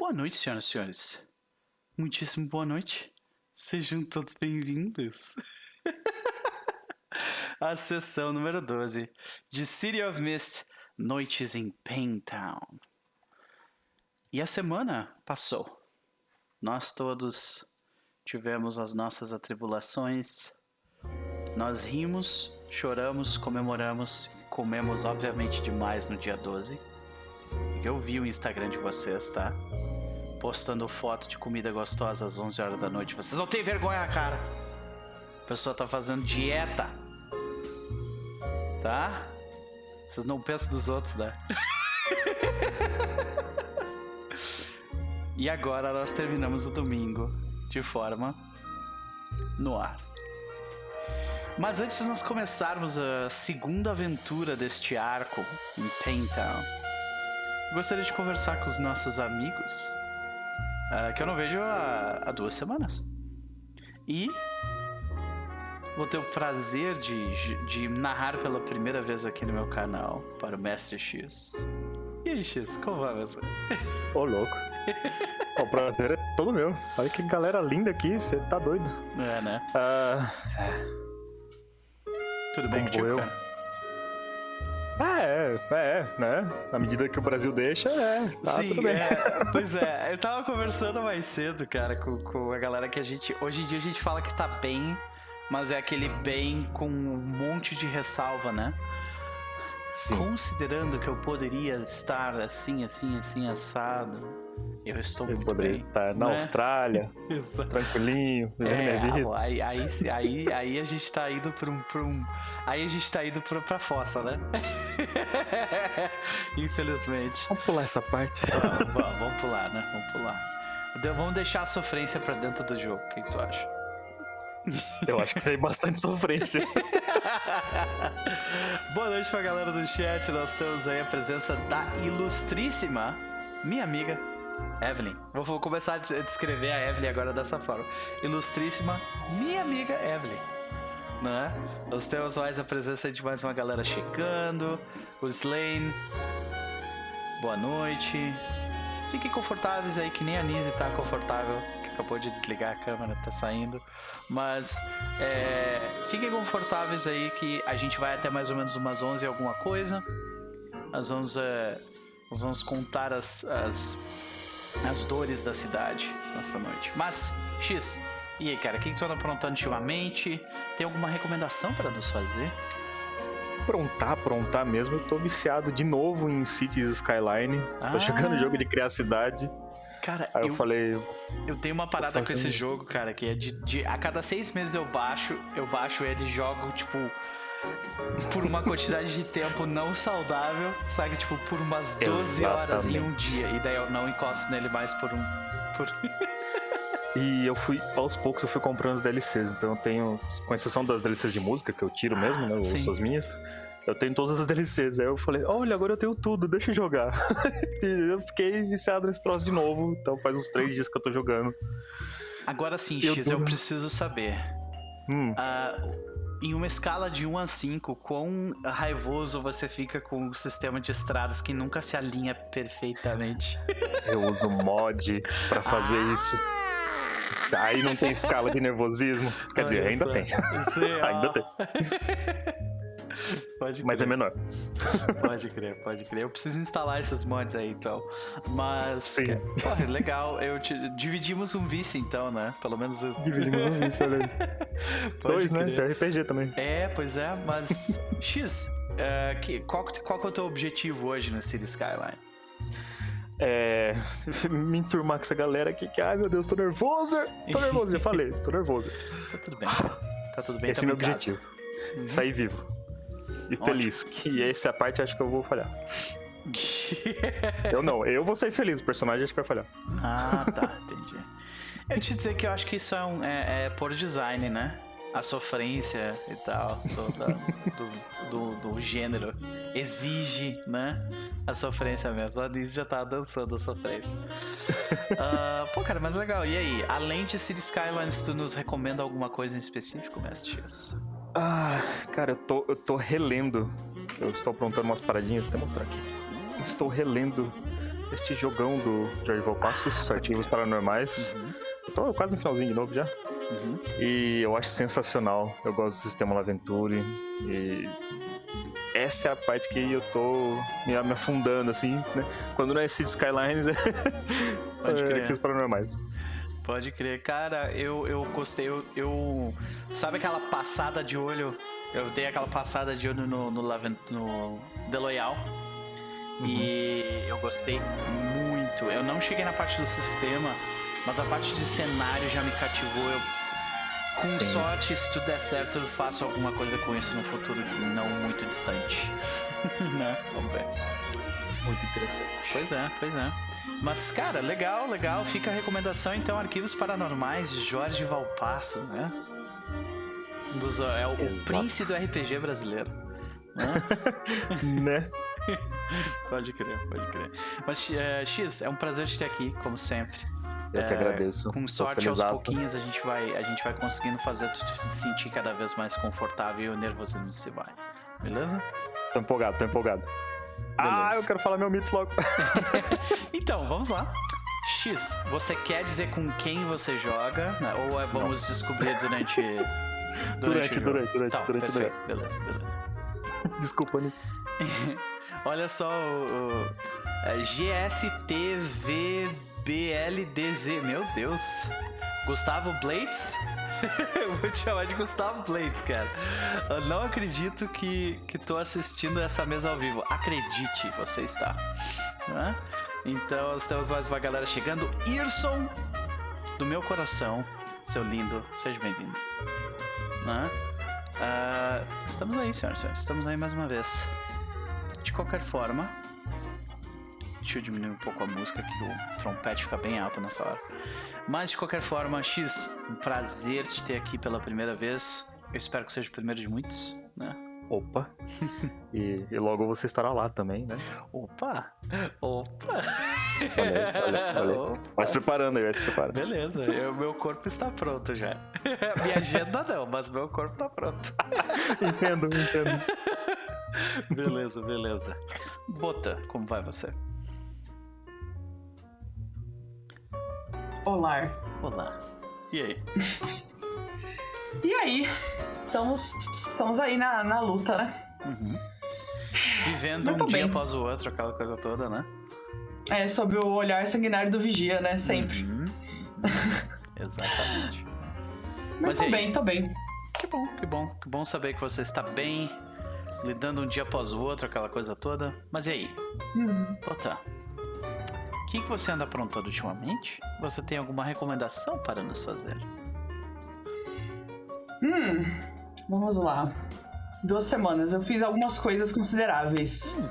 Boa noite, senhoras e senhores. Muitíssimo boa noite. Sejam todos bem-vindos. A sessão número 12 de City of Mist, Noites em Paintown. E a semana passou. Nós todos tivemos as nossas atribulações. Nós rimos, choramos, comemoramos, comemos obviamente demais no dia 12. Eu vi o Instagram de vocês, tá? Postando foto de comida gostosa às 11 horas da noite. Vocês não têm vergonha cara. A pessoa tá fazendo dieta. Tá? Vocês não pensam dos outros, né? e agora nós terminamos o domingo de forma no ar. Mas antes de nós começarmos a segunda aventura deste arco em Paintown, gostaria de conversar com os nossos amigos uh, que eu não vejo há, há, duas semanas. E vou ter o prazer de, de narrar pela primeira vez aqui no meu canal para o Mestre X. E aí, X, como vai você? Ô, louco. o prazer é todo meu. Olha que galera linda aqui, você tá doido. É, né? Uh, tudo bem contigo, eu? cara? Ah, é, é, né? Na medida que o Brasil deixa, é, tá Sim. É, pois é, eu tava conversando mais cedo, cara, com, com a galera que a gente. Hoje em dia a gente fala que tá bem, mas é aquele bem com um monte de ressalva, né? Sim. Considerando que eu poderia estar assim, assim, assim, assado eu estou eu muito poderia bem. estar na né? Austrália, Exato. tranquilinho, vivendo É, minha vida. aí, aí, aí, aí a gente tá indo pra um, pra um. Aí a gente tá indo pra, pra fossa, né? Infelizmente. Vamos pular essa parte. Vamos, vamos, vamos pular, né? Vamos pular. Vamos deixar a sofrência pra dentro do jogo. O que tu acha? Eu acho que tem bastante sofrência. Boa noite pra galera do chat. Nós temos aí a presença da ilustríssima minha amiga Evelyn. Vou, começar a des- descrever a Evelyn agora dessa forma. Ilustríssima minha amiga Evelyn. Né? Nós temos mais a presença de mais uma galera chegando. O Slane. Boa noite. Fiquem confortáveis aí, que nem a Nise tá confortável, acabou de desligar a câmera, tá saindo. Mas é, fiquem confortáveis aí, que a gente vai até mais ou menos umas 11 e alguma coisa. Nós vamos, é, nós vamos contar as, as, as dores da cidade nessa noite. Mas, X, e aí, cara, o que, que tu anda aprontando ultimamente? Tem alguma recomendação para nos fazer? Aprontar, aprontar mesmo. Eu tô viciado de novo em Cities Skyline. Ah. Tô jogando jogo de criar cidade. Cara, Aí eu, eu, falei, eu tenho uma parada com esse jogo, cara, que é de, de- A cada seis meses eu baixo, eu baixo ele e jogo, tipo. Por uma quantidade de tempo não saudável, sabe? Tipo, por umas 12 horas em um Exatamente. dia. E daí eu não encosto nele mais por um. Por... E eu fui, aos poucos, eu fui comprando os DLCs. Então eu tenho, com exceção das DLCs de música, que eu tiro mesmo, né? Ouço as minhas. Eu tenho todas as DLCs. Aí eu falei, olha, agora eu tenho tudo, deixa eu jogar. eu fiquei viciado nesse troço de novo. Então faz uns três dias que eu tô jogando. Agora sim, Eu X, tô- eu preciso saber. Hum, ah, em uma escala de 1 a 5, quão raivoso você fica com o sistema de estradas que nunca se alinha perfeitamente? eu uso mod pra fazer isso. Aí não tem escala de nervosismo. Quer dizer, Olha ainda só. tem. Sim, ó. Ainda tem. Pode Mas é crer, menor. pode crer, pode crer. Eu preciso instalar esses mods aí, então. Mas, Sim. porra, legal. Eu te- dividimos um vice, então, né? Pelo menos isso. Dividimos um isso, olha aí. Dois, né? crer. Tem RPG também. É, pois é, mas. X, é, que- qual, que- qual que é o teu objetivo hoje no City Skyline? É. Me enturmar com essa galera aqui que, ai meu Deus, tô nervoso! Tô nervoso, já falei, tô nervoso. Tá tudo bem. Tá tudo bem, Esse é meu objetivo. Uhum. Sair vivo. E feliz. Que essa parte acho que eu vou falhar. Eu não, eu vou sair feliz, o personagem acho que vai falhar. ah, tá, entendi. Eu te dizer que eu acho que isso é, um, é, é por design, né? A sofrência e tal do, da- do, do, do gênero exige, né? A sofrência mesmo. A Liz já tá dançando a sofrência. Ah, pô, cara, mas legal. E aí, além de City Skylines, tu nos recomenda alguma coisa em específico, Mestre X? Ah, cara, eu tô, eu tô relendo. Eu estou aprontando umas paradinhas, até mostrar aqui. Estou relendo este jogão do Jorge Valpassos, Arquivos Paranormais. Uhum. Eu tô quase no finalzinho de novo já. Uhum. E eu acho sensacional. Eu gosto do sistema Laventure. E essa é a parte que eu tô me, me afundando, assim, né? Quando não é City Skylines, é, é crer. Arquivos Paranormais. Pode crer. Cara, eu, eu gostei. Eu, eu- Sabe aquela passada de olho? Eu dei aquela passada de olho no, no, no The Loyal. E eu gostei muito. Eu não cheguei na parte do sistema, mas a parte de cenário já me cativou. Eu, com Sim. sorte, se tudo der certo, eu faço alguma coisa com isso no futuro não muito distante. né? Vamos ver. Muito interessante. Pois é, pois é. Mas, cara, legal, legal. Fica a recomendação, então, Arquivos Paranormais de Jorge Valpasso, né? Dos, é o, o príncipe do RPG brasileiro. né? né? pode crer, pode crer. Mas, é, X, é um prazer te ter aqui, como sempre. Eu que É, agradeço. Com sorte, aos pouquinhos, a gente, vai, a gente vai conseguindo fazer tu se sentir cada vez mais confortável e o nervosismo se vai. Beleza? Tô empolgado, tô empolgado. Ah, eu quero falar meu mito logo. Então, vamos lá. X, você quer dizer com quem você joga? né? Ou é- vamos descobrir durante. Durante, jogo? durante, durante, Tá, durante, perfeito. Beleza, beleza. Desculpa, Nisso. Olha só o. o é, GSTVBLDZ. Meu Deus. Gustavo Blades? Eu vou te chamar de Gustavo Blades, cara. Eu não acredito que, que tô assistindo essa mesa ao vivo. Acredite, você está. Né? Então, nós temos mais uma galera chegando. Irson, do meu coração, seu lindo, seja bem-vindo. Né? Ah, estamos aí, senhoras e senhores. Estamos aí mais uma vez. De qualquer forma, deixa eu diminuir um pouco a música, que o trompete fica bem alto nessa hora. Mas de qualquer forma, X, um prazer te ter aqui pela primeira vez. Eu espero que seja o primeiro de muitos, né? Opa. E, e logo você estará lá também, né? Opa! Opa! Olha olha, olha. Opa. Vai se preparando aí, vai se preparando. Beleza, eu- meu corpo está pronto já. Minha agenda não, mas meu corpo está pronto. entendo, entendo. Beleza, beleza. Bota, como vai você? Olá. Olá. E aí? E aí? Estamos, estamos aí na, na luta, né? Uhum. Vivendo Muito um dia bem. após o outro, aquela coisa toda, né? É, sob o olhar sanguinário do vigia, né? Sempre. Uhum. Exatamente. Mas, Mas tô aí? bem, tô bem. Que bom, que bom. Que bom saber que você está bem, lidando um dia após o outro, aquela coisa toda. Mas e aí? Hum. Bota. O que, que você anda aprontando ultimamente? Você tem alguma recomendação para nos fazer? Hum, vamos lá. Duas semanas. Eu fiz algumas coisas consideráveis. Hum.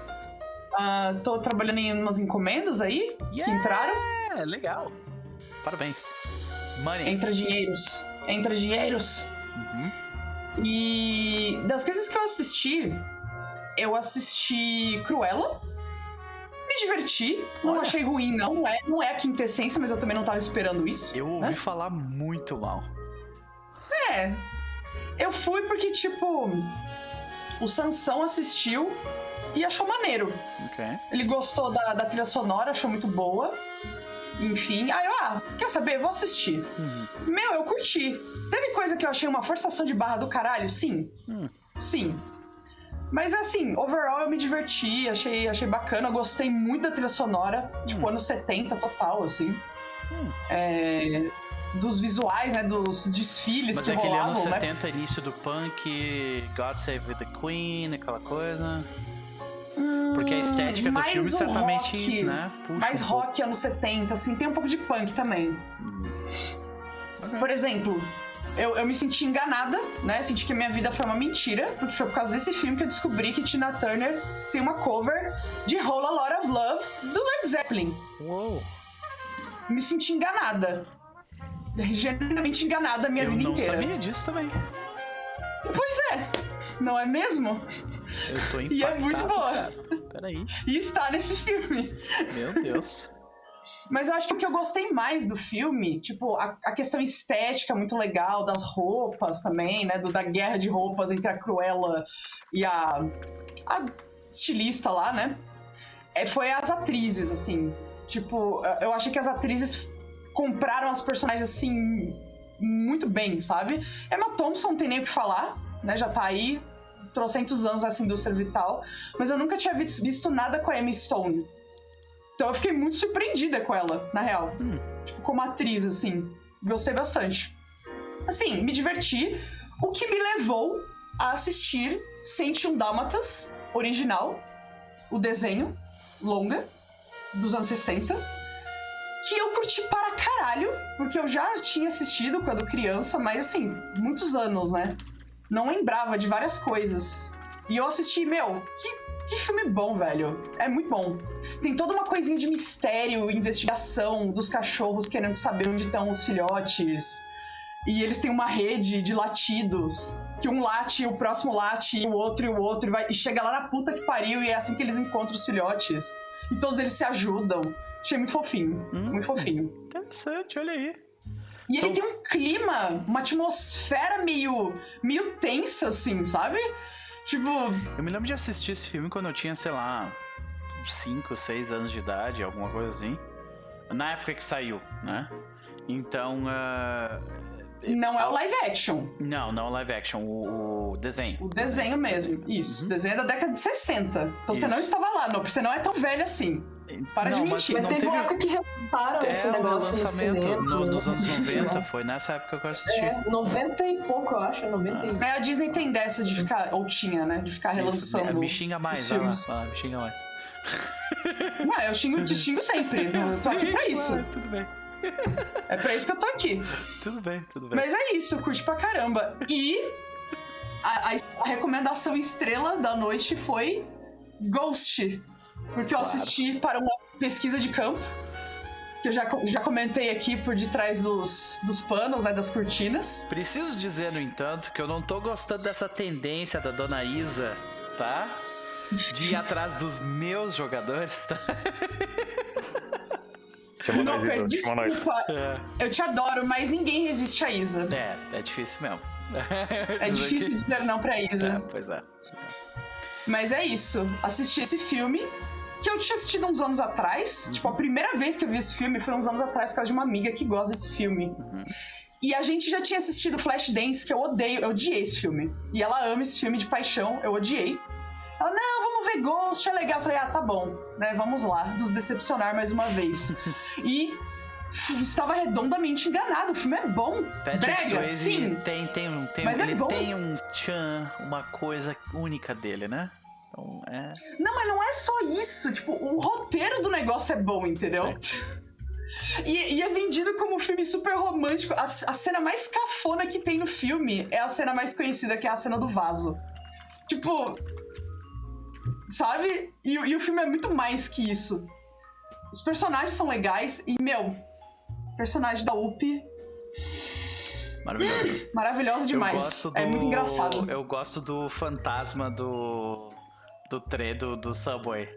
Ah, tô trabalhando em umas encomendas aí que entraram. É, legal. Parabéns. Money. Entra dinheiros. Entra dinheiros. Uhum. E das coisas que eu assisti, eu assisti Cruella. Me diverti. Não Olha. achei ruim, não. Não é, não é a quintessência, mas eu também não tava esperando isso. Eu ouvi né? falar muito mal. É. Eu fui porque, tipo, o Sansão assistiu e achou maneiro. Ok. Ele gostou da, da trilha sonora, achou muito boa. Enfim, aí eu, ah, quer saber? Vou assistir. Uhum. Meu, eu curti. Teve coisa que eu achei uma forçação de barra do caralho? Sim. Hum. Sim. Mas assim, overall eu me diverti, achei, achei bacana, eu gostei muito da trilha sonora, tipo, Hum. anos 70 total, assim. Hum. É, dos visuais, né? Dos desfiles Mas que é aquele rolavam, anos né? 70, início do punk, God Save the Queen, aquela coisa. Porque a estética do filme certamente, rock, né, puxa Mais um pouco. rock anos 70, assim, tem um pouco de punk também. Hum. Ok. Por exemplo, eu, eu me senti enganada, né? Senti que a minha vida foi uma mentira, porque foi por causa desse filme que eu descobri que Tina Turner tem uma cover de Whole a Lot of Love do Led Zeppelin. Uou. Me senti enganada. Genuinamente enganada a minha Eu vida não inteira. sabia disso também. Pois é, não é mesmo? Eu tô impactado, E é muito boa. cara. Peraí. E está nesse filme. Meu Deus. Mas eu acho que o que eu gostei mais do filme, tipo, a, a questão estética muito legal, das roupas também, né? Do, da guerra de roupas entre a Cruella e a, a estilista lá, né? É, foi as atrizes, assim. Tipo, eu achei que as atrizes compraram as personagens assim muito bem, sabe? Emma Thompson não tem nem o que falar, né? Já tá aí trocentos anos nessa indústria vital, mas eu nunca tinha visto nada com a Emma Stone. Então eu fiquei muito surpreendida com ela, na real. Hum. Tipo, como atriz, assim. Gostei bastante. Assim, me diverti. O que me levou a assistir 101 Dálmatas, original, o desenho, longa, dos anos 60, que eu curti para caralho, porque eu já tinha assistido quando criança, mas assim, muitos anos, né? Não lembrava de várias coisas. E eu assisti, meu, que, que filme bom, velho. É muito bom. Tem toda uma coisinha de mistério, investigação dos cachorros querendo saber onde estão os filhotes. E eles têm uma rede de latidos. Que um late, o próximo late, e o outro e o outro. E, vai, e chega lá na puta que pariu, e é assim que eles encontram os filhotes. E todos eles se ajudam. Achei muito fofinho. Hum, muito fofinho. Interessante, olha aí. E então... ele tem um clima, uma atmosfera meio, meio tensa, assim, sabe? Tipo. Eu me lembro de assistir esse filme quando eu tinha, sei lá, 5, 6 anos de idade, alguma coisa assim. Na época que saiu, né? Então. Uh não é o live action. Não, não é o live action, o, o desenho. O desenho mesmo, isso. Uhum. Desenho é da década de 60. Então isso. você não estava lá, não, porque você não é tão velho assim. Para não, de mentir. Mas, mas teve uma época que relançaram é, esse negócio o lançamento no, no dos anos 90, foi nessa época que eu assisti. É, 90 e pouco, eu acho, 90 e... É, a Disney tem dessa de ficar, ou tinha, né, de ficar relançando Isso, me xinga mais, vai lá, me xinga mais. Não, eu xingo, te xingo sempre, só que pra isso. Claro, tudo bem. É pra isso que eu tô aqui. Tudo bem, tudo bem. Mas é isso, curte pra caramba. E a, a, a recomendação estrela da noite foi Ghost. Porque eu assisti para uma pesquisa de campo. Que eu já, já comentei aqui por detrás dos, dos panos, né, das cortinas. Preciso dizer, no entanto, que eu não tô gostando dessa tendência da dona Isa, tá? De ir atrás dos meus jogadores, tá? Chama não, nós, Isa. Chama desculpa. É. Eu te adoro, mas ninguém resiste a Isa. É, é difícil mesmo. é difícil dizer não pra Isa. É, pois é. Mas é isso. Assisti esse filme que eu tinha assistido uns anos atrás. Uhum. Tipo, a primeira vez que eu vi esse filme foi uns anos atrás por causa de uma amiga que gosta desse filme. Uhum. E a gente já tinha assistido Flashdance, que eu odeio, eu odiei esse filme. E ela ama esse filme de paixão, eu odiei. Ela, não, vamos ver Ghost, é legal. Eu falei, ah, tá bom, né? Vamos lá, nos decepcionar mais uma vez. e estava redondamente enganado. O filme é bom. Patrick Brega, sim. Tem, tem um, tem, mas é ele é bom. tem um tchan, uma coisa única dele, né? Então, é... Não, mas não é só isso. Tipo, o roteiro do negócio é bom, entendeu? E, e, é vendido como um filme super romântico. A, a, cena mais cafona que tem no filme é a cena mais conhecida, que é a cena do vaso. Tipo, Sabe? E, e, o filme é muito mais que isso. Os personagens são legais e, meu, personagem da Up. Maravilhoso. Maravilhoso demais. Do, é muito engraçado. Eu gosto do fantasma do. do tre do, do Subway.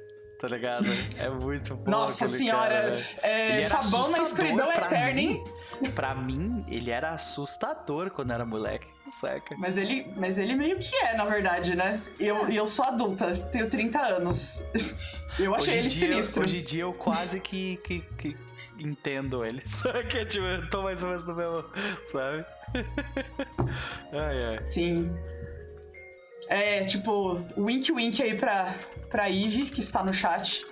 Tá ligado? É muito bom. Nossa senhora, cara, é, Fabão na escuridão eterna, hein? Pra mim, ele era assustador quando era moleque saca? Mas ele, mas ele meio que é, na verdade, né? E eu, eu sou adulta, tenho 30 anos. Eu achei ele dia, sinistro. Hoje em dia eu quase que, que, que entendo ele. Saca? Tipo, eu tô mais ou menos no mesmo, sabe? ai, ai. Sim. É, tipo, wink wink aí pra, pra Eve, que está no chat.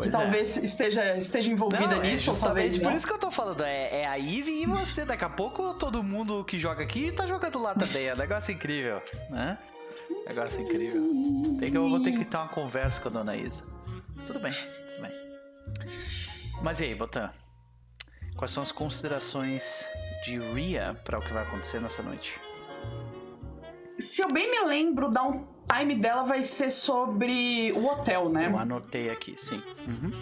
Pois que é. talvez esteja, esteja envolvida não, é nisso, é talvez por isso que eu tô falando, é, é a Eve e você. Daqui a pouco todo mundo que joga aqui tá jogando lá também. É um negócio incrível, né? Negócio incrível. Tem que, eu vou ter que ter uma conversa com a dona Isa. Tudo bem, tudo bem. Mas e aí, Botan? Quais são as considerações de Ria para o que vai acontecer nessa noite? Se eu bem me lembro, dá um time dela vai ser sobre o hotel, né? Eu anotei aqui, sim. Uhum.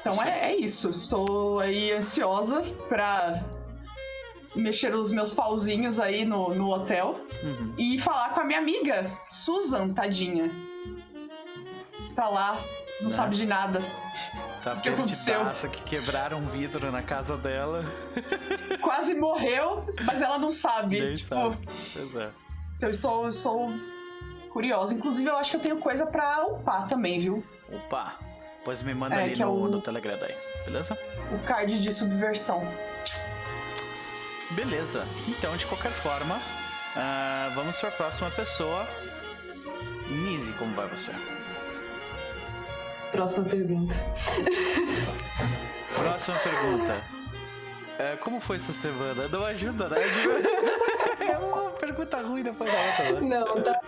Então é, é, isso. Estou aí ansiosa pra mexer os meus pauzinhos aí no, no hotel uhum. e falar com a minha amiga, Susan, tadinha. Tá lá, não né? sabe de nada. Tá o que aconteceu? que quebraram um vidro na casa dela. Quase morreu, mas ela não sabe. Nem tipo, sabe. Pois é. Então estou, estou curiosa. Inclusive, eu acho que eu tenho coisa pra upar também, viu? Upar. Pois me manda É, ali que é no, o- no Telegram daí, beleza? O card de subversão. Beleza. Então, de qualquer forma, ah, vamos para a próxima pessoa. Nise, como vai você? Próxima pergunta. Próxima pergunta. Ah, como foi sua semana? Não ajuda, né? É uma pergunta ruim depois da outra, né? Não, tá.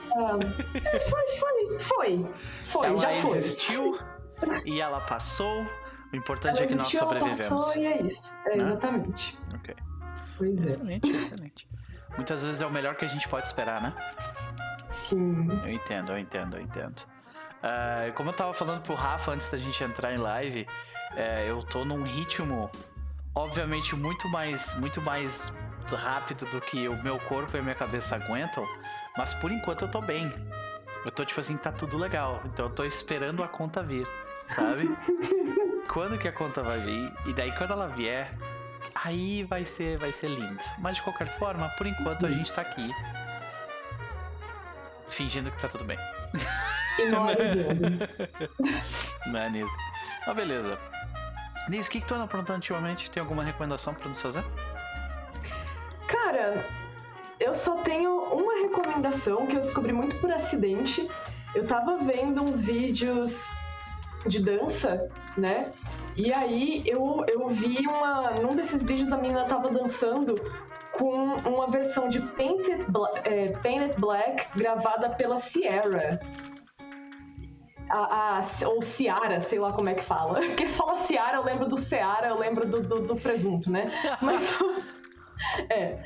é, Foi, foi, foi. Foi, Ela já foi. existiu e ela passou. O importante Ela é que nós existiu, ela sobrevivemos. passou e é isso. É, Né? exatamente. Ok. Pois é. Excelente, excelente. Muitas vezes é o melhor que a gente pode esperar, né? Sim. Eu entendo, eu entendo, eu entendo. Ah, como eu tava falando pro Rafa antes da gente entrar em live, é, eu tô num ritmo, obviamente, muito mais, muito mais rápido do que o meu corpo e a minha cabeça aguentam, mas por enquanto eu tô bem. Eu tô tipo assim, tá tudo legal. Então eu tô esperando a conta vir, sabe? quando que a conta vai vir? E daí quando ela vier, aí vai ser, vai ser lindo. Mas de qualquer forma, por enquanto a gente tá aqui. Fingindo que tá tudo bem. Inorizando. Né, Nise? Mas beleza. Nise, o que, que tu anda aprontando ultimamente? Tem alguma recomendação pra nos fazer? Cara, eu só tenho uma recomendação que eu descobri muito por acidente. Eu tava vendo uns vídeos de dança, né? E aí eu, eu vi uma. Num desses vídeos a menina tava dançando com uma versão de Painted, Bla- é, Painted Black gravada pela Sierra. A, a- ou Ciara, sei lá como é que fala. Porque se fala Ciara, eu lembro do Seara, eu lembro do, do, do presunto, né? Mas. é.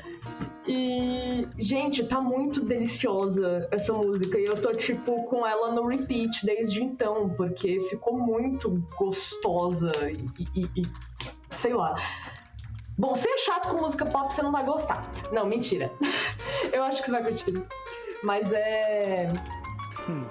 E, gente, tá muito deliciosa essa música. E eu tô, tipo, com ela no repeat desde então, porque ficou muito gostosa e, e- e- sei lá. Bom, se é chato com música pop, você não vai gostar. Não, mentira. eu acho que você vai curtir isso. Mas é. Hum.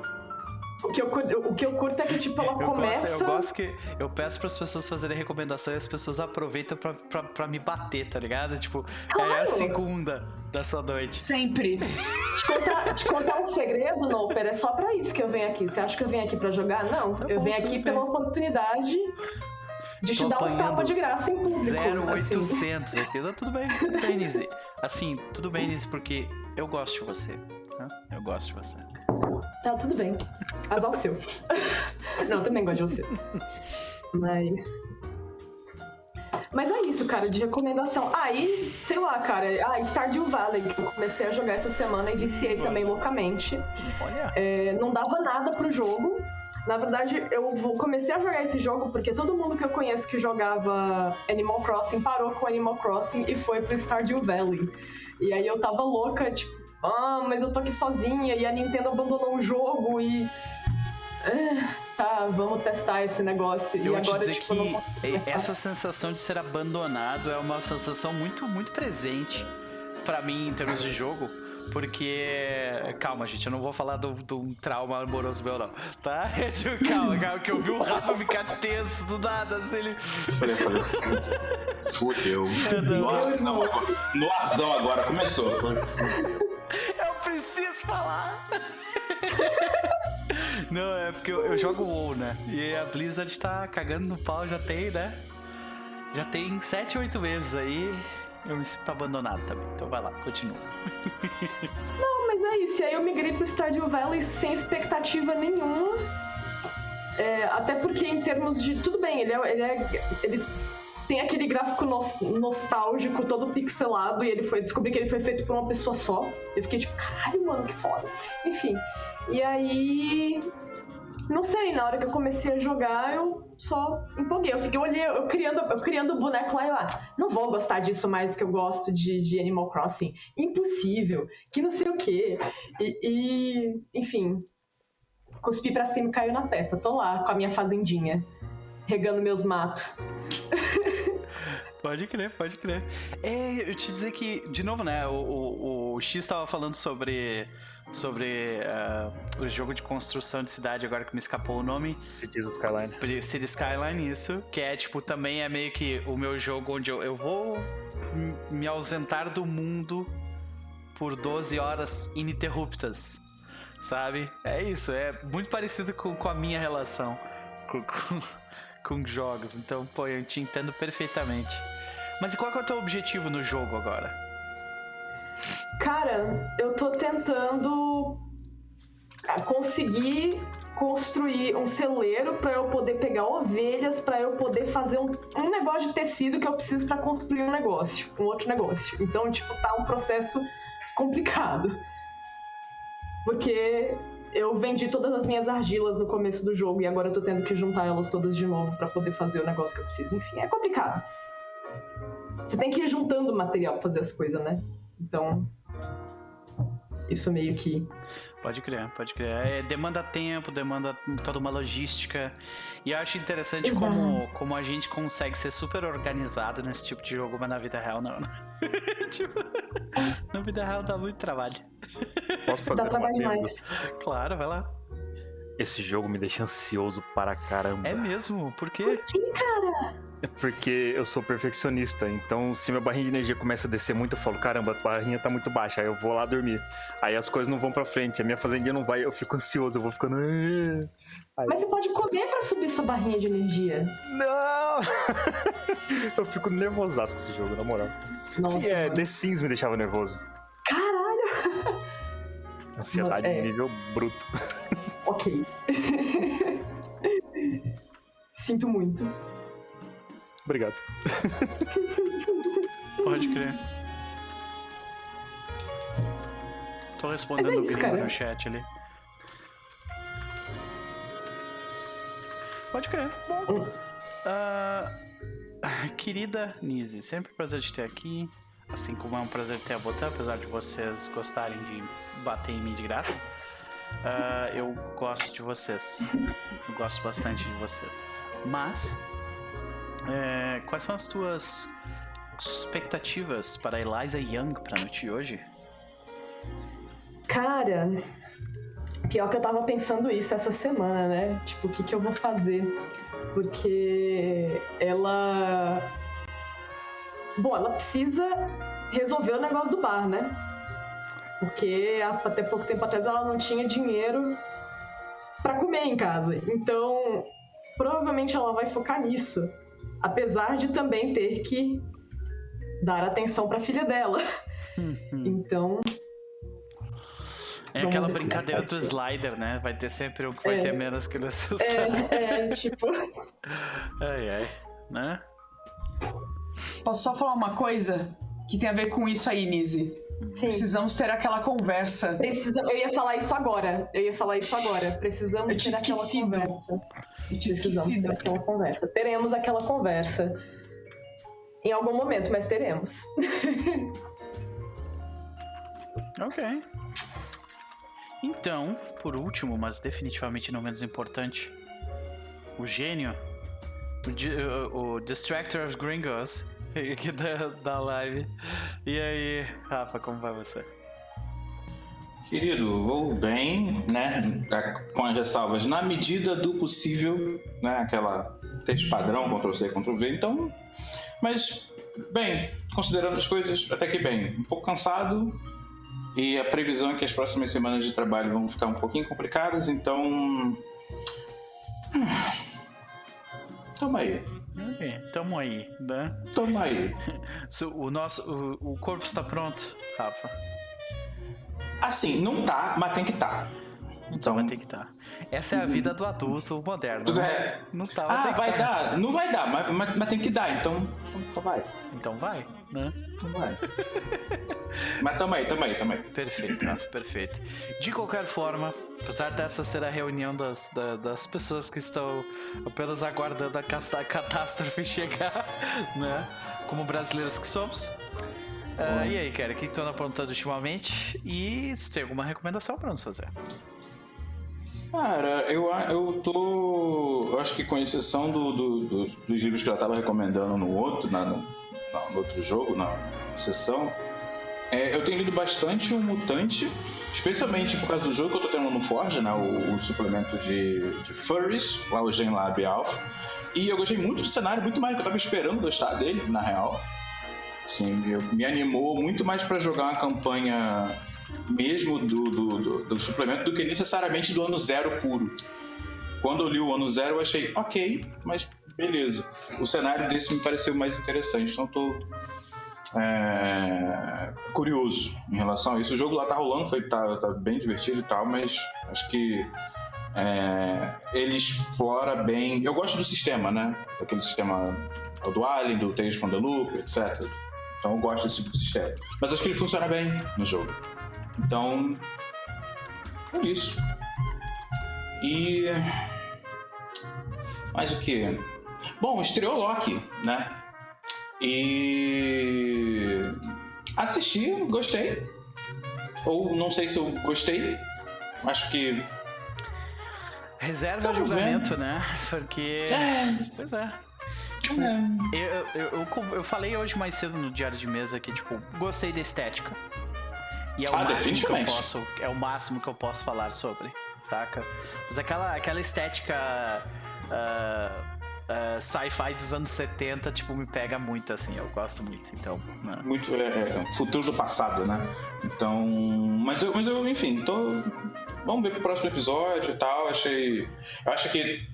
O que, eu, o que eu curto é que, tipo, ela Eu começa. gosto, eu gosto que. Eu peço pras pessoas fazerem recomendação e as pessoas aproveitam pra me bater, tá ligado? Tipo, é a Claro. segunda dessa noite. Sempre. Te contar, te contar um segredo, Noper, é só pra isso que eu venho aqui. Você acha que eu venho aqui pra jogar? Não. Tá eu bom, venho aqui bem. pela oportunidade de te Tô dar uns tapas de graça em público. assim. 0800 aqui. Não, tudo bem, tudo bem, Nise. Assim, tudo bem, Nise, porque eu gosto de você. Né? Eu gosto de você. Tá, tudo bem. Azar o seu. Não, eu também gosto de você. Mas. Mas é isso, cara, de recomendação. Aí, sei lá, cara, ah, Stardew Valley, que eu comecei a jogar essa semana e viciei também loucamente. Olha. É, não dava nada pro jogo. Na verdade, eu comecei a jogar esse jogo porque todo mundo que eu conheço que jogava Animal Crossing parou com Animal Crossing e foi pro Stardew Valley. E aí eu tava louca, tipo, ah, mas eu tô aqui sozinha e a Nintendo abandonou o jogo e. Ah, tá, vamos testar esse negócio. Eu e agora, dizer tipo, que essa sensação de ser abandonado é uma sensação muito, muito presente pra mim em termos de jogo. Porque. Calma, gente, eu não vou falar de um trauma amoroso meu, não. Tá? Tipo, calma, calma, que eu vi o Rafa ficar tenso do nada, assim, ele. Falei, falei, fudeu. No arzão, agora, começou. Preciso falar! Não, é porque eu, eu jogo WoW, né? E a Blizzard tá cagando no pau, já tem, né? Já tem 7, 8 meses aí. Eu me sinto abandonado também. Então vai lá, continua. Mas é isso, e aí eu migrei pro Stardew Valley sem expectativa nenhuma. É, até porque em termos de. Tudo bem, ele é. Ele, é- ele tem aquele gráfico nos- nostálgico, todo pixelado, e ele foi. Descobri que ele foi feito por uma pessoa só. Eu fiquei tipo, caralho, mano, que foda. Enfim. E aí. Não sei, na hora que eu comecei a jogar, eu só empolguei. Eu fiquei, olhei, eu criando, eu criando o boneco lá e lá. Não vou gostar disso mais que eu gosto de, de Animal Crossing. Impossível. Que não sei o quê. E, e, enfim. Cuspi pra cima e caiu na testa. Tô lá com a minha fazendinha. Regando meus matos. Pode crer, pode crer. É, eu te dizer que, de novo, né? O, o, o X tava falando sobre. Sobre ah, o jogo de construção de cidade, agora que me escapou o nome. Cities Skyline. City Skyline, isso. Que é, tipo, também é meio que o meu jogo onde eu, eu vou me ausentar do mundo por 12 horas ininterruptas. Sabe? É isso, é muito parecido com, com a minha relação. com, com, com jogos. Então, pô, eu te entendo perfeitamente. Mas e qual é o teu objetivo no jogo agora? Cara, eu tô tentando ah, conseguir construir um celeiro para eu poder pegar ovelhas, para eu poder fazer um, um, negócio de tecido que eu preciso para construir um negócio, um outro negócio. Então, tipo, tá um processo complicado. Porque eu vendi todas as minhas argilas no começo do jogo e agora eu tô tendo que juntar elas todas de novo para poder fazer o negócio que eu preciso. Enfim, é complicado. Você tem que ir juntando material pra fazer as coisas, né? Então, isso meio que. Pode crer, pode crer. É, demanda tempo, demanda toda uma logística. E eu acho interessante como, como a gente consegue ser super organizado nesse tipo de jogo, mas na vida real não. Né? tipo, na vida real dá muito trabalho. Posso fazer Dá trabalho demais. Claro, vai lá. Esse jogo me deixa ansioso para caramba. É mesmo? Por quê? Por que, cara? É porque eu sou perfeccionista, então se minha barrinha de energia começa a descer muito, eu falo, caramba, a barrinha tá muito baixa, aí eu vou lá dormir. Aí as coisas não vão pra frente, a minha fazendinha não vai, eu fico ansioso, eu vou ficando. Aí... Mas você pode comer pra subir sua barrinha de energia. Não! eu fico nervosaço com esse jogo, na moral. Nossa, Sim, é, mano. The Sims me deixava nervoso. Caralho! Ansiedade É. nível bruto. Ok. Sinto muito. Obrigado. Pode crer. Tô respondendo é o isso, gringo cara. no chat ali. Pode crer. Bom. Hum. Ah, querida Nise, sempre um prazer te ter aqui. Assim como é um prazer ter a Botan, apesar de vocês gostarem de bater em mim de graça. Ah, eu gosto de vocês. Eu gosto bastante de vocês. Mas, é, quais são as tuas expectativas para Eliza Young pra noite de hoje? Cara, pior que eu tava pensando isso essa semana, né? Tipo, o que, que eu vou fazer? Porque ela. Bom, ela precisa resolver o negócio do bar, né? Porque até pouco tempo atrás ela não tinha dinheiro pra comer em casa. Então, provavelmente ela vai focar nisso. Apesar de também ter que dar atenção pra filha dela. Então, É aquela brincadeira do slider, né? Vai ter sempre um que vai É. ter menos que o necessário. é, é tipo. Ai, ai. Né? Posso só falar uma coisa que tem a ver com isso aí, Nise? Sim. Precisamos ter aquela conversa. Precisa... Eu ia falar isso agora. Eu ia falar isso agora. Precisamos ter tinha aquela esquecido. conversa. Eu tinha Precisamos ter esquecido. aquela conversa. Teremos aquela conversa. Em algum momento, mas teremos. Ok. Então, por último, mas definitivamente não menos importante, o gênio, o- o Distractor of Gringos, aqui da, da live. E aí, Rafa, como vai você? Querido, vou bem, né? Com as ressalvas, na medida do possível, né? Aquela texto padrão, Ctrl C, Ctrl V. Então, mas, bem, considerando as coisas, até que bem. Um pouco cansado e a previsão é que as próximas semanas de trabalho vão ficar um pouquinho complicadas, então. hum, Tamo aí, Tamo aí, né? tamo aí. O nosso, o, o corpo está pronto, Rafa. Assim, não tá, mas tem que tá. Então Então, vai ter que estar. Essa é a vida do adulto moderno. Né? é. Não tá, vai Ah, vai tá. dar? Não vai dar, mas, mas, mas tem que dar, então. Então vai. Então vai, né? Mas tamo aí, tamo aí, tamo aí. Perfeito, Rafa, perfeito. De qualquer forma, apesar dessa ser a reunião das, da- das pessoas que estão apenas aguardando a caça- catástrofe chegar, né? Como brasileiros que somos. Ah, e aí, cara, o que, que tu anda aprontando ultimamente? E se tem alguma recomendação pra nos fazer? Cara, eu, eu tô. Eu acho que com exceção do, do- dos, dos livros que ela tava recomendando no outro, na, no, na- no outro jogo, na sessão, é, eu tenho lido bastante o Mutante, especialmente por causa do jogo que eu tô tendo no Forge, né? O, o suplemento de, de Furries, lá o Gen Lab Alpha. E eu gostei muito do cenário, muito mais do que eu tava esperando gostar dele, na real. Assim, eu, me animou muito mais pra jogar uma campanha mesmo do, do, do- do suplemento do que necessariamente do ano zero puro. quando eu li o ano zero, eu achei ok, mas beleza. O cenário desse me pareceu mais interessante, então tô é, curioso em relação a isso. O jogo lá tá rolando, foi, tá, tá bem divertido e tal, mas acho que é, ele explora bem. Eu gosto do sistema, né? Aquele sistema do Alien, do Tales from the Loop, etc. Então eu gosto desse tipo de sistema. Mas acho que ele funciona bem no jogo. Então. É isso. E. Mais o que? Bom, estreou Loki, né? E. Assisti, gostei. Ou não sei se eu gostei. Acho que Reserva Tamo julgamento, vendo. né? Porque. É. Pois é. Tipo, É. eu, eu, eu, eu falei hoje mais cedo no diário de mesa que, tipo, gostei da estética. E é o Ah, máximo que eu posso. É o máximo que eu posso falar sobre, saca? Mas aquela, aquela estética. ah, ah, sci-fi dos anos 70, tipo, me pega muito, assim, eu gosto muito, então. né? muito é, é, futuro do passado, né? Então, mas eu, mas eu enfim, tô vamos ver pro próximo episódio e tal. Achei, eu acho que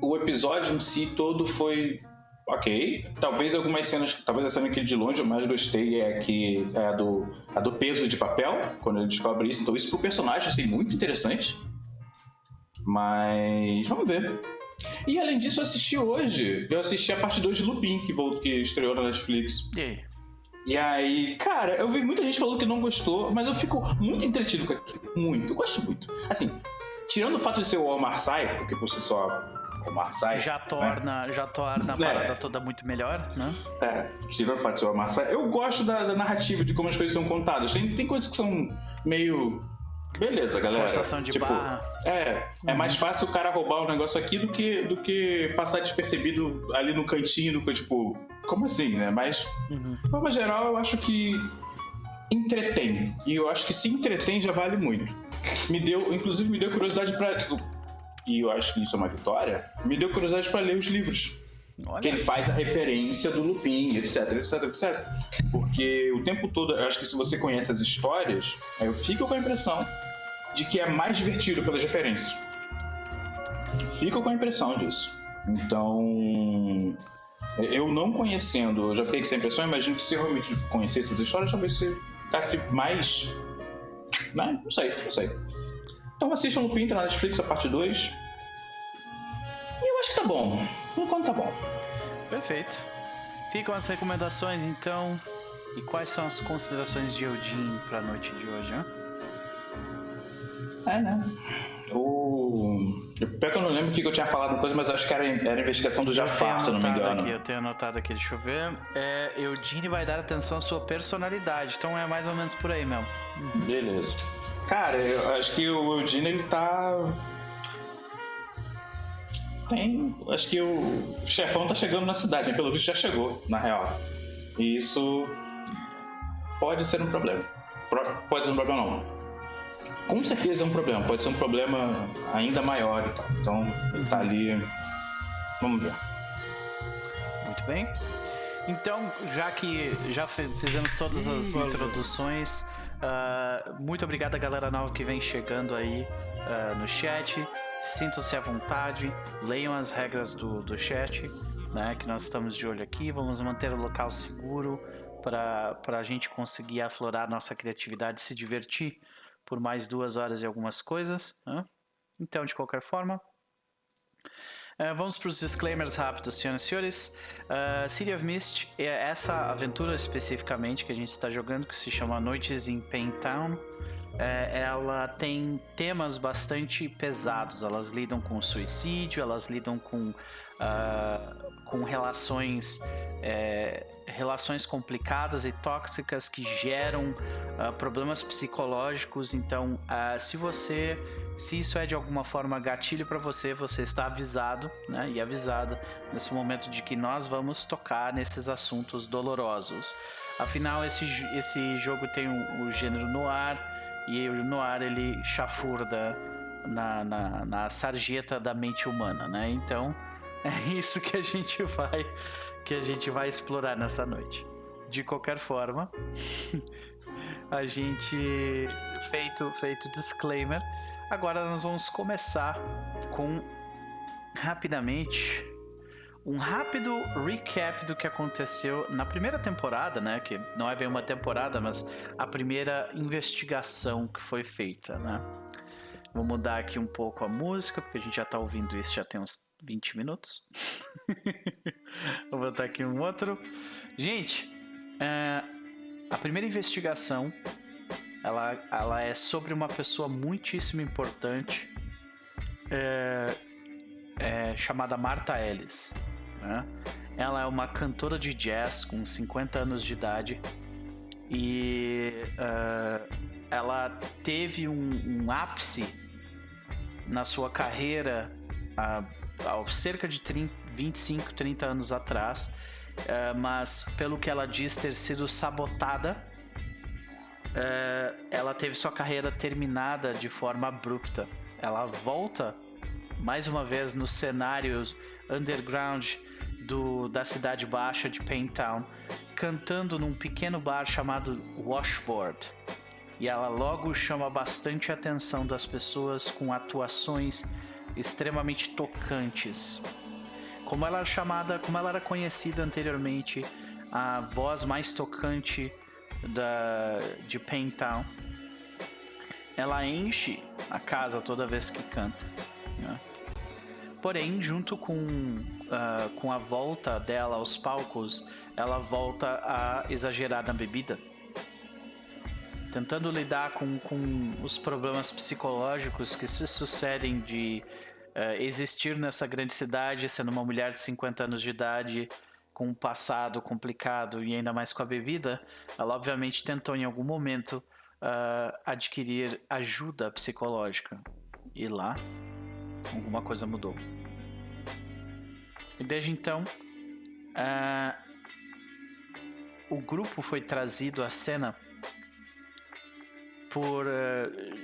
o episódio em si todo foi ok. Talvez algumas cenas, talvez a cena que de longe eu mais gostei é que é a do a do peso de papel quando ele descobre isso. Então isso pro personagem assim muito interessante. Mas vamos ver. E além disso, eu assisti hoje. Eu assisti a parte 2 de Lupin, que, voltou, que estreou na Netflix. E aí? E aí, cara, eu vi muita gente falando que não gostou, mas eu fico muito entretido com aquilo. Muito, eu gosto muito. Assim, tirando o fato de ser o Omar Sy, porque por si só, Omar Sy. Já torna, já torna a É. parada toda muito melhor, né? É, tirando o fato de ser o Omar Sy, eu gosto da, da narrativa, de como as coisas são contadas. Tem, tem coisas que são meio. Beleza, galera. Forçação de tipo, barra. É, é mais fácil o cara roubar um negócio aqui do que, do que passar despercebido ali no cantinho, do, tipo, como assim, né? Mas, Uhum. de forma geral, eu acho que entretém. E eu acho que se entretém já vale muito. Me deu, inclusive, me deu curiosidade pra. E eu acho que isso é uma vitória. Me deu curiosidade pra ler os livros Olha. que ele faz a referência do Lupin, etc, etc, etc. Porque o tempo todo, eu acho que se você conhece as histórias, eu fico com a impressão de que é mais divertido pelas referências. Fico com a impressão disso. Então, eu não conhecendo, eu já fiquei com essa impressão, imagino que se eu realmente conhecesse essas histórias, talvez você ficasse mais. Né? Não sei, não sei. Então assistam Lupin, tá na Netflix, a parte 2. E eu acho que tá bom. Enquanto tá bom. Perfeito. Ficam as recomendações, então. E quais são as considerações de Eudin pra noite de hoje, né? É, né? O. Pior que eu não lembro o que eu tinha falado depois, mas acho que era, era investigação do Jafar, se eu não me engano. aqui, eu tenho anotado aqui, deixa eu ver. É, Eudine vai dar atenção à sua personalidade, então é mais ou menos por aí mesmo. Beleza. Cara, eu acho que o Eudine ele tá. Tem. Acho que o chefão tá chegando na cidade, né? pelo visto já chegou, na real. E isso pode ser um problema. Pro- Pode ser um problema não. Com certeza é um problema, pode ser um problema ainda maior e tal. Então, ele tá ali. Vamos ver. Muito bem. Então, já que já fizemos todas as introduções, ah, muito obrigado a galera nova que vem chegando aí ah, no chat. Sintam-se à vontade, leiam as regras do, do chat, né, que nós estamos de olho aqui. Vamos manter o local seguro para a gente conseguir aflorar nossa criatividade e se divertir por mais duas horas e algumas coisas. né? Então, de qualquer forma, Uh, vamos para os disclaimers rápidos, senhoras e senhores. Uh, City of Mist é essa aventura especificamente que a gente está jogando, que se chama Noites em Pain Town. é, ela tem temas bastante pesados. Elas lidam com suicídio, elas lidam com, com relações, relações complicadas e tóxicas que geram ah, problemas psicológicos. Então, ah, se você se isso é de alguma forma gatilho para você, você está avisado né, e avisada nesse momento de que nós vamos tocar nesses assuntos dolorosos. Afinal, esse, esse jogo tem o, o gênero noir e o noir ele chafurda na, na, na sarjeta da mente humana, né? Então é isso que a gente vai que a gente vai explorar nessa noite. De qualquer forma, a gente feito, feito disclaimer, agora nós vamos começar com rapidamente um rápido recap do que aconteceu na primeira temporada, né? Que não é bem uma temporada, mas a primeira investigação que foi feita, né? Vou mudar aqui um pouco a música, porque a gente já tá ouvindo isso já tem uns 20 minutos. Vou botar aqui um outro. Gente, é, a primeira investigação ela, ela é sobre uma pessoa muitíssimo importante é, é, chamada Marta Ellis. Né? Ela é uma cantora de jazz com 50 anos de idade e uh, ela teve um, um, ápice na sua carreira há, há cerca de 30, 25, 30 anos atrás, uh, mas pelo que ela diz ter sido sabotada uh, ela teve sua carreira terminada de forma abrupta. Ela volta mais uma vez nos cenários underground do, da cidade baixa de Paintown, cantando num pequeno bar chamado Washboard. E ela logo chama bastante atenção das pessoas com atuações extremamente tocantes. Como ela era chamada, como ela era conhecida anteriormente, a voz mais tocante da, de Paintown. Ela enche a casa toda vez que canta. Né? Porém, junto com, uh, com a volta dela aos palcos, ela volta a exagerar na bebida. Tentando lidar com, com os problemas psicológicos que se sucedem de uh, existir nessa grande cidade, sendo uma mulher de 50 anos de idade, com um passado complicado e ainda mais com a bebida, ela obviamente tentou em algum momento uh, adquirir ajuda psicológica. E lá, alguma coisa mudou. E desde então, uh, o grupo foi trazido à cena por uh,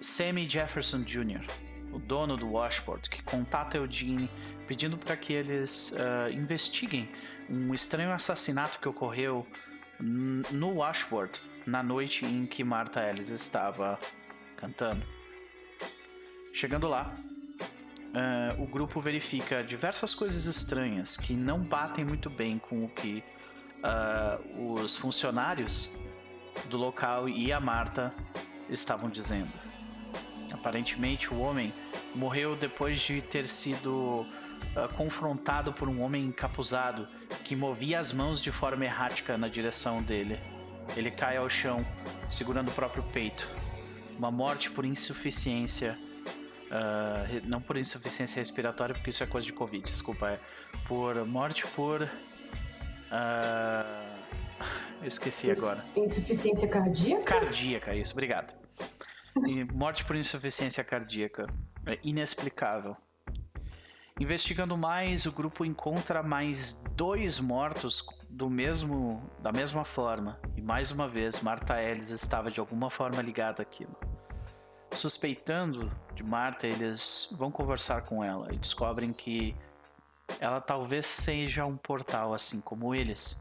Sammy Jefferson Jr., o dono do Washboard, que contata Eugene pedindo para que eles uh, investiguem um estranho assassinato que ocorreu no Washboard na noite em que Martha Ellis estava cantando. Chegando lá, uh, o grupo verifica diversas coisas estranhas que não batem muito bem com o que uh, os funcionários do local e a Marta estavam dizendo. Aparentemente, o homem morreu depois de ter sido uh, confrontado por um homem encapuzado que movia as mãos de forma errática na direção dele. Ele cai ao chão, segurando o próprio peito. Uma morte por insuficiência. Uh, não por insuficiência respiratória, porque isso é coisa de Covid, desculpa. É por morte por. Uh, eu esqueci agora. Insuficiência cardíaca? Cardíaca, isso, obrigado. E morte por insuficiência cardíaca. É inexplicável. Investigando mais, o grupo encontra mais dois mortos do mesmo, da mesma forma. E mais uma vez, Marta Ellis estava de alguma forma ligada àquilo. Suspeitando de Marta, eles vão conversar com ela e descobrem que ela talvez seja um portal assim como eles.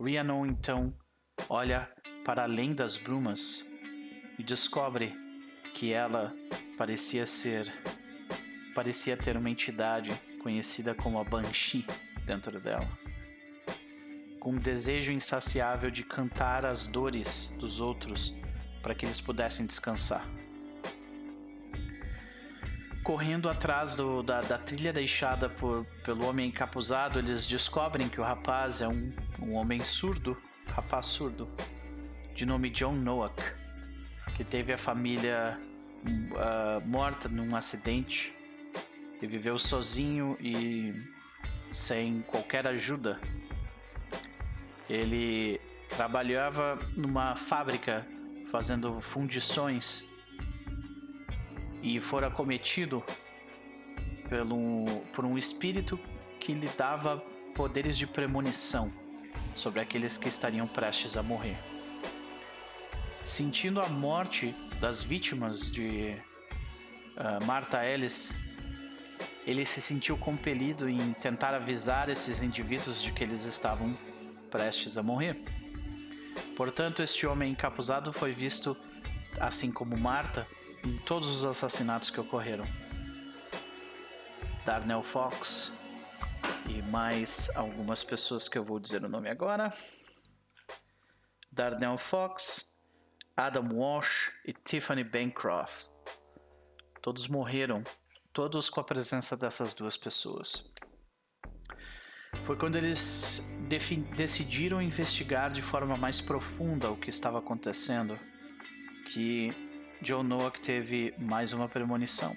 Rhiannon então olha para além das brumas e descobre que ela parecia ser parecia ter uma entidade conhecida como a Banshee dentro dela. Com um desejo insaciável de cantar as dores dos outros para que eles pudessem descansar. Correndo atrás do, da, da, trilha deixada por, pelo homem encapuzado, eles descobrem que o rapaz é um, um homem surdo, rapaz surdo, de nome John Noack, que teve a família uh, morta num acidente e viveu sozinho e sem qualquer ajuda. Ele trabalhava numa fábrica fazendo fundições e fora cometido pelo, por um espírito que lhe dava poderes de premonição sobre aqueles que estariam prestes a morrer. Sentindo a morte das vítimas de uh, Martha Ellis, ele se sentiu compelido em tentar avisar esses indivíduos de que eles estavam prestes a morrer. Portanto, este homem encapuzado foi visto assim como Marta, em todos os assassinatos que ocorreram. Darnell Fox e mais algumas pessoas que eu vou dizer o nome agora. Darnell Fox, Adam Walsh e Tiffany Bancroft. Todos morreram, todos com a presença dessas duas pessoas. Foi quando eles decidiram investigar de forma mais profunda o que estava acontecendo que John Noack teve mais uma premonição.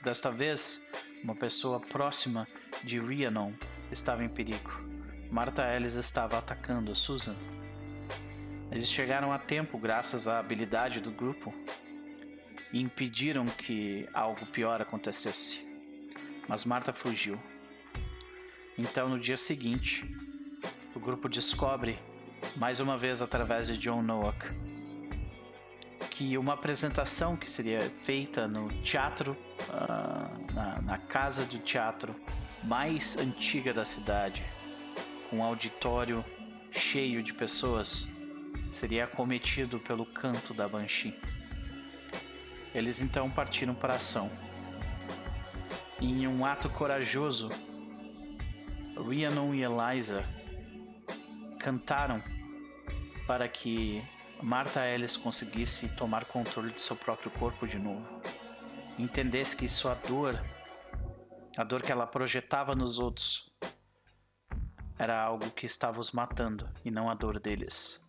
Desta vez, uma pessoa próxima de Rhiannon estava em perigo. Martha Ellis estava atacando Susan. Eles chegaram a tempo graças à habilidade do grupo e impediram que algo pior acontecesse. Mas Marta fugiu. Então, no dia seguinte, o grupo descobre, mais uma vez através de John Noack, que uma apresentação que seria feita no teatro, uh, na, na casa de teatro mais antiga da cidade, com um auditório cheio de pessoas, seria acometido pelo canto da Banshee. Eles então partiram para a ação. Em um ato corajoso, Rhiannon e Eliza cantaram para que Martha Ellis conseguisse tomar controle de seu próprio corpo de novo. Entendesse que sua dor, a dor que ela projetava nos outros, era algo que estava os matando e não a dor deles.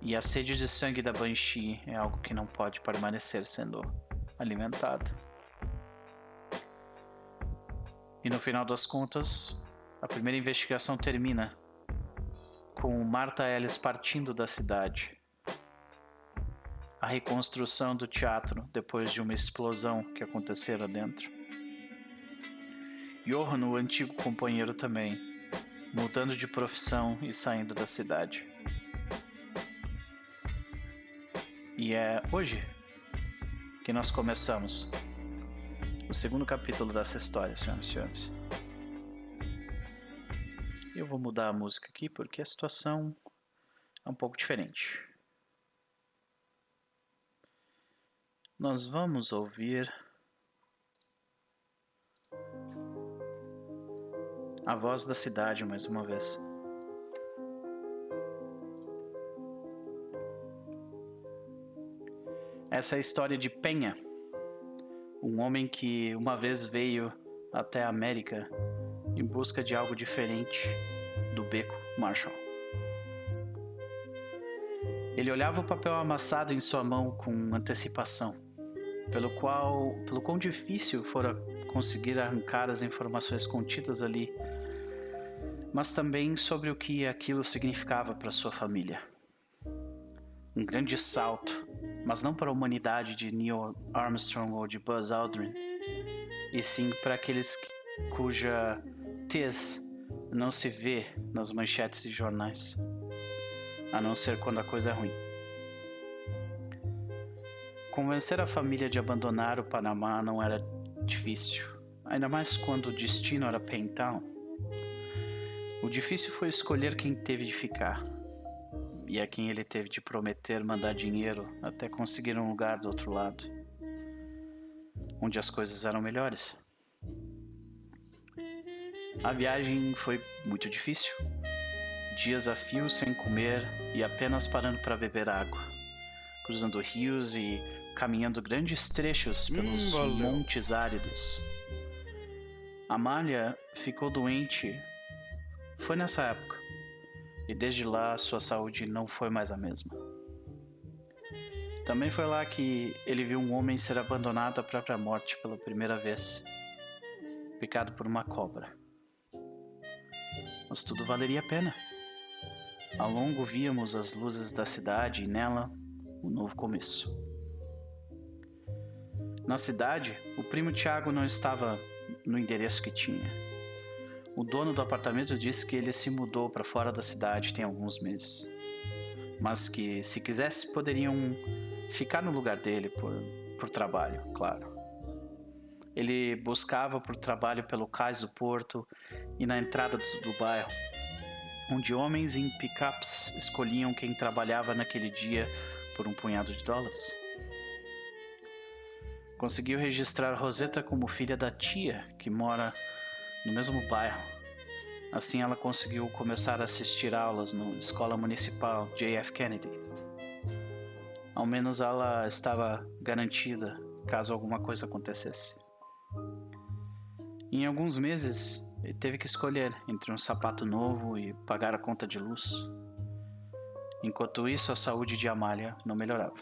E a sede de sangue da Banshee é algo que não pode permanecer sendo alimentado. E no final das contas, a primeira investigação termina com Martha Ellis partindo da cidade. A reconstrução do teatro depois de uma explosão que acontecera dentro. Johan, o antigo companheiro também, mudando de profissão e saindo da cidade. E é hoje que nós começamos o segundo capítulo dessa história, senhoras e senhores. Eu vou mudar a música aqui porque a situação é um pouco diferente. Nós vamos ouvir a voz da cidade mais uma vez. Essa é a história de Penha, um homem que uma vez veio até a América em busca de algo diferente do beco Marshall. Ele olhava o papel amassado em sua mão com antecipação, pelo qual, pelo quão difícil fora conseguir arrancar as informações contidas ali, mas também sobre o que aquilo significava para sua família. Um grande salto mas não para a humanidade de Neil Armstrong ou de Buzz Aldrin, e sim para aqueles cuja tez não se vê nas manchetes de jornais, a não ser quando a coisa é ruim. Convencer a família de abandonar o Panamá não era difícil, ainda mais quando o destino era Pentown. O difícil foi escolher quem teve de ficar e a quem ele teve de prometer mandar dinheiro até conseguir um lugar do outro lado, onde as coisas eram melhores. A viagem foi muito difícil. Dias a fio sem comer e apenas parando para beber água, cruzando rios e caminhando grandes trechos pelos hum, montes áridos. Amália ficou doente. Foi nessa época e desde lá sua saúde não foi mais a mesma. Também foi lá que ele viu um homem ser abandonado à própria morte pela primeira vez, picado por uma cobra. Mas tudo valeria a pena. Ao longo víamos as luzes da cidade e nela um novo começo. Na cidade, o primo Tiago não estava no endereço que tinha o dono do apartamento disse que ele se mudou para fora da cidade tem alguns meses, mas que se quisesse poderiam ficar no lugar dele por, por trabalho, claro. Ele buscava por trabalho pelo cais do porto e na entrada do, bairro, onde homens em pickups escolhiam quem trabalhava naquele dia por um punhado de dólares. Conseguiu registrar Rosetta como filha da tia, que mora no mesmo bairro. Assim, ela conseguiu começar a assistir aulas na escola municipal JF Kennedy. Ao menos ela estava garantida caso alguma coisa acontecesse. Em alguns meses, ele teve que escolher entre um sapato novo e pagar a conta de luz. Enquanto isso, a saúde de Amália não melhorava.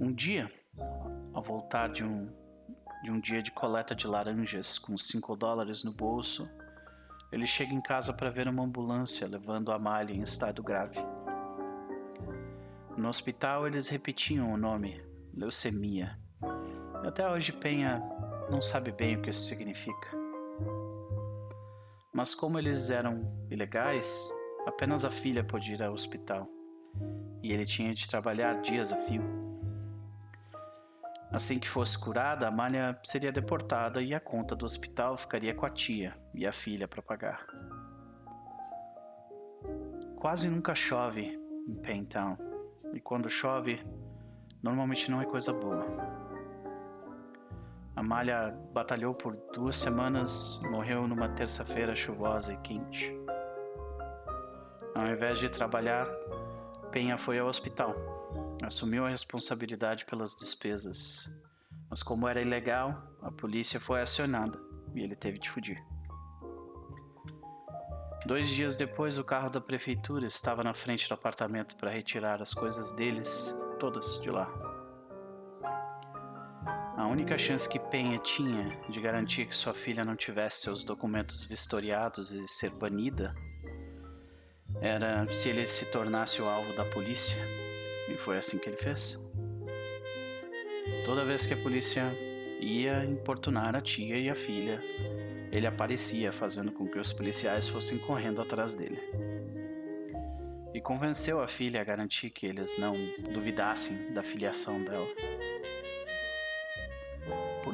Um dia, ao voltar de um, de um dia de coleta de laranjas com 5 dólares no bolso, ele chega em casa para ver uma ambulância levando Amália em estado grave. No hospital, eles repetiam o nome, leucemia. Até hoje, Penha não sabe bem o que isso significa. Mas como eles eram ilegais, apenas a filha pôde ir ao hospital. E ele tinha de trabalhar dias a fio. Assim que fosse curada, Amália seria deportada e a conta do hospital ficaria com a tia e a filha para pagar. Quase nunca chove em Paintown, e quando chove, normalmente não é coisa boa. Amália batalhou por duas semanas e morreu numa terça-feira chuvosa e quente. Ao invés de trabalhar, Penha foi ao hospital. Assumiu a responsabilidade pelas despesas. Mas como era ilegal, a polícia foi acionada e ele teve de fugir. Dois dias depois, o carro da prefeitura estava na frente do apartamento para retirar as coisas deles, todas de lá. A única chance que Penha tinha de garantir que sua filha não tivesse seus documentos vistoriados e ser banida era se ele se tornasse o alvo da polícia. E foi assim que ele fez. Toda vez que a polícia ia importunar a tia e a filha, ele aparecia, fazendo com que os policiais fossem correndo atrás dele. E convenceu a filha a garantir que eles não duvidassem da filiação dela.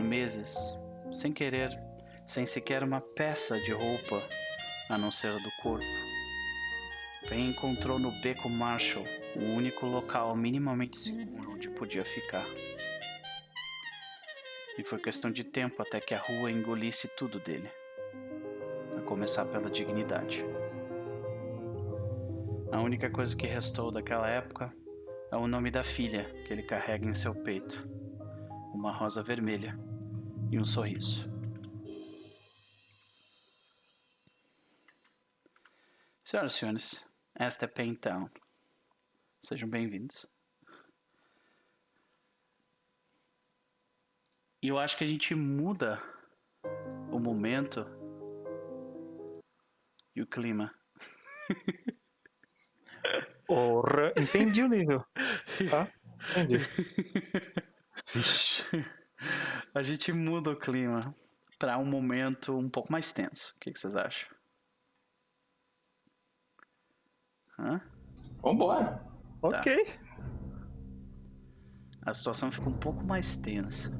Meses, sem querer, sem sequer uma peça de roupa a não ser do corpo. Ben encontrou no beco Marshall o único local minimamente seguro onde podia ficar. E foi questão de tempo até que a rua engolisse tudo dele, a começar pela dignidade. A única coisa que restou daquela época é o nome da filha que ele carrega em seu peito, uma rosa vermelha e um sorriso. Senhoras e senhores, esta é Paintown. Sejam bem-vindos. E eu acho que a gente muda o momento e o clima. Porra, entendi o nível. Tá? Entendi. Vixe. A gente muda o clima para um momento um pouco mais tenso. O que, que vocês acham? Hã? Vambora. Ok. A situação fica um pouco mais tensa.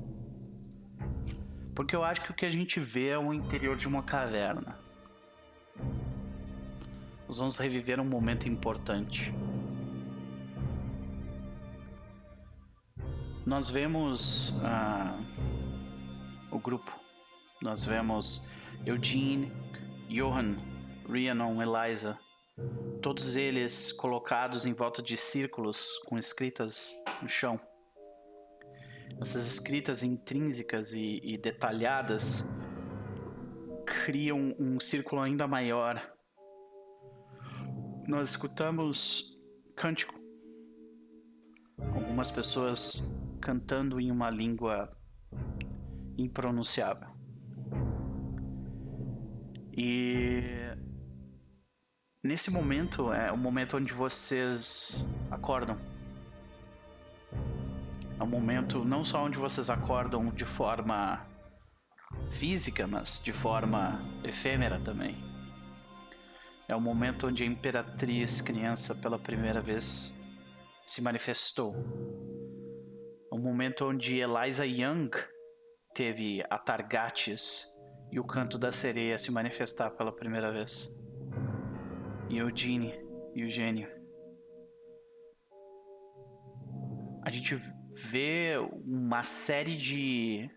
Porque eu acho que o que a gente vê é o interior de uma caverna. Nós vamos reviver um momento importante. Nós vemos ah, o grupo. Nós vemos Eugene, Johan, Rhiannon, Eliza. Todos eles colocados em volta de círculos com escritas no chão. Essas escritas intrínsecas e, e detalhadas criam um círculo ainda maior. Nós escutamos cântico. Algumas pessoas cantando em uma língua impronunciável. E nesse momento é o momento onde vocês acordam. É um momento não só onde vocês acordam de forma física, mas de forma efêmera também. É o momento onde a Imperatriz Criança pela primeira vez se manifestou. É o momento onde Eliza Young teve a Targates e o canto da sereia se manifestar pela primeira vez. E Eugene e o gênio a gente vê uma série de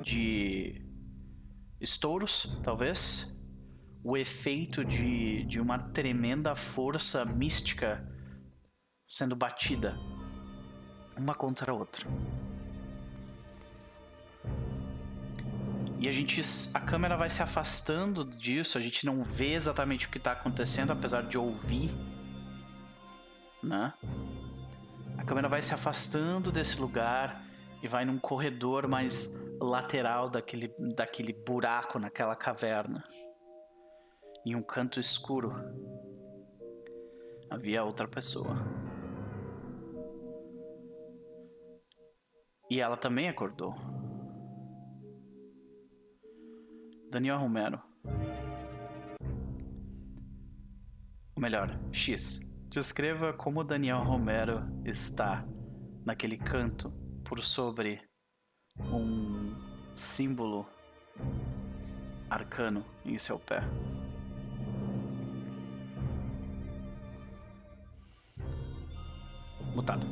de estouros, talvez, o efeito de, de uma tremenda força mística sendo batida uma contra a outra. E a gente, a câmera vai se afastando disso, a gente não vê exatamente o que está acontecendo, apesar de ouvir, né? A câmera vai se afastando desse lugar e vai num corredor mais lateral daquele, daquele buraco naquela caverna. Em um canto escuro havia outra pessoa. E ela também acordou. Daniel Romero. Ou melhor, X. Descreva como Daniel Romero está naquele canto por sobre um símbolo arcano em seu pé. Mutado.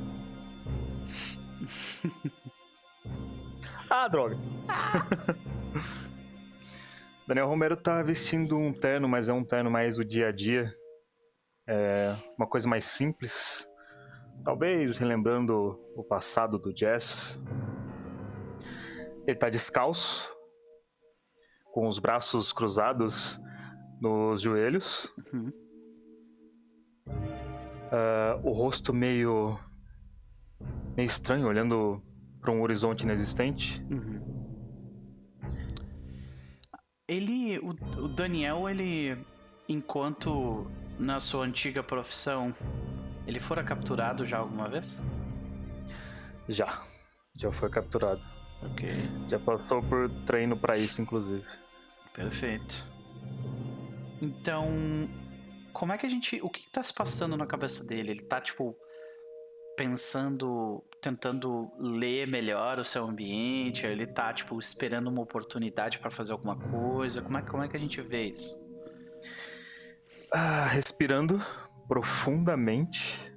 ah, droga. Daniel Romero tá vestindo um terno, mas é um terno mais o dia a dia. É uma coisa mais simples. Talvez relembrando o passado do jazz. Ele tá descalço, com os braços cruzados nos joelhos. Uhum. Uh, o rosto meio. meio estranho, olhando para um horizonte inexistente. Uhum. Ele. O, o Daniel, ele. Enquanto na sua antiga profissão, ele fora capturado já alguma vez? Já. Já foi capturado. Ok. Já passou por treino para isso, inclusive. Perfeito. Então, como é que a gente. O que tá se passando na cabeça dele? Ele tá, tipo, pensando, tentando ler melhor o seu ambiente? Ele tá, tipo, esperando uma oportunidade para fazer alguma coisa? Como é, como é que a gente vê isso? Ah, respirando profundamente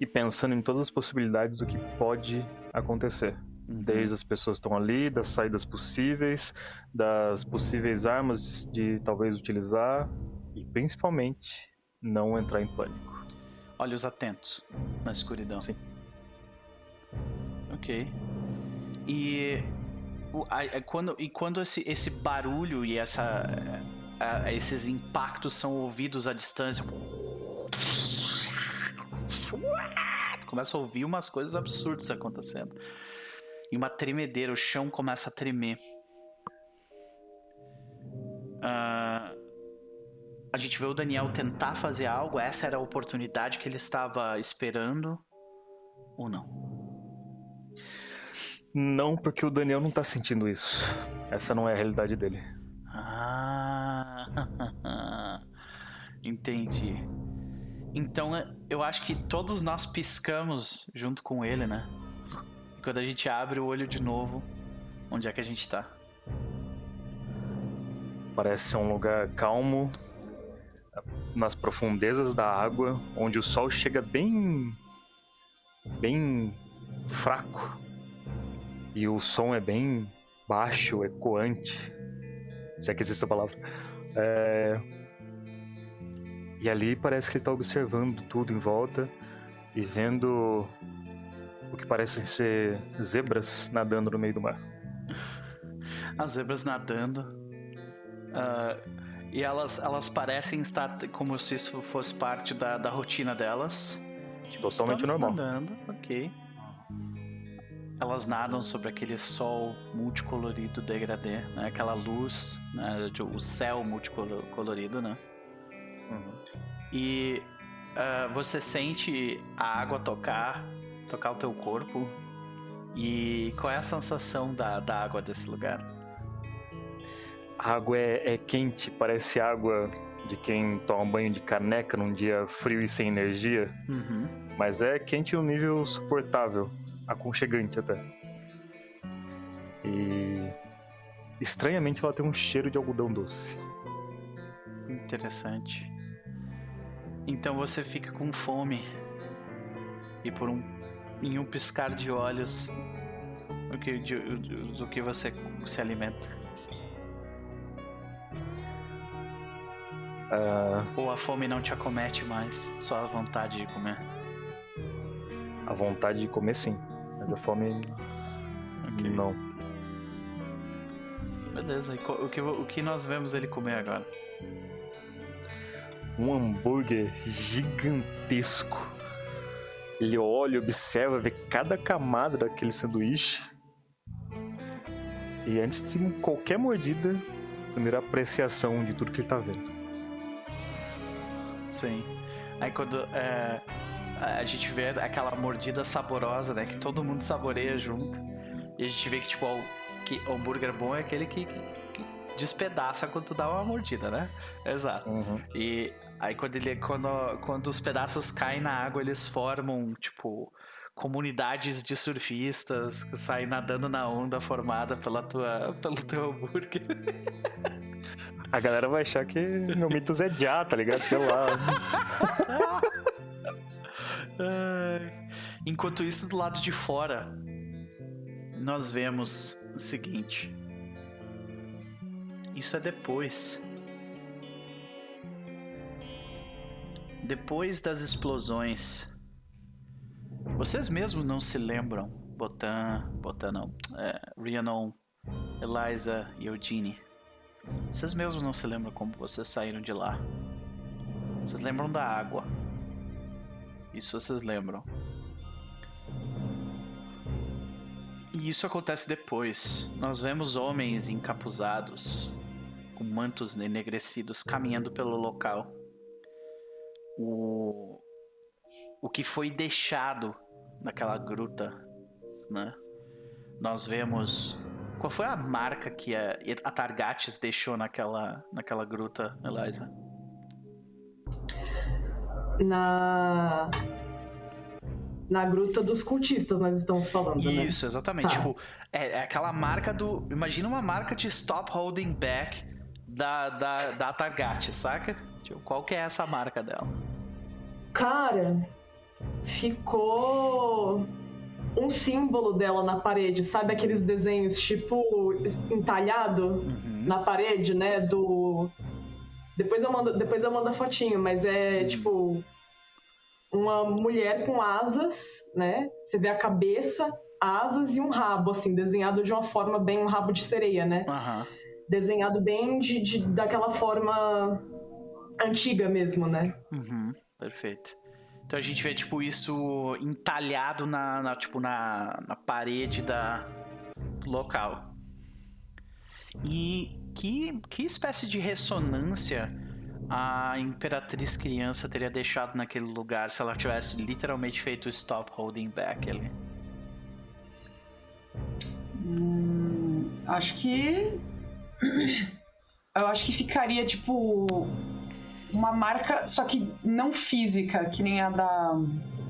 e pensando em todas as possibilidades do que pode acontecer. Uhum. Desde as pessoas que estão ali, das saídas possíveis, das possíveis armas de talvez utilizar e principalmente não entrar em pânico. Olhos atentos na escuridão. Sim. Ok. E o, a, a, quando, e quando esse, esse barulho e essa, a, esses impactos são ouvidos à distância, começa a ouvir umas coisas absurdas acontecendo e uma tremedeira, o chão começa a tremer. Gente vê o Daniel tentar fazer algo, essa era a oportunidade que ele estava esperando, ou não? Não, porque o Daniel não tá sentindo isso. Essa não é a realidade dele. Ah, entendi. Então eu acho que todos nós piscamos junto com ele, né? E quando a gente abre o olho de novo, onde é que a gente tá? Parece ser um lugar calmo, nas profundezas da água, onde o sol chega bem. bem fraco. E o som é bem baixo, ecoante. Se é que existe essa palavra. É... E ali parece que ele está observando tudo em volta e vendo o que parecem ser zebras nadando no meio do mar. As zebras nadando. Uh, e elas, elas parecem estar como se isso fosse parte da, da rotina delas. Tipo, Totalmente normal. nadando, ok. Elas nadam sobre aquele sol multicolorido degradê, né? Aquela luz, né? O céu multicolorido, né? Uhum. E uh, você sente a água tocar tocar o teu corpo. E qual é a sensação da, da água desse lugar? A água é, é quente, parece água de quem toma banho de caneca num dia frio e sem energia. Uhum. Mas é quente um nível suportável, aconchegante até. E estranhamente ela tem um cheiro de algodão doce. Interessante. Então você fica com fome E por um. Em um piscar de olhos. Do que, de- do que você se alimenta. Ah, Ou a fome não te acomete mais, só a vontade de comer. a vontade de comer sim, mas a fome Ok. não. Beleza, e o que, o que nós vemos ele comer agora? Um hambúrguer gigantesco. Ele olha, observa, vê cada camada daquele sanduíche. E antes de qualquer mordida, primeira apreciação de tudo que ele tá vendo. Sim. Aí quando é, a gente vê aquela mordida saborosa, né? Que todo mundo saboreia junto. E a gente vê que, tipo, o, que o hambúrguer bom é aquele que, que- que despedaça quando tu dá uma mordida, né? Exato. Uhum. E aí quando ele quando, quando os pedaços caem na água, eles formam, tipo, comunidades de surfistas que saem nadando na onda formada pela tua, pelo teu hambúrguer. A galera vai achar que meu mitos é já, tá ligado? Sei lá. Ai. Enquanto isso, do lado de fora, nós vemos o seguinte. Isso é depois. Depois das explosões. Vocês mesmos não se lembram, Botan, Botan não, é, Rhiannon, Eliza e Eugenie. Vocês mesmos não se lembram como vocês saíram de lá. Vocês lembram da água. Isso vocês lembram. E isso acontece depois. Nós vemos homens encapuzados, com mantos enegrecidos, caminhando pelo local. O, o que foi deixado naquela gruta, né? Nós vemos. Qual foi a marca que a, a Targates deixou naquela, naquela gruta, Eliza? Na. Na gruta dos cultistas, nós estamos falando, né? Isso, exatamente. Tá. Tipo, é, é aquela marca do. Imagina uma marca de Stop Holding Back da, da, da Targat, saca? Tipo, qual que é essa marca dela? Cara, ficou um símbolo dela na parede, sabe aqueles desenhos tipo entalhado Uhum. na parede, né? Do. Depois eu mando, depois eu mando a fotinho, mas é tipo uma mulher com asas, né? Você vê a cabeça, asas e um rabo, assim, desenhado de uma forma bem um rabo de sereia, né? Aham. Desenhado bem de, de- daquela forma antiga mesmo, né? Uhum. Perfeito. Então a gente vê, tipo, isso entalhado na, na, tipo, na, na parede da, do local. E que, que espécie de ressonância a Imperatriz Criança teria deixado naquele lugar se ela tivesse literalmente feito Stop Holding Back ali? Hum, acho que. Eu acho que ficaria tipo. Uma marca, só que não física, que nem a da,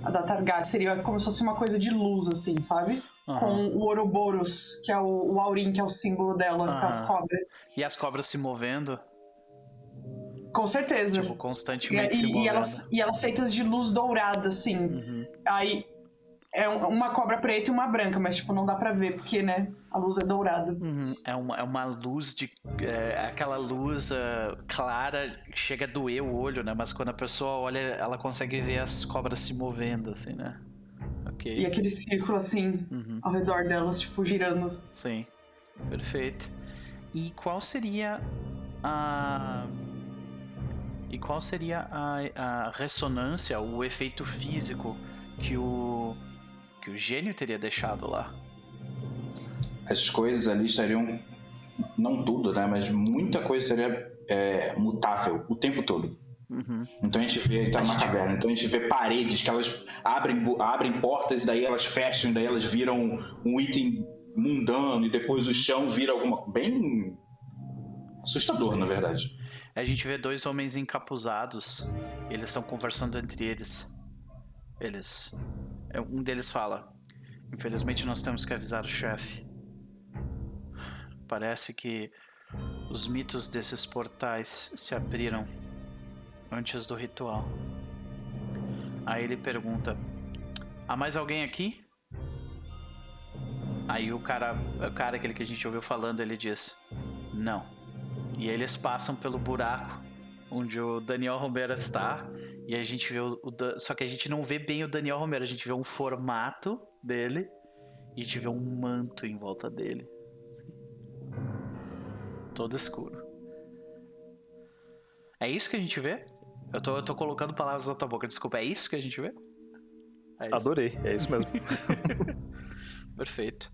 a da Targat. Seria como se fosse uma coisa de luz, assim, sabe? Aham. Com o Ouroboros, que é o, o Aurim, que é o símbolo dela, com as Aham. cobras. E as cobras se movendo, Com certeza. tipo, E, constantemente se e- movendo. e elas, e elas feitas de luz dourada, assim. Uhum. Aí é um- uma cobra preta e uma branca, mas tipo, não dá pra ver, porque, né, a luz é dourada. Uhum, É, uma, é uma luz de. É aquela luz ah, clara que chega a doer o olho, né? Mas quando a pessoa olha, ela consegue ver as cobras se movendo, assim, né? Ok. E aquele círculo assim, Uhum, ao redor delas, tipo, girando. sim. Perfeito. E qual seria a. E qual seria a, a ressonância, o efeito físico que o. que o gênio teria deixado lá? As coisas ali estariam. Não tudo, né? Mas muita coisa seria é, mutável o tempo todo. Uhum. Então a gente vê, então é uma caverna, então a gente vê paredes que elas abrem, abrem portas, daí elas fecham, daí elas viram um item mundano e depois o chão vira alguma. bem. assustador, na verdade. A gente vê dois homens encapuzados. Eles estão conversando entre eles. Eles. É, Um deles fala: Infelizmente nós temos que avisar o chefe. Parece que os mitos desses portais se abriram antes do ritual. Aí ele pergunta: Há mais alguém aqui? Aí o cara, o cara aquele que a gente ouviu falando, ele diz: Não. E eles passam pelo buraco onde o Daniel Romero está. E a gente vê o, o Só que a gente não vê bem o Daniel Romero, a gente vê um formato dele e a gente vê um manto em volta dele. Todo escuro. É isso que a gente vê? Eu tô, eu tô colocando palavras na tua boca, desculpa, é isso que a gente vê? É. Adorei, é isso mesmo. Perfeito.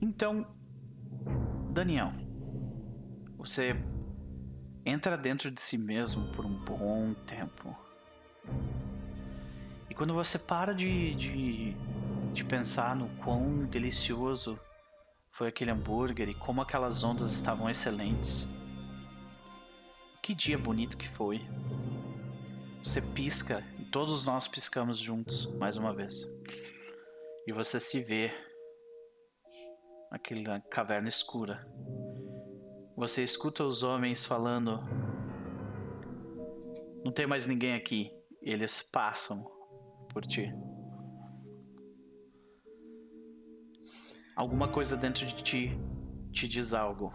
Então, Daniel, você entra dentro de si mesmo por um bom tempo. E quando você para de, de, de pensar no quão delicioso foi aquele hambúrguer e como aquelas ondas estavam excelentes, que dia bonito que foi. Você pisca e todos nós piscamos juntos mais uma vez e você se vê naquela caverna escura. Você escuta os homens falando: Não tem mais ninguém aqui. Eles passam por ti. Alguma coisa dentro de ti te diz algo.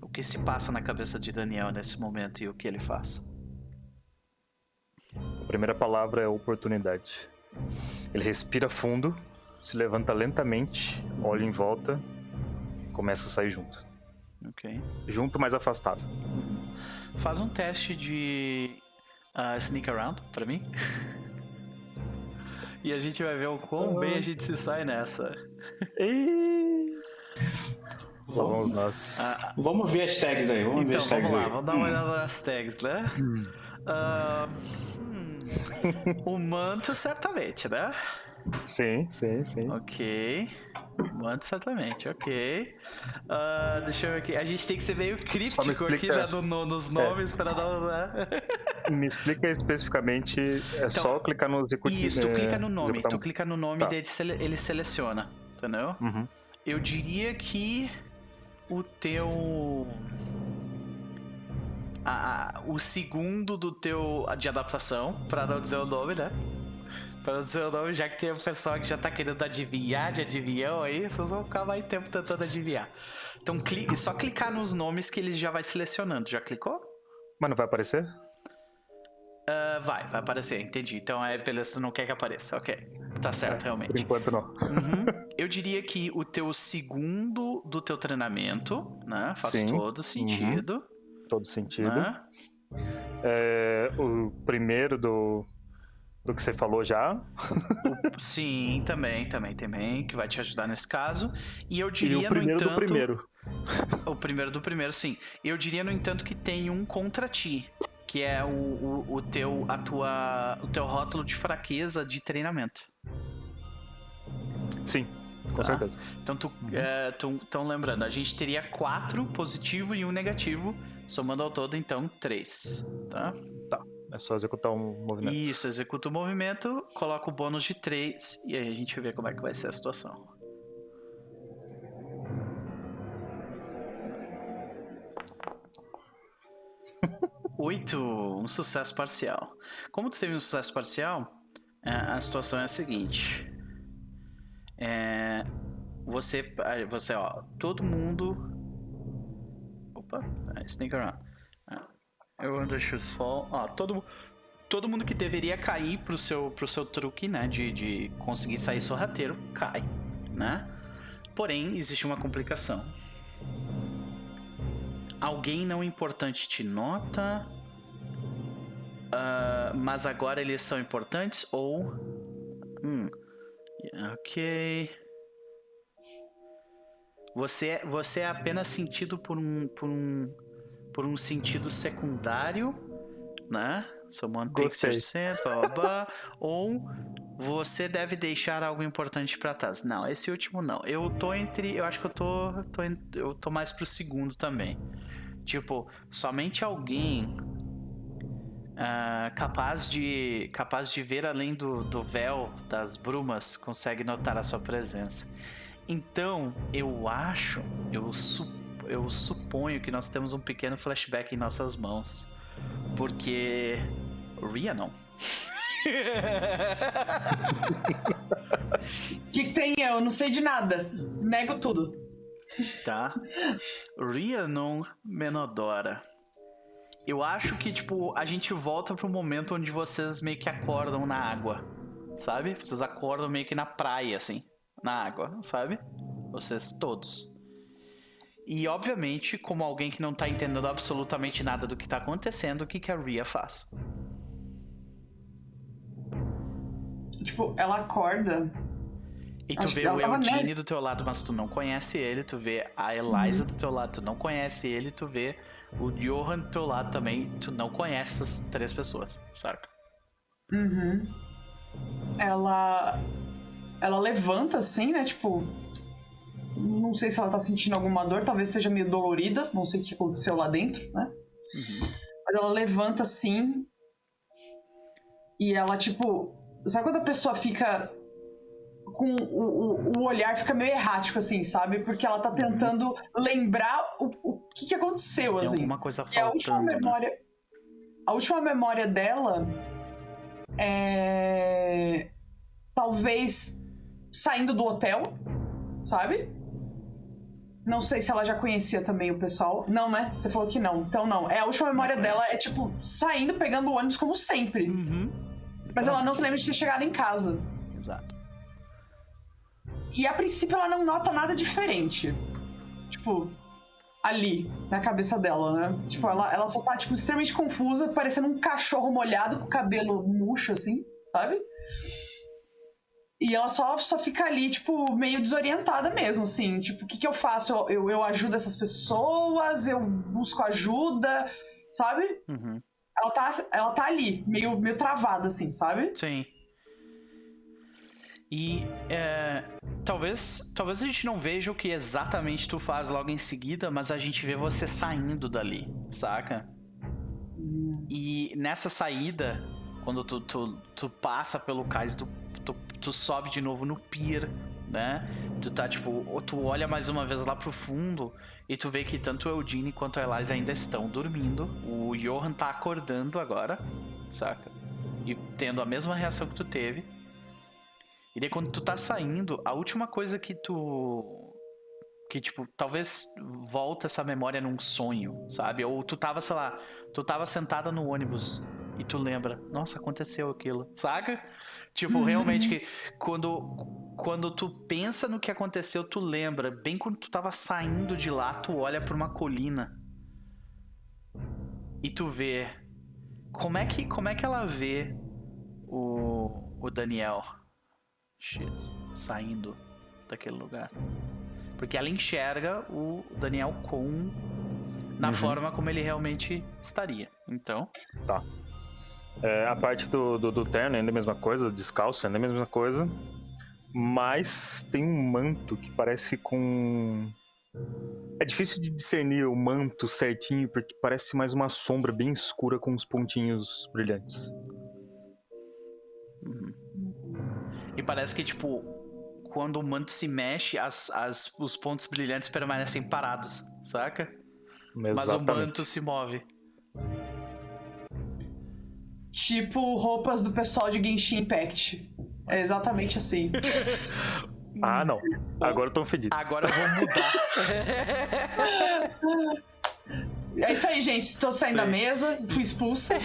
O que se passa na cabeça de Daniel nesse momento e o que ele faz? A primeira palavra é oportunidade. Ele respira fundo, se levanta lentamente, olha em volta, começa a sair junto. Ok. Junto, mas afastado. Faz um teste de ah, sneak around pra mim. e a gente vai ver o quão bem a gente se sai nessa. Vamos nós. Ah, Vamos ver as tags aí, vamos ver então as tags vamos lá, aí. vamos dar uma olhada nas tags, né? Ah, hum, o manto, certamente, né? Sim, sim, sim. Ok. Manto, certamente, ok. Ah, deixa eu ver aqui. A gente tem que ser meio críptico aqui né, no- no- nos nomes pra dar um. né? Me explica especificamente. É só clicar no executivo. Então, Isso, tu clica no nome. executar Tu um- clica no nome Tá. e daí ele sele- ele seleciona. Entendeu? Uhum. Eu diria que o teu. a- a- o segundo do teu de adaptação, pra não dizer o nome, né? Pra não dizer o nome, já que tem o pessoal que já tá querendo adivinhar de adivinhão aí, vocês vão ficar mais tempo tentando adivinhar. Então clique, só clicar nos nomes que ele já vai selecionando. Já clicou? Mas não vai aparecer? Ah, vai, vai aparecer, entendi. Então é, beleza, tu não quer que apareça. Ok. Tá certo, Por realmente. enquanto não. Uhum. Eu diria que o teu segundo do teu treinamento, né? Faz Sim. todo sentido, Todo sentido. né? É, o primeiro do, do que você falou já. Sim, também, também, também, que vai te ajudar nesse caso. E eu E diria, o primeiro no entanto... do primeiro. O primeiro do primeiro, sim. Eu diria, no entanto, que tem um contra ti, que é o, o, o teu, a tua, o teu rótulo de fraqueza de treinamento. Sim, com Tá. certeza. Então, tu, Uhum. é, tu, tão lembrando, a gente teria quatro positivo e um negativo, somando ao todo, então, três, tá? É só executar um movimento. Isso, executa o movimento, coloca o bônus de 3 e aí a gente vê como é que vai ser a situação. Oito, um sucesso parcial. Como tu teve um sucesso parcial, é, a situação é a seguinte. É, você, você, ó, todo mundo. Opa, é, sneak around. Eu under should fall. Ó, todo, todo mundo que deveria cair pro seu, pro seu truque, né? De, de conseguir sair sorrateiro, cai, né? Porém, existe uma complicação. Alguém não importante te nota. ah, mas agora eles são importantes ou. Hum. Ok. Você, você é apenas sentido por um, por um, por um sentido secundário, né? Someone takes your scent, blá, blá, blá. ou você deve deixar algo importante pra trás. Não, esse último não. Eu tô entre, eu acho que eu tô, tô eu tô mais pro segundo também. Tipo, somente alguém ah, capaz de capaz de ver além do, do véu das brumas consegue notar a sua presença. Então, eu acho, eu, su, eu suponho que nós temos um pequeno flashback em nossas mãos. Porque. Ria não. O que, que tem? Eu não sei de nada. Nego tudo. Tá. Rhiannon Menodora. Eu acho que, tipo, a gente volta pro momento onde vocês meio que acordam na água. Sabe? Vocês acordam meio que na praia, assim. Na água, sabe? Vocês todos. E, obviamente, como alguém que não tá entendendo absolutamente nada do que tá acontecendo, o que, que a Rhea faz? Tipo, ela acorda. E tu Acho vê o nele. do teu lado, mas tu não conhece ele. Tu vê a Eliza Uhum. do teu lado, tu não conhece ele. Tu vê o Johan do teu lado também, tu não conhece essas três pessoas, saca? Uhum. Ela. Ela levanta assim, né? Tipo. Não sei se ela tá sentindo alguma dor, talvez esteja meio dolorida, não sei o que aconteceu lá dentro, né? Uhum. Mas ela levanta assim. E ela, tipo. Sabe quando a pessoa fica. Com o, o, o olhar fica meio errático, assim, sabe? Porque ela tá tentando lembrar o, o que, que aconteceu, Tem assim. alguma coisa E a última faltando, né? memória. A última memória dela é. Talvez saindo do hotel, sabe? Não sei se ela já conhecia também o pessoal. Não, né? Você falou que não. Então não. É a última memória dela é tipo saindo, pegando o ônibus como sempre. Uhum. Mas ela não se lembra de ter chegado em casa. Exato. E a princípio ela não nota nada diferente. Tipo, ali, na cabeça dela, né? Tipo, ela, ela só tá, tipo, extremamente confusa, parecendo um cachorro molhado com o cabelo murcho, assim, sabe? E ela só, só fica ali, tipo, meio desorientada mesmo, assim. Tipo, o que, que eu faço? Eu, eu, eu ajudo essas pessoas, eu busco ajuda, sabe? Uhum. Ela tá, ela tá ali, meio, meio travada, assim, sabe? Sim. E é, talvez, talvez a gente não veja o que exatamente tu faz logo em seguida, mas a gente vê você saindo dali, saca? E nessa saída, quando tu, tu, tu passa pelo cais, tu, tu, sobe de novo no pier, né? Tu tá tipo, tu olha mais uma vez lá pro fundo e tu vê que tanto o Eudine quanto a Eliza ainda estão dormindo. O Johan tá acordando agora, saca? E tendo a mesma reação que tu teve. E daí quando tu tá saindo, a última coisa que tu. Que, tipo, talvez volta essa memória num sonho, sabe? Ou tu tava, sei lá, tu tava sentada no ônibus e tu lembra, nossa, aconteceu aquilo, saca? Tipo, realmente que quando, quando tu pensa no que aconteceu, tu lembra. Bem quando tu tava saindo de lá, tu olha pra uma colina e tu vê. Como é que, como é que ela vê o, o Daniel X saindo daquele lugar? Porque ela enxerga o Daniel com na Uhum. forma como ele realmente estaria. Então, É, a parte do, do, do terno ainda é a mesma coisa, descalço ainda é a mesma coisa. Mas tem um manto que parece com. É difícil de discernir o manto certinho, porque parece mais uma sombra bem escura com uns pontinhos brilhantes. e parece que tipo quando o manto se mexe, as, as, os pontos brilhantes permanecem parados, saca? Mas o Exatamente. manto se move. Tipo roupas do pessoal de Genshin Impact. É exatamente assim. Ah, não. Agora eu tô fedido. Agora eu vou mudar. É isso aí, gente. Estou saindo da Sim. mesa, fui expulsa.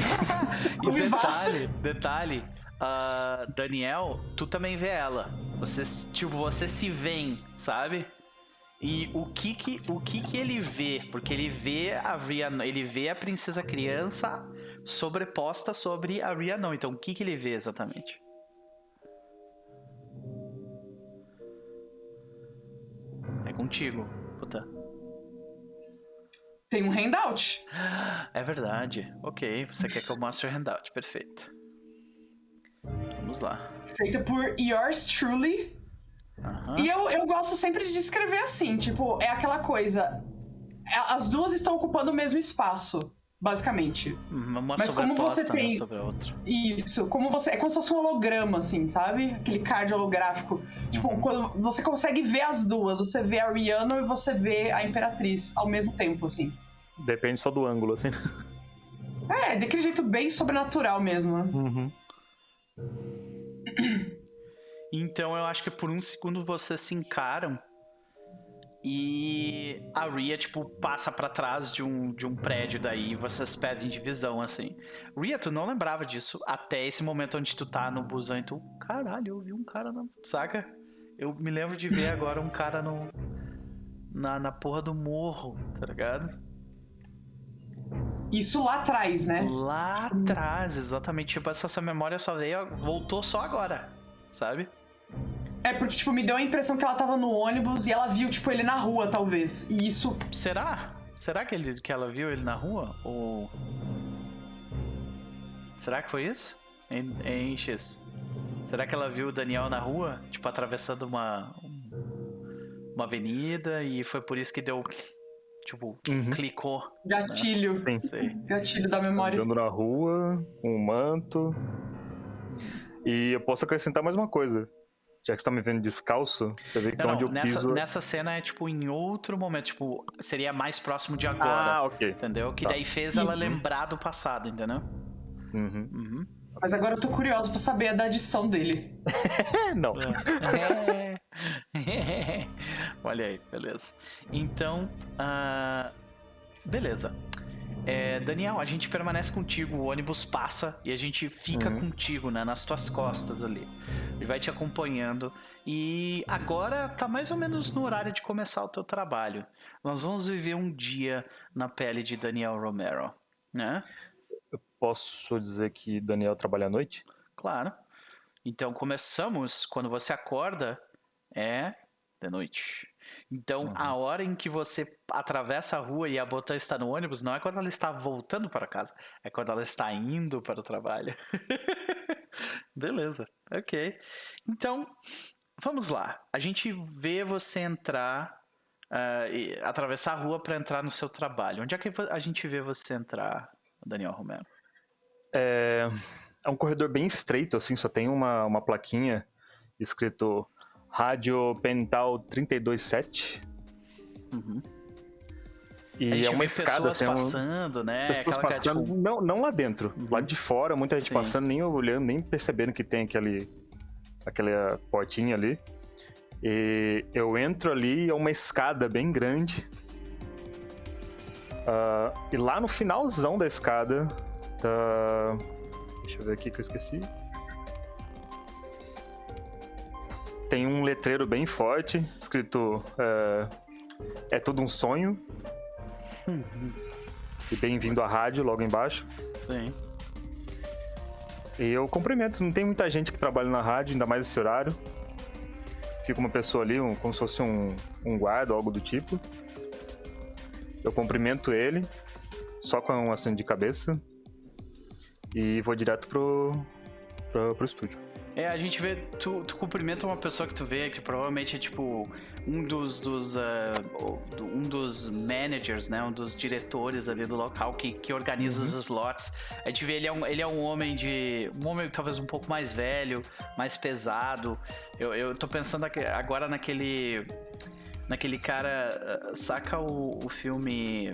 E vaso. detalhe, detalhe, ah, Daniel, tu também vê ela. Você, tipo, você se vê, sabe? E o que que, o que que ele vê? Porque ele vê a ele vê a princesa criança sobreposta sobre a Rhiannon. Então, o que que ele vê exatamente? É contigo, puta. Tem um handout. É verdade. Ok, você quer que eu mostre o handout. Perfeito. Vamos lá. Feita por yours truly. Aham. E eu, eu gosto sempre de descrever assim, tipo, é aquela coisa. é- As duas estão ocupando o mesmo espaço, basicamente. Uma Mas como você sobreposta, tem- né, sobre a outra. Isso, como você. É como se fosse um holograma, assim, sabe? Aquele card holográfico. Tipo, quando você consegue ver as duas, você vê a Rihanna e você vê a Imperatriz ao mesmo tempo, assim. Depende só do ângulo, assim. É, daquele jeito bem sobrenatural mesmo. né? Uhum. Então eu acho que por um segundo vocês se encaram e a Ria, tipo, passa para trás de um, de um prédio daí e vocês pedem divisão, assim. Ria, tu não lembrava disso até esse momento onde tu tá no busão e tu, caralho, eu vi um cara na. Saca? Eu me lembro de ver agora um cara no. Na, na porra do morro, tá ligado? Isso lá atrás, né? Lá atrás, exatamente. Tipo, essa, essa memória só veio. Voltou só agora, sabe? É porque, tipo, me deu a impressão que ela tava no ônibus e ela viu, tipo, ele na rua, talvez. E isso. Será? Será que, ele, que ela viu ele na rua? Ou. Será que foi isso? Em, em X? Será que ela viu o Daniel na rua? Tipo, atravessando uma. Uma avenida e foi por isso que deu. Tipo, Uhum. clicou. Gatilho. Sim. Sei. Gatilho da memória. Andando na rua, um manto. E eu posso acrescentar mais uma coisa. Já que você tá me vendo descalço, você vê que Não, onde não, eu nessa, piso. nessa cena é tipo em outro momento, tipo, seria mais próximo de agora. Ah, ok. Entendeu? Que Tá. daí fez ela Isso. lembrar do passado, entendeu? Uhum. Uhum. Mas agora eu tô curiosa pra saber a da adição dele. É, não. É. Olha aí, beleza. Então, ah, beleza. É, Daniel, a gente permanece contigo, o ônibus passa e a gente fica Uhum. contigo, né, nas tuas costas ali. Ele vai te acompanhando e agora tá mais ou menos no horário de começar o teu trabalho. Nós vamos viver um dia na pele de Daniel Romero, né? Posso dizer que Daniel trabalha à noite? Claro. Então começamos quando você acorda é de noite. Então a hora em que você atravessa a rua e a Botã está no ônibus não é quando ela está voltando para casa, é quando ela está indo para o trabalho. Beleza, ok. Então vamos lá. A gente vê você entrar, ah, e atravessar a rua para entrar no seu trabalho. Onde é que a gente vê você entrar, Daniel Romero? É, é um corredor bem estreito, assim, só tem uma, uma plaquinha escrito Rádio Pental 327. Uhum. E é uma escada, pessoas assim, é um- passando, né? pessoas Aquela que é, passando, tipo, não, não lá dentro, Uhum. lá de fora, muita gente Sim. passando, nem olhando, nem percebendo que tem aquele, aquela portinha ali. E eu entro ali, é uma escada bem grande. Ah, e lá no finalzão da escada tá. Deixa eu ver aqui que eu esqueci. Tem um letreiro bem forte, escrito é, é tudo um sonho. E bem-vindo à rádio, logo embaixo. Sim. E eu cumprimento, não tem muita gente que trabalha na rádio, ainda mais esse horário. Fica uma pessoa ali, um- como se fosse um, um guarda, algo do tipo. Eu cumprimento ele, só com um aceno de cabeça. E vou direto pro, pro, pro estúdio. É, a gente vê, tu, tu cumprimenta uma pessoa que tu vê que provavelmente é tipo um dos, dos do- um dos managers, né, um dos diretores ali do local que, que organiza os slots. A gente vê ele é um, ele é um homem de um homem talvez um pouco mais velho, mais pesado. Eu, eu tô pensando agora naquele naquele cara, ah, saca o, o filme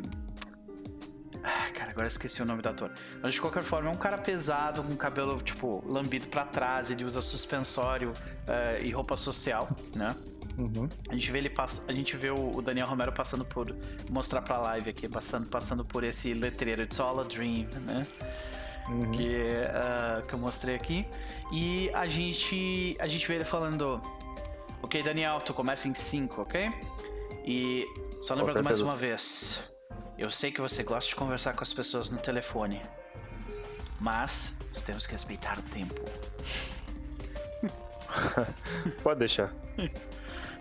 Ah, cara, agora esqueci o nome do ator. Mas de qualquer forma, é um cara pesado, com cabelo, tipo, lambido pra trás, ele usa suspensório eh, e roupa social, né? Uhum. A gente vê ele pass... a gente vê o Daniel Romero passando por mostrar pra live aqui, passando passando por esse letreiro It's all a dream, né? Uhum. Que, ah, que eu mostrei aqui. E a gente a gente vê ele falando OK, Daniel, tu começa em 5, OK? E só lembrando mais uma vez, eu sei que você gosta de conversar com as pessoas no telefone, mas nós temos que respeitar o tempo. Pode deixar.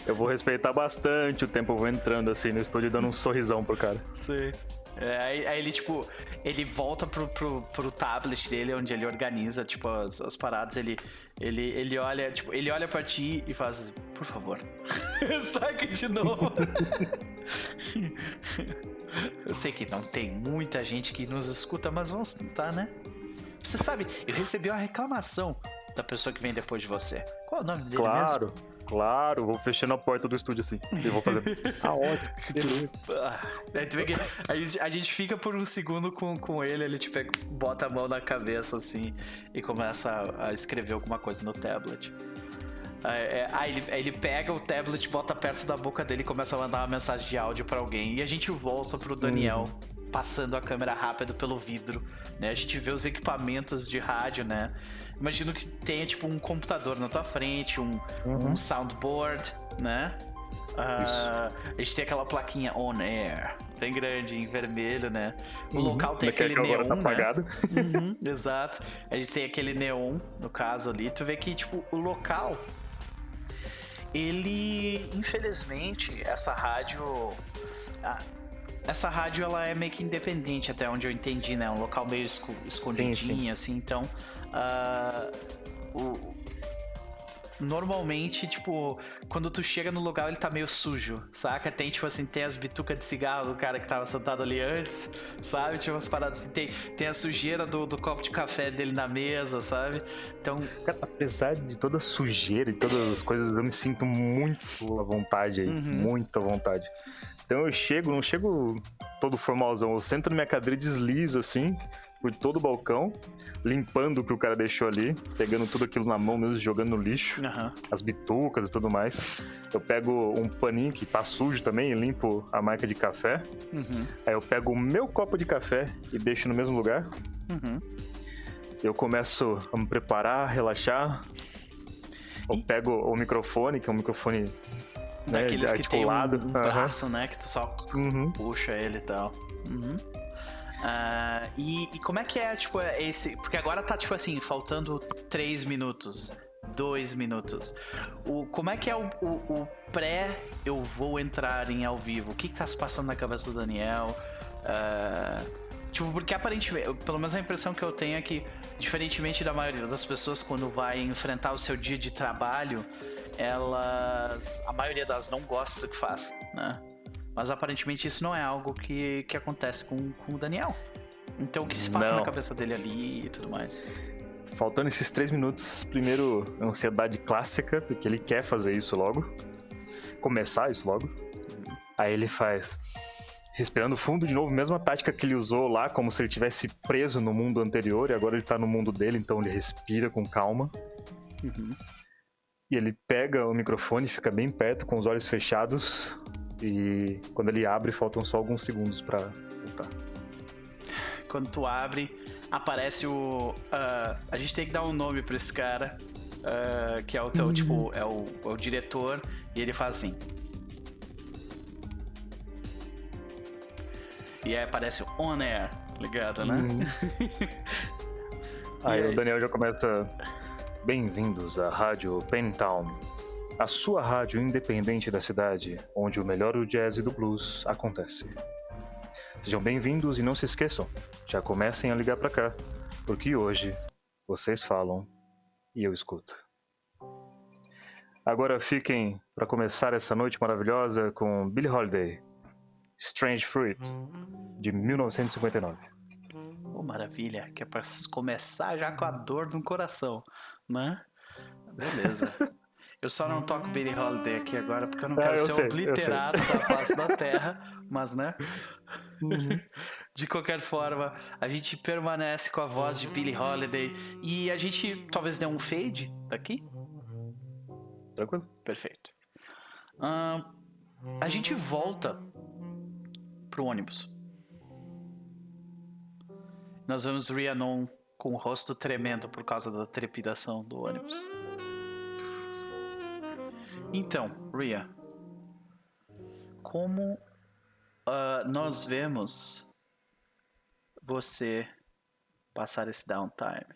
Eu vou respeitar bastante o tempo, eu vou entrando assim no estúdio dando um sorrisão pro cara. Sim. É, aí, aí ele, tipo, ele volta pro, pro, pro tablet dele, onde ele organiza, tipo, as, as paradas, ele, ele, ele olha, tipo, ele olha pra ti e faz, por favor, saca de novo. Eu sei que não tem muita gente que nos escuta, mas vamos tentar, né? Você sabe, eu recebi uma reclamação da pessoa que vem depois de você. Qual é o nome dele mesmo? Claro, claro, vou fechando a porta do estúdio assim. E vou fazer. Ah, ótimo. Ah, que a gente, a gente fica por um segundo com, com ele, ele tipo, bota a mão na cabeça assim e começa a, a escrever alguma coisa no tablet. É, é, aí, ele, ele pega o tablet, bota perto da boca dele e começa a mandar uma mensagem de áudio para alguém. E a gente volta pro Daniel. Uhum passando a câmera rápido pelo vidro, né? A gente vê os equipamentos de rádio, né? Imagino que tenha tipo um computador na tua frente, um, uhum. um soundboard, né? Uh, a gente tem aquela plaquinha on air, bem grande, em vermelho, né? O uhum. local tem aquele neon, tá apagado. Né? Uhum, exato. A gente tem aquele neon, no caso ali. Tu vê que, tipo, o local... Ele, infelizmente, essa rádio... Ah, essa rádio ela é meio que independente, até onde eu entendi, né? Um local meio escondidinho, sim, sim. assim. Então, uh, o, normalmente, tipo, quando tu chega no lugar, ele tá meio sujo, saca? Tem, tipo assim, tem as bitucas de cigarro do cara que tava sentado ali antes, sabe? Tinha umas paradas assim, tem, tem a sujeira do, do copo de café dele na mesa, sabe? Então. Cara, apesar de toda a sujeira e todas as coisas, eu me sinto muito à vontade aí, uhum. muito à vontade. Então eu chego, não chego todo formalzão, eu sento na minha cadeira e deslizo assim, por todo o balcão, limpando o que o cara deixou ali, pegando tudo aquilo na mão mesmo, jogando no lixo, uhum. as bitucas e tudo mais. Eu pego um paninho que tá sujo também e limpo a marca de café. Uhum. Aí eu pego o meu copo de café e deixo no mesmo lugar. Uhum. Eu começo a me preparar, relaxar. Eu e... pego o microfone, que é um microfone né, Daqueles que tem um, um braço, né? Que tu só uhum. puxa ele e tal. Uhum. Uh, e, e, como é que é, tipo, esse. Porque agora tá, tipo assim, faltando 3 minutos, 2 minutos. O, como é que é o, o, o, pré eu vou entrar em ao vivo? O que, que tá se passando na cabeça do Daniel? Uh, tipo, porque aparentemente, pelo menos a impressão que eu tenho é que, diferentemente da maioria das pessoas, quando vai enfrentar o seu dia de trabalho, elas. A maioria delas não gosta do que faz, né? Mas aparentemente isso não é algo que, que acontece com, com o Daniel. Então o que se passa não. na cabeça dele ali e tudo mais? Faltando esses três minutos, primeiro, ansiedade clássica, porque ele quer fazer isso logo. Começar isso logo. Aí ele faz. Respirando fundo de novo, mesma tática que ele usou lá, como se ele tivesse preso no mundo anterior, e agora ele tá no mundo dele, então ele respira com calma. Uhum. E ele pega o microfone, fica bem perto, com os olhos fechados. E quando ele abre, faltam só alguns segundos para voltar. Quando tu abre, aparece o. Uh, a gente tem que dar um nome pra esse cara. Uh, que é o teu, uhum. tipo, é o, é o diretor, e ele faz assim. E aí aparece o On Air, ligado, né? Uhum. aí, aí o Daniel já começa. Bem-vindos à Rádio Pentown, a sua rádio independente da cidade, onde o melhor do jazz e do blues acontece. Sejam bem-vindos e não se esqueçam, já comecem a ligar para cá, porque hoje vocês falam e eu escuto. Agora fiquem para começar essa noite maravilhosa com Billie Holiday, Strange Fruit, de 1959. Oh, maravilha, que é para começar já com a dor no coração né? Beleza. Eu só não toco Billie Holiday aqui agora porque eu não é, quero eu ser sei, obliterado da face da Terra, mas né? Uhum. De qualquer forma, a gente permanece com a voz de Billie Holiday e a gente talvez dê um fade daqui. Tranquilo. Perfeito. Uh, a gente volta pro ônibus. Nós vemos Rhiannon com o rosto tremendo por causa da trepidação do ônibus. Então, Ria, como uh, nós vemos você passar esse downtime?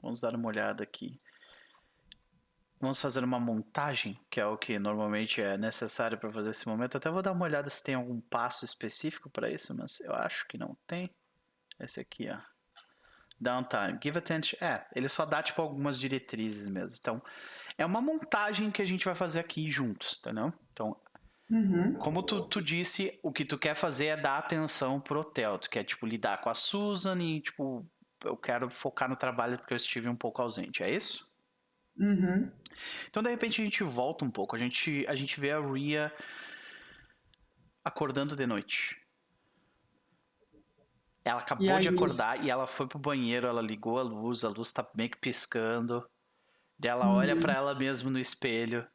Vamos dar uma olhada aqui. Vamos fazer uma montagem, que é o que normalmente é necessário para fazer esse momento. Até vou dar uma olhada se tem algum passo específico para isso, mas eu acho que não tem. Esse aqui, ó. Downtime. Give attention. É, ele só dá, tipo, algumas diretrizes mesmo. Então, é uma montagem que a gente vai fazer aqui juntos, entendeu? Então, uhum. como tu, tu disse, o que tu quer fazer é dar atenção pro hotel. Tu quer, tipo, lidar com a Susan e, tipo, eu quero focar no trabalho porque eu estive um pouco ausente. É isso? Uhum. Então, de repente, a gente volta um pouco. A gente, a gente vê a Ria acordando de noite. Ela acabou de acordar e ela foi pro banheiro, ela ligou a luz, a luz tá meio que piscando. E ela olha para ela mesma no espelho.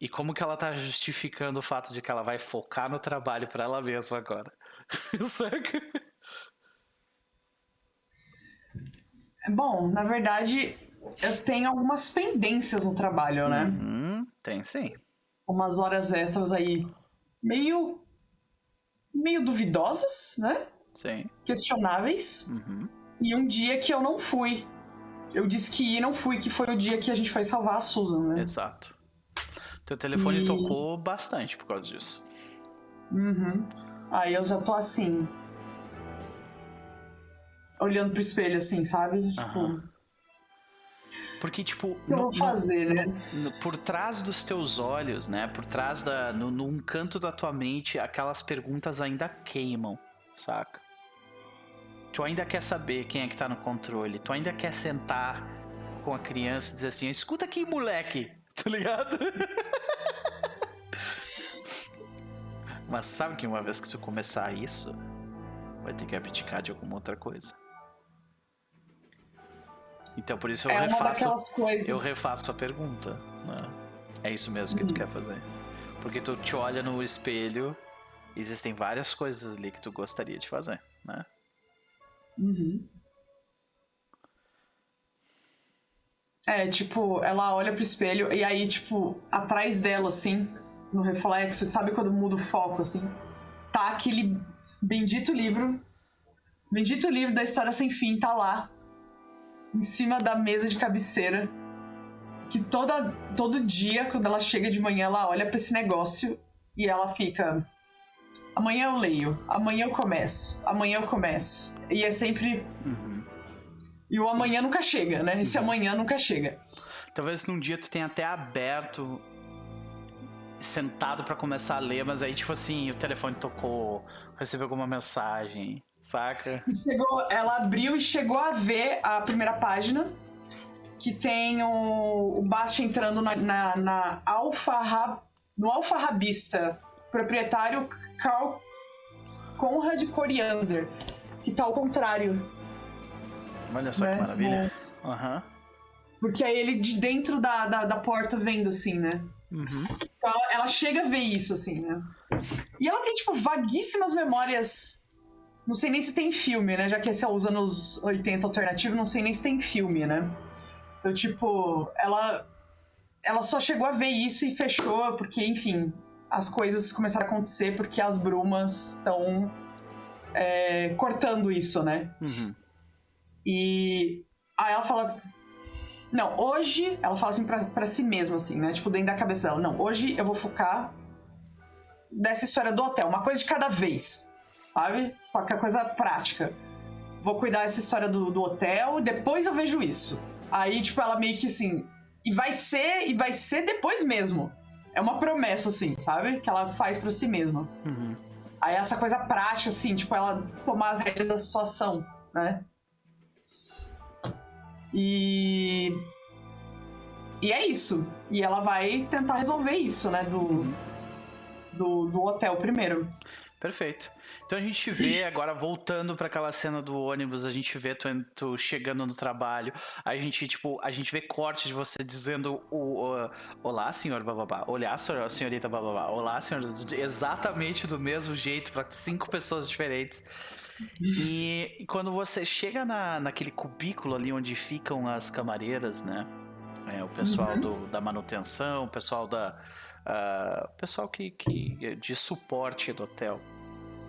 E como que ela tá justificando o fato de que ela vai focar no trabalho para ela mesma agora? Saca? Bom, na verdade, eu tenho algumas pendências no trabalho, né? Uhum, tem sim. Umas horas extras aí meio. meio duvidosas, né? Sim. Questionáveis. Uhum. E um dia que eu não fui. Eu disse que ia e não fui, que foi o dia que a gente foi salvar a Susan, né? Exato. Teu telefone E- tocou bastante por causa disso. Uhum. Aí eu já tô assim. Olhando pro espelho, assim, sabe? Tipo, Aham. Porque, tipo. eu no- vou no- fazer, né? no- por trás dos teus olhos, né? Por trás da. No, num canto da tua mente, aquelas perguntas ainda queimam, saca? Tu ainda quer saber quem é que tá no controle. Tu ainda quer sentar com a criança e dizer assim: escuta aqui, moleque, tá ligado? Mas sabe que uma vez que tu começar isso, vai ter que abdicar de alguma outra coisa. Então por isso eu é refaço. Eu refaço a pergunta. Né? É isso mesmo que tu Uhum. quer fazer. Porque tu te olha no espelho, existem várias coisas ali que tu gostaria de fazer, né? Uhum. É, tipo, ela olha pro espelho e aí, tipo, atrás dela, assim, no reflexo, sabe quando muda o foco, assim? Tá aquele bendito livro. Bendito livro da História Sem Fim, tá lá. Em cima da mesa de cabeceira. Que toda, todo dia, quando ela chega de manhã, ela olha pra esse negócio e ela fica. Amanhã eu leio, amanhã eu começo, amanhã eu começo. E é sempre. Uhum. E o amanhã nunca chega, né? Esse amanhã nunca chega. Talvez num dia tu tenha até aberto, sentado pra começar a ler, mas aí, tipo assim, o telefone tocou, recebeu alguma mensagem, saca? Chegou, ela abriu e chegou a ver a primeira página, que tem o, o Bast entrando na, na, na Alfarra, no Alfarrabista, proprietário Carl Conrad Coriander, que tá ao contrário. Olha só né? que maravilha. Aham. Porque aí ele de dentro da, da, da porta vendo, assim, né? Uhum. Então ela, ela chega a ver isso, assim, né? E ela tem, tipo, vaguíssimas memórias. Não sei nem se tem filme, né? Já que esse é os anos 80 alternativo, não sei nem se tem filme, né? Então, tipo, ela. Ela só chegou a ver isso e fechou, porque, enfim, as coisas começaram a acontecer porque as brumas estão é, cortando isso, né? Uhum. E aí ela fala. Não, hoje. Ela fala assim pra, pra si mesma, assim, né? Tipo, dentro da cabeça dela. Não, hoje eu vou focar dessa história do hotel. Uma coisa de cada vez. Sabe? Qualquer coisa prática. Vou cuidar dessa história do, do hotel e depois eu vejo isso. Aí, tipo, ela meio que assim. E vai ser. E vai ser depois mesmo. É uma promessa, assim, sabe? Que ela faz pra si mesma. Uhum. Aí essa coisa prática, assim, tipo, ela tomar as rédeas da situação, né? E. E é isso. E ela vai tentar resolver isso, né? Do, do, do hotel primeiro. Perfeito. Então a gente vê agora voltando para aquela cena do ônibus, a gente vê tu, tu chegando no trabalho, a gente tipo, a gente vê cortes de você dizendo o, o- olá, senhor bababá, olá, senhor- senhorita bababá, olá, senhor, exatamente do mesmo jeito para cinco pessoas diferentes. E quando você chega na, naquele cubículo ali onde ficam as camareiras, né? É, o pessoal Uhum. do, da manutenção, o pessoal da. o pessoal que, que de suporte do hotel.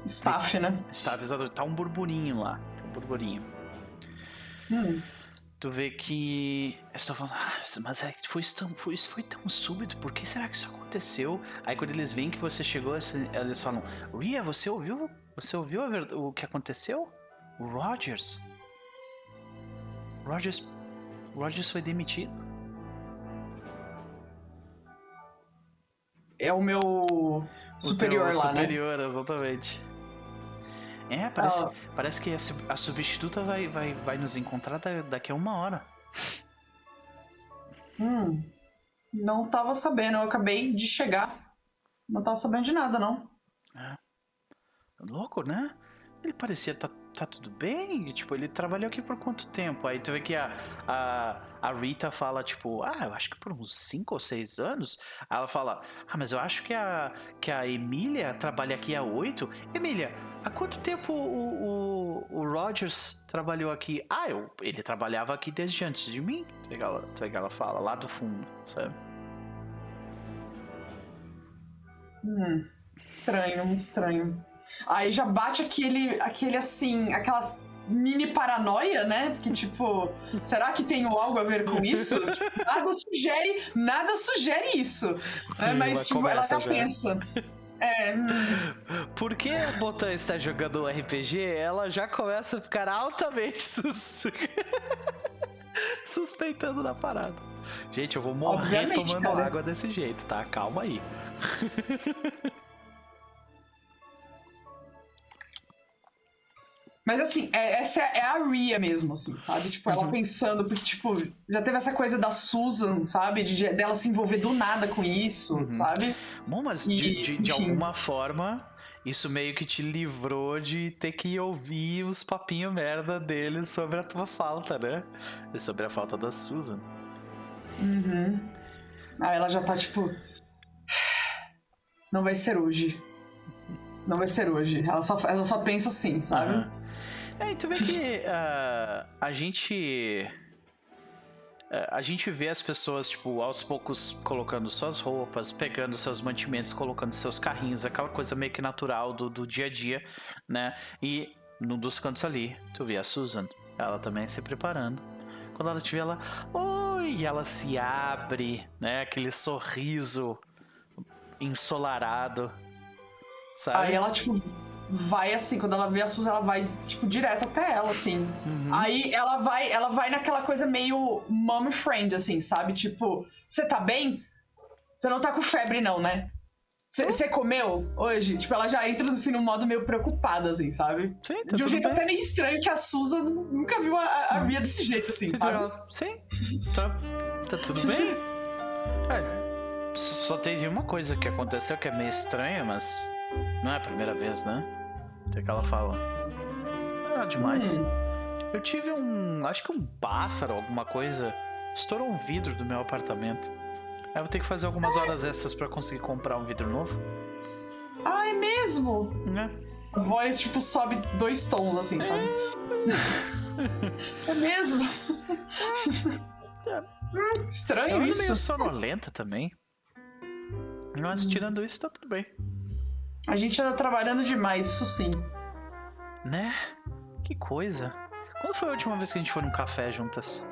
Staff, né? Está avisado, tá um burburinho lá. Tá um burburinho. Hum. Tu vê que. Eles estão falando, ah, mas é, que foi, tão, foi, isso foi tão súbito, por que será que isso aconteceu? Aí quando eles veem que você chegou, eles falam, Ria, você ouviu? Você ouviu ver- o que aconteceu? O Rogers. Rogers. Rogers foi demitido. É o meu O superior teu lá, né? superior, exatamente. É, parece, Ah. parece que a, a substituta vai, vai, vai nos encontrar da- daqui a uma hora. Hum. Não tava sabendo, eu acabei de chegar. Não tava sabendo de nada, não. Louco, né? ele parecia tá, tá tudo bem. Tipo, ele trabalhou aqui por quanto tempo? Aí tu vê que a, a, a Rita fala, tipo, ah, eu acho que por uns 5 ou 6 anos. Aí ela fala, ah, mas eu acho que a, que a Emília trabalha aqui há 8. Emília, há quanto tempo o, o, o Rogers trabalhou aqui? Ah, eu, ele trabalhava aqui desde antes de mim. Ela, ela fala, lá do fundo, sabe? Hum, estranho, muito estranho. Aí já bate aquele, aquele assim, aquela mini paranoia, né? Que tipo, será que tem algo a ver com isso? Tipo, nada sugere, nada sugere isso. Sim, né? Mas ela tipo, ela já já. pensa. É, Por que a Botan está jogando RPG? Ela já começa a ficar altamente sus... suspeitando da parada. Gente, eu vou morrer Obviamente, tomando cara. água desse jeito, tá? Calma aí. Mas assim, é- essa é a Ria mesmo, assim, sabe? Tipo, ela Uhum. pensando, porque, tipo, já teve essa coisa da Susan, sabe? De, dela se envolver do nada com isso, Uhum. sabe? Bom, mas E, de, de, de alguma forma, isso meio que te livrou de ter que ouvir os papinhos merda deles sobre a tua falta, né? E sobre a falta da Susan. Uhum. Aí ela já tá tipo. Não vai ser hoje. Não vai ser hoje. Ela só, ela só pensa assim, sabe? Aham. É, e tu vê que ah, a gente. ah, a gente vê as pessoas, tipo, aos poucos colocando suas roupas, pegando seus mantimentos, colocando seus carrinhos, aquela coisa meio que natural do, do dia a dia, né? E num dos cantos ali, tu vê a Susan, ela também se preparando. Quando ela te vê, ela. Oi! E ela se abre, né? Aquele sorriso ensolarado. Sabe? Aí ela, tipo, vai assim, quando ela vê a Susan, ela vai, tipo, direto até ela, assim. Uhum. Aí ela vai, ela vai naquela coisa meio mom friend, assim, sabe? Tipo, você tá bem? Você não tá com febre, não, né? Você comeu hoje? Tipo, ela já entra assim num modo meio preocupada, assim, sabe? Sim, tá De um jeito bem. até meio estranho que a Susan nunca viu a, a Ria desse jeito, assim, tu sabe? Sim, tá, tá tudo bem. É, só teve uma coisa que aconteceu que é meio estranha, mas não é a primeira vez, né? O que que ela fala? Ah, demais. Hum. Eu tive um. Acho que um pássaro, alguma coisa. Estourou um vidro do meu apartamento. Aí eu vou ter que fazer algumas horas extras pra conseguir comprar um vidro novo. Ah, é mesmo? Né? A voz, tipo, sobe dois tons, assim, sabe? É mesmo? Hum, Eu estranho isso. meio sonolenta também. Mas tirando isso, tá tudo bem. A gente anda trabalhando demais, isso sim. Né? Que coisa. Quando foi a última vez que a gente foi num café juntas?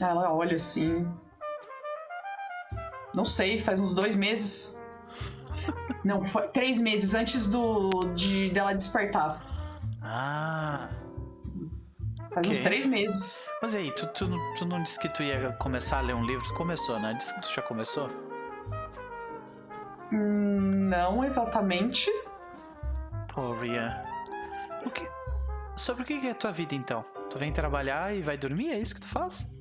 Ah, Ela olha assim. Não sei, faz uns dois meses. Não, foi três meses antes do de dela despertar. Ah. Faz Ok. uns três meses. Mas aí, tu, tu, não- tu não disse que tu ia começar a ler um livro? Tu começou, né? Disse que tu já começou? Não exatamente. Pô, Ria. O que... Sobre o que é a tua vida então? Tu vem trabalhar e vai dormir? É isso que tu faz?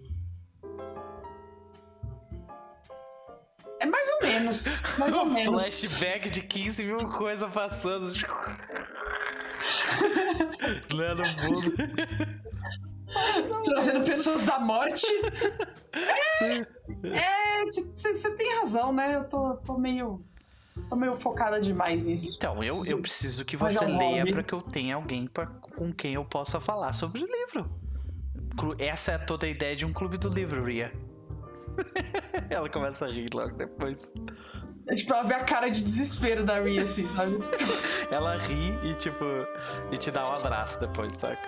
É mais ou menos. Mais ou Um menos. Flashback de 15 mil coisas passando. Lá no mundo. Trazendo pessoas da morte. É, você tem razão, né? Eu tô, tô meio. Tô meio focada demais nisso. Então, eu, eu preciso que é você um leia pra que eu tenha alguém pra, com quem eu possa falar sobre o livro. Essa é toda a ideia de um clube do livro, Ria. Ela começa a rir logo depois. É tipo, ela vê a cara de desespero da Ria, assim, sabe? Ela ri e, tipo, e te dá um abraço depois, saca?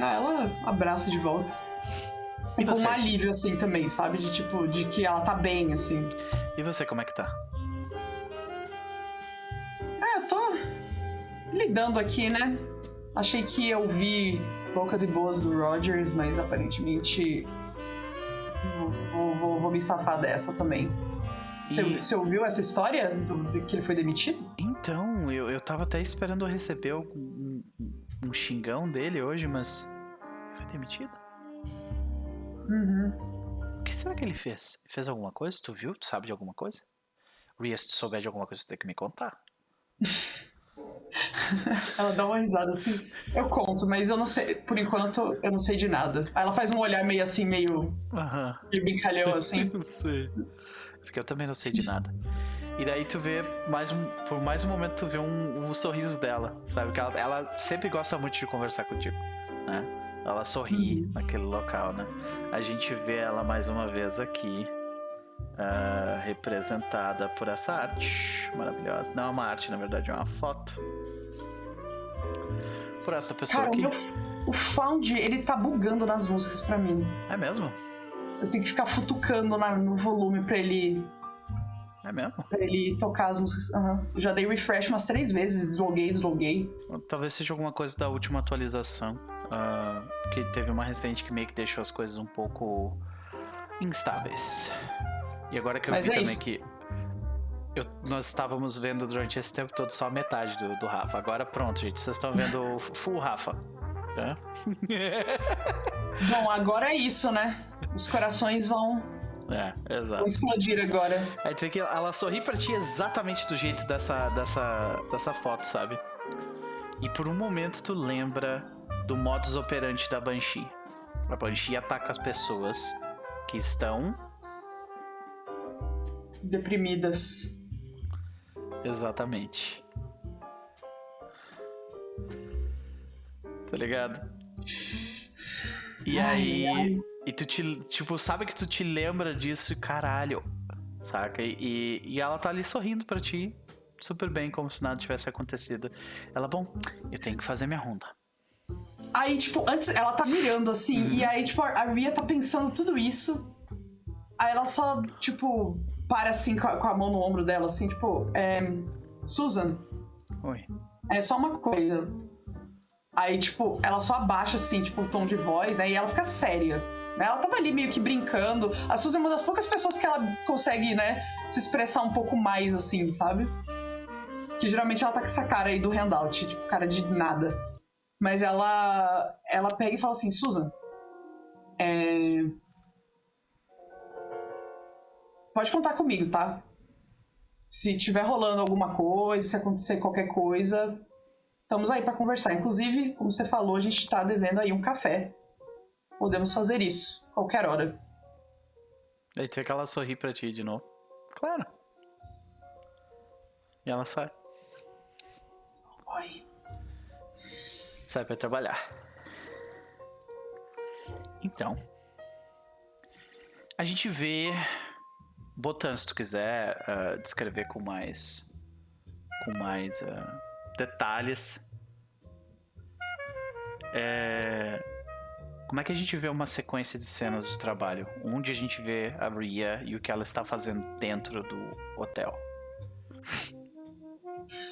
Ah, ela abraça de volta. E E com você? um alívio, assim, também, sabe? De tipo, de que ela tá bem, assim. E você, como é que tá? Lidando aqui, né? Achei que ia ouvir poucas e boas do Rogers, mas aparentemente vou, vou- vou- me safar dessa também. Você, E- você ouviu essa história do, de que ele foi demitido? Então, eu, eu tava até esperando eu receber um, um xingão dele hoje, mas. Foi demitido? Uhum. O que será que ele fez? Ele fez alguma coisa? Tu viu? Tu sabe de alguma coisa? Ria, se tu souber de alguma coisa, tu tem que me contar. ela dá uma risada assim. Eu conto, mas eu não sei, por enquanto, eu não sei de nada. Aí ela faz um olhar meio assim, meio. Aham. meio brincalhão assim. Não sei. Porque eu também não sei de nada. E daí tu vê, mais um, por mais um momento, tu vê um, um sorriso dela, sabe? Que ela, ela sempre gosta muito de conversar contigo, né? Ela sorri naquele local, né? A gente vê ela mais uma vez aqui, ah, representada por essa arte maravilhosa. Não é uma arte, na verdade, é uma foto. Por essa pessoa Cara, o, aqui. meu, o Found, ele tá bugando nas músicas pra mim. É mesmo? Eu tenho que ficar futucando na- no volume pra ele, É mesmo? pra ele tocar as músicas. Eu Já dei refresh umas três vezes, desloguei, desloguei. Talvez seja alguma coisa da última atualização. ah, que teve uma recente que meio que deixou as coisas um pouco instáveis. E agora que eu Mas vi é também isso. que eu- nós estávamos vendo durante esse tempo todo só a metade do, do Rafa. Agora pronto, gente. Vocês estão vendo o full Rafa. Tá? Bom, agora é isso, né? Os corações vão, é, vão exato. explodir agora. Aí tu vê que ela sorri pra ti exatamente do jeito dessa, dessa, dessa foto, sabe? E por um momento tu lembra do modus operandi da Banshee. A Banshee ataca as pessoas que estão. Deprimidas. Exatamente. Tá ligado? E Ai, aí. ai. E tu te. Tipo, sabe que tu te lembra disso e caralho. Saca? E, e ela tá ali sorrindo pra ti. Super bem, como se nada tivesse acontecido. Ela, bom, eu tenho que fazer minha ronda. Aí, tipo, antes ela tá virando assim, Uhum. e aí, tipo, a Ria tá pensando tudo isso. Aí ela só, tipo, para assim com a, mão no ombro dela, assim, tipo, é. Susan, Oi. é só uma coisa. Aí, tipo, ela só abaixa, assim, tipo, o tom de voz, aí ela fica séria. Né? Ela tava ali meio que brincando. A Susan é uma das poucas pessoas que ela consegue, né, se expressar um pouco mais, assim, sabe? Que geralmente ela tá com essa cara aí do handout, tipo, cara de nada. Mas ela ela pega e fala assim, Susan, é... pode contar comigo, tá? Se tiver rolando alguma coisa, se acontecer qualquer coisa, estamos aí pra conversar. Inclusive, como você falou, a gente tá devendo aí um café. Podemos fazer isso, qualquer hora. Aí tu vê que ela sorri pra ti de novo. Claro. E ela sai. Oi. Sai pra trabalhar. Então. A gente vê. Botan, se tu quiser ah, descrever com mais. Com mais ah, detalhes. É, Como é que a gente vê uma sequência de cenas de trabalho? Onde a gente vê a Ria e o que ela está fazendo dentro do hotel?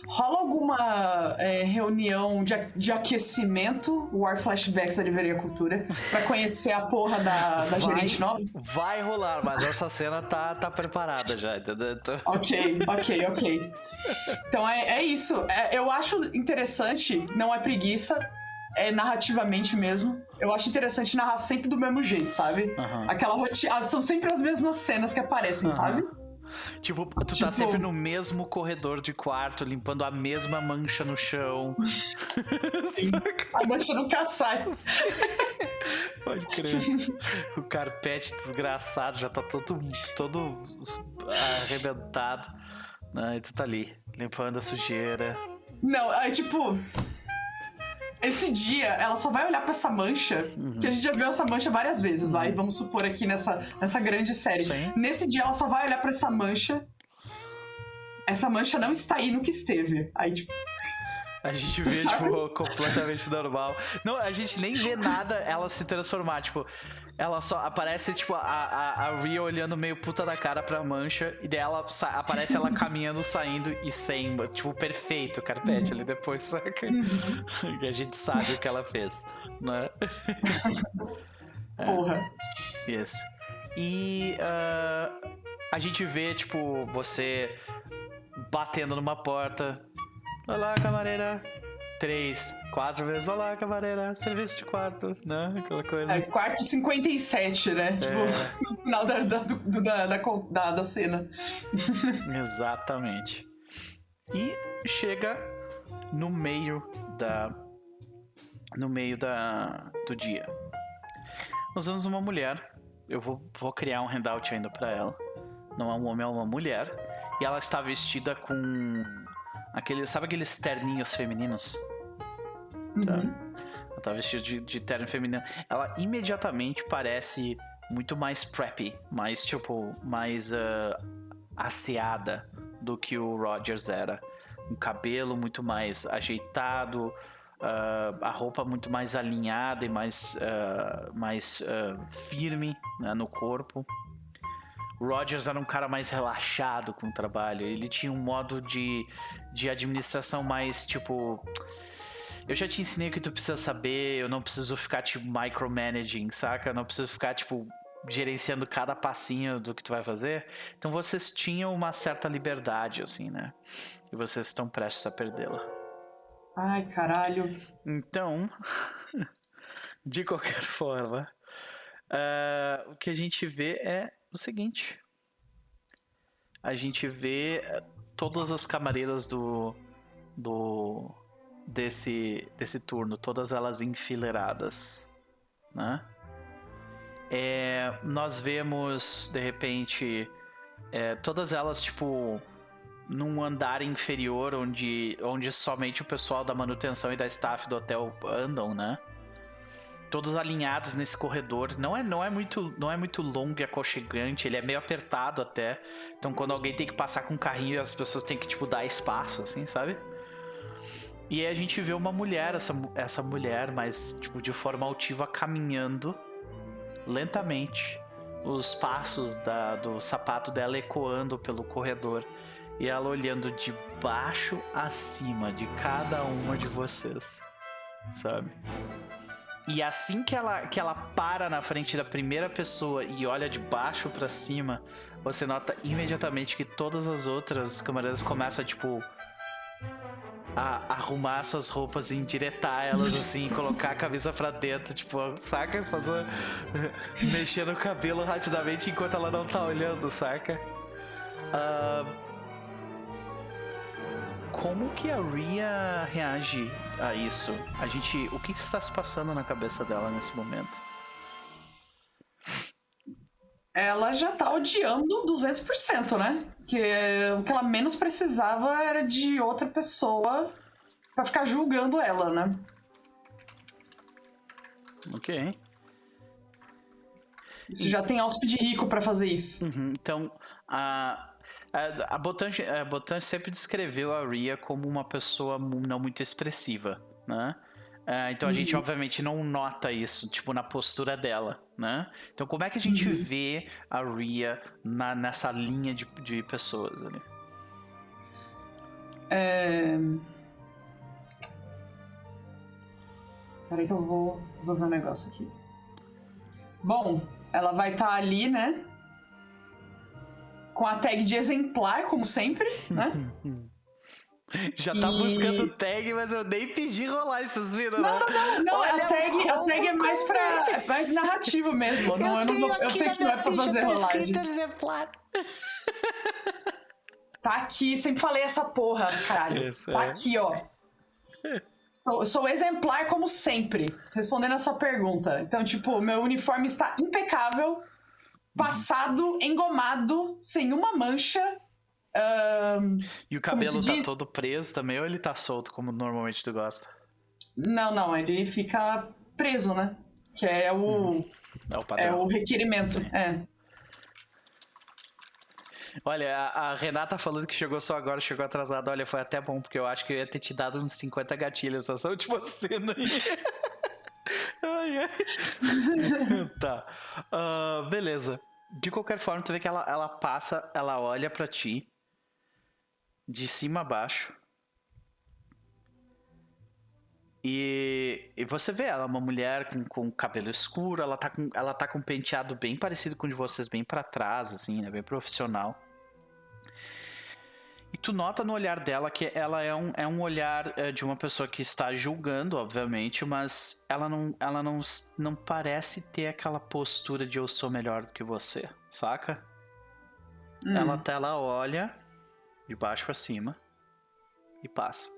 Rola alguma é, reunião de, de aquecimento, War Flashbacks da Livraria Cultura, pra conhecer a porra da, da Vai. gerente nova? Vai rolar, mas essa cena tá, tá preparada já, entendeu? Ok, ok, ok. Então é, é isso. É, eu acho interessante, não é preguiça, é narrativamente mesmo. Eu acho interessante narrar sempre do mesmo jeito, sabe? Aham. Aquela rotina. São sempre as mesmas cenas que aparecem, Aham. sabe? Tipo, tu tá Tipo- sempre no mesmo corredor de quarto, limpando a mesma mancha no chão. A mancha nunca sai. Pode crer. O carpete desgraçado já tá todo, todo arrebentado. Né? E tu tá ali, limpando a sujeira. Não, aí tipo. Esse dia, ela só vai olhar pra essa mancha, Uhum. que a gente já viu essa mancha várias vezes, vai, vamos supor aqui nessa, nessa grande série. Sim. Nesse dia, ela só vai olhar pra essa mancha. Essa mancha não está aí no que esteve. Aí, tipo, A gente vê, Sabe? tipo, completamente normal. Não, a gente nem vê nada ela se transformar, tipo, ela só aparece, tipo, a, a, a Rhea olhando meio puta da cara pra mancha, e daí ela aparece ela caminhando, saindo e sem, tipo, perfeito o carpete ali depois, saca? E a gente sabe o que ela fez, né? porra. Isso. E ah, a gente vê, tipo, você batendo numa porta. Olá, camareira. Três, quatro vezes. Olá, camareira. Serviço de quarto, né? Aquela coisa. É, quarto 57, né? Tipo, no final da, da, do- da, da, da, cena. Exatamente. E chega no meio da no meio da do dia. Nós vemos uma mulher. Eu vou, vou criar um handout ainda para ela. Não é um homem, é uma mulher. E ela está vestida com aquele, sabe aqueles terninhos femininos? Tá. Uhum. Ela tá vestida de, de terno feminino. Ela imediatamente parece muito mais preppy, mais tipo, mais uh, asseada do que o Rogers era. Um cabelo muito mais ajeitado, uh, a roupa muito mais alinhada e mais, uh, mais firme né, no corpo. O Rogers era um cara mais relaxado com o trabalho. Ele tinha um modo de, de administração mais tipo. Eu já te ensinei o que tu precisa saber, eu não preciso ficar, tipo, micromanaging, saca? Eu não preciso ficar, tipo, gerenciando cada passinho do que tu vai fazer. Então vocês tinham uma certa liberdade, assim, né? E vocês estão prestes a perdê-la. Ai, caralho. Então, de qualquer forma, uh, o que a gente vê é o seguinte. A gente vê todas as camareiras do, do desse, desse turno, todas elas enfileiradas, né? É, nós vemos, de repente, é, todas elas, tipo, num andar inferior, onde, onde somente o pessoal da manutenção e da staff do hotel andam, né? Todos alinhados nesse corredor. Não é, não é, muito, não é muito longo e aconchegante, ele é meio apertado até. Então, quando alguém tem que passar com um carrinho, as pessoas têm que, tipo, dar espaço, assim, sabe? E aí a gente vê uma mulher, essa, essa mulher, mas, tipo, de forma altiva, caminhando lentamente, os passos da, do sapato dela ecoando pelo corredor e ela olhando de baixo a cima de cada uma de vocês, sabe? E assim que ela, que ela para na frente da primeira pessoa e olha de baixo para cima, você nota imediatamente que todas as outras camareiras começam a, tipo, a arrumar suas roupas e endireitar elas assim, colocar a camisa pra dentro, tipo, saca? Fazer. mexer no cabelo rapidamente enquanto ela não tá olhando, saca? Uh... Como que a Ria reage a isso? A gente. O que está se passando na cabeça dela nesse momento? Ela já tá odiando 200%, né? Que o que ela menos precisava era de outra pessoa pra ficar julgando ela, né? Ok. Isso já tem hóspede rico pra fazer isso. Uhum, então, a, a, a, Botan, a Botan sempre descreveu a Ria como uma pessoa não muito expressiva, né? Uh, então a gente Uhum. obviamente não nota isso, tipo, na postura dela, né? Então como é que a gente Uhum. vê a Ria na, nessa linha de, de pessoas ali? É... Peraí que eu vou, vou ver um negócio aqui. Bom, ela vai estar ali, né? Com a tag de exemplar, como sempre, né? Já tá E- buscando tag, mas eu nem pedi rolar essas Não, né? não, não, não, Olha a tag, a tag é mais pra. é mais narrativa mesmo. Não, eu, não eu sei que não é pra fazer rolagem. exemplar. Tá aqui, sempre falei essa porra, caralho. Isso, tá é. aqui, ó. Sou, sou exemplar como sempre, respondendo a sua pergunta. Então, tipo, meu uniforme está impecável, passado, engomado, sem uma mancha. Ahn, E o cabelo tá diz? todo preso também, ou ele tá solto, como normalmente tu gosta? não, não, ele fica preso, né? Que é o, É o é o requerimento. É. Olha, a, a Renata falando que chegou só agora, chegou atrasada. Olha, foi até bom, porque eu acho que eu ia ter te dado uns 50 gatilhos essa última cena aí. ai, ai. tá. Ah, beleza. De qualquer forma, tu vê que ela, ela passa, ela olha pra ti, de cima a baixo. E, e você vê ela, uma mulher com, com cabelo escuro, ela tá com, ela tá com um penteado bem parecido com o de vocês, bem pra trás, assim, né? Bem profissional. E tu nota no olhar dela que ela é um, é um olhar é, de uma pessoa que está julgando, obviamente, mas ela não, ela não, não parece ter aquela postura de eu sou melhor do que você, saca? Hum. Ela até ela olha de baixo pra cima e passa.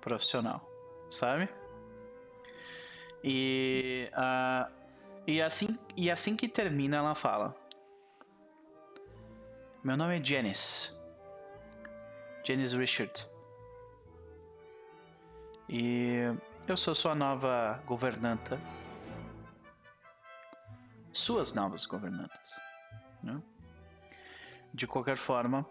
profissional, sabe? E, uh, e, assim, e assim que termina, ela fala: Meu nome é Janice. Janice Richard. E eu sou sua nova governanta. Suas novas governantas. Né? De qualquer forma,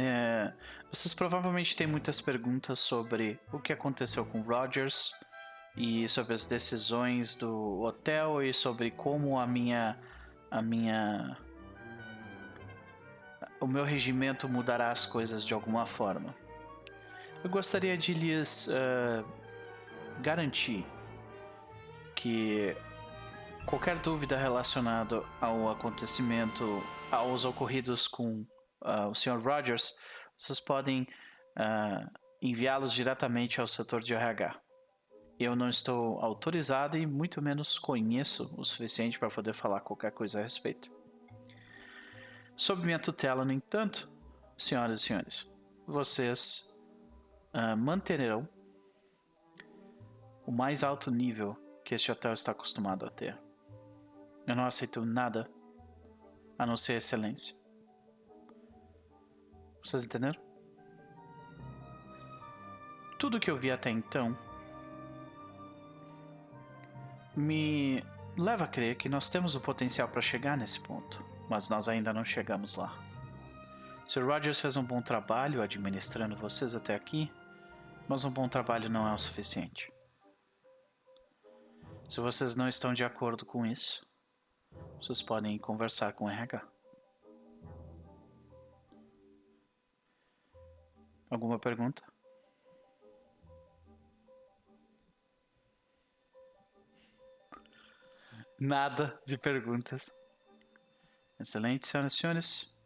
é, vocês provavelmente têm muitas perguntas sobre o que aconteceu com Rogers e sobre as decisões do hotel e sobre como a minha a minha o meu regimento mudará as coisas de alguma forma. Eu gostaria de lhes uh, garantir que qualquer dúvida relacionada ao acontecimento, aos ocorridos com uh, o Sr. Rogers, vocês podem uh, enviá-los diretamente ao setor de RH. Eu não estou autorizado e muito menos conheço o suficiente para poder falar qualquer coisa a respeito. Sob minha tutela, no entanto, senhoras e senhores, vocês uh, manterão o mais alto nível que este hotel está acostumado a ter. Eu não aceito nada a não ser excelência. Vocês entenderam? Tudo que eu vi até então me leva a crer que nós temos o potencial para chegar nesse ponto, mas nós ainda não chegamos lá. Sir Rogers fez um bom trabalho administrando vocês até aqui, mas um bom trabalho não é o suficiente. Se vocês não estão de acordo com isso, vocês podem conversar com o RH. Alguma pergunta? Nada de perguntas. Excelente, senhoras e senhores.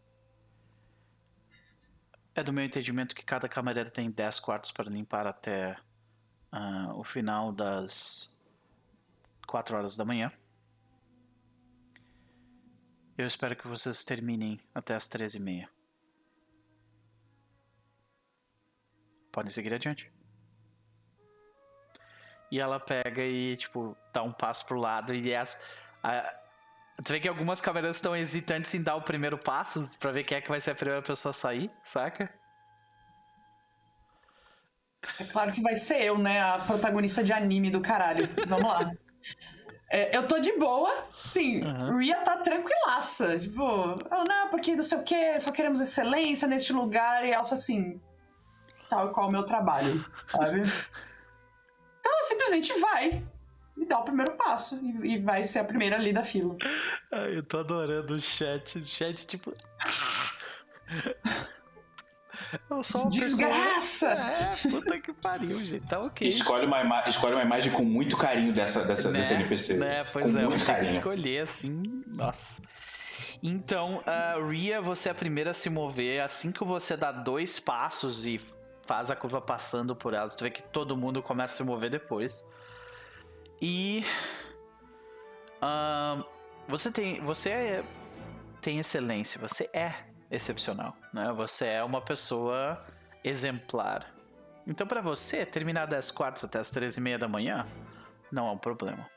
É do meu entendimento que cada camareira tem 10 quartos para limpar até uh, o final das 4 horas da manhã. Eu espero que vocês terminem até as 13h30. Podem seguir adiante. E ela pega e, tipo, dá um passo pro lado e as. A, tu vê que algumas câmeras estão hesitantes em dar o primeiro passo pra ver quem é que vai ser a primeira pessoa a sair, saca? É claro que vai ser eu, né? A protagonista de anime do caralho. Vamos lá. É, eu tô de boa, sim. Uhum. Ria tá tranquilaça. Tipo, não, porque não sei o que, só queremos excelência neste lugar. E ela só assim, tal qual o meu trabalho, sabe? Então ela simplesmente vai e dá o primeiro passo e, e vai ser a primeira ali da fila. Ai, eu tô adorando o chat. O chat, tipo. Desgraça! Pessoa... É, puta que pariu, gente. Tá ok. Escolhe uma, escolhe uma imagem com muito carinho dessa, dessa, né? desse NPC. Né? Pois com é, muito carinho. escolher assim. Nossa. Então, uh, Ria, você é a primeira a se mover. Assim que você dá dois passos e faz a curva passando por elas. Tu vê que todo mundo começa a se mover depois. E. Você tem. Você é, tem excelência, você é excepcional. Né? Você é uma pessoa exemplar. Então, para você, terminar das quartas até as três e meia da manhã não é um problema.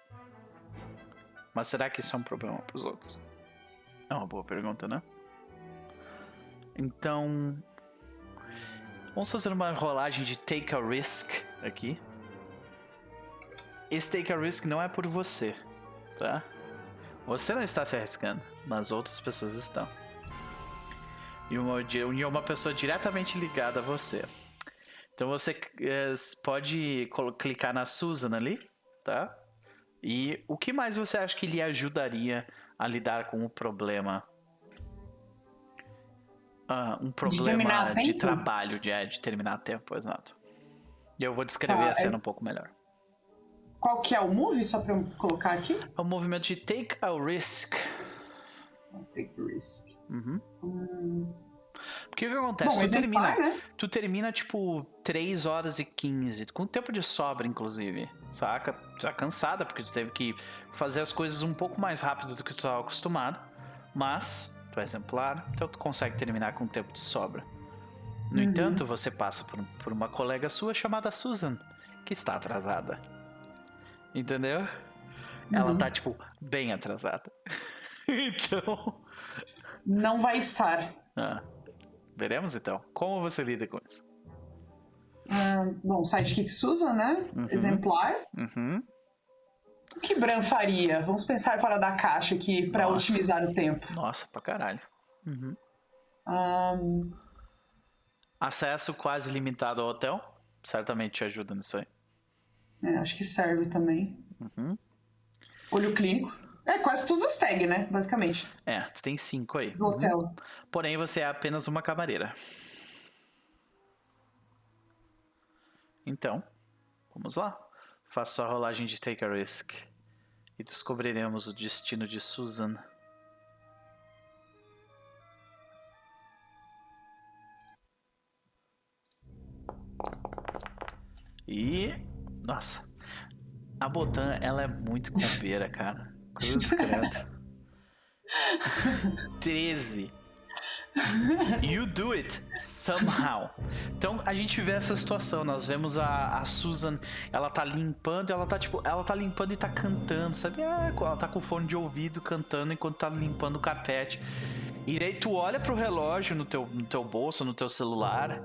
Mas será que isso é um problema para os outros? É uma boa pergunta, né? Então, Vamos fazer uma rolagem de take a risk aqui. Esse take a risk não é por você, tá? Você não está se arriscando, mas outras pessoas estão. E uma, e uma pessoa diretamente ligada a você. Então você é, pode clicar na Susan ali, tá? E o que mais você acha que lhe ajudaria a lidar com o problema uh, um problema de, de trabalho, de, é, de terminar tempo, exato. E eu vou descrever tá, a cena é... um pouco melhor. Qual que é o move, só pra eu colocar aqui? É o movimento de Take a Risk. Take a Risk. Uhum. Hum... Porque o que acontece? Bom, tu, termina, né? tu termina, tipo, 3 horas e 15, com tempo de sobra, inclusive, saca? Já cansada, porque tu teve que fazer as coisas um pouco mais rápido do que tu estava acostumado, mas exemplar, então tu consegue terminar com tempo de sobra. No Uhum. entanto, você passa por, por uma colega sua chamada Susan, que está atrasada. Entendeu? Ela Uhum. tá, tipo, bem atrasada. então. Não vai estar. ah, veremos então. Como você lida com isso? Ah, bom, Sidekick Susan, né? Uhum. Exemplar. Uhum. O que Bran faria? Vamos pensar fora da caixa aqui pra Nossa. otimizar o tempo. Nossa, pra caralho. Uhum. Ahn, Acesso quase limitado ao hotel. Certamente te ajuda nisso aí. é, acho que serve também. Uhum. Olho clínico. É quase todas as tags, né? Basicamente. É, tu tem cinco aí. Do hotel. Porém, você é apenas uma camareira. Então, vamos lá. Faça sua rolagem de Take a Risk. E descobriremos o destino de Susan. E. Nossa. A Botan, ela é muito campeira, cara. Cruz credo. 13. You do it somehow. Então a gente vê essa situação. Nós vemos a, a Susan, ela tá limpando, ela tá tipo, ela tá limpando e tá cantando, sabe? Ah, ela tá com fone de ouvido cantando enquanto tá limpando o carpete. E aí tu olha pro relógio no teu, no teu bolso, no teu celular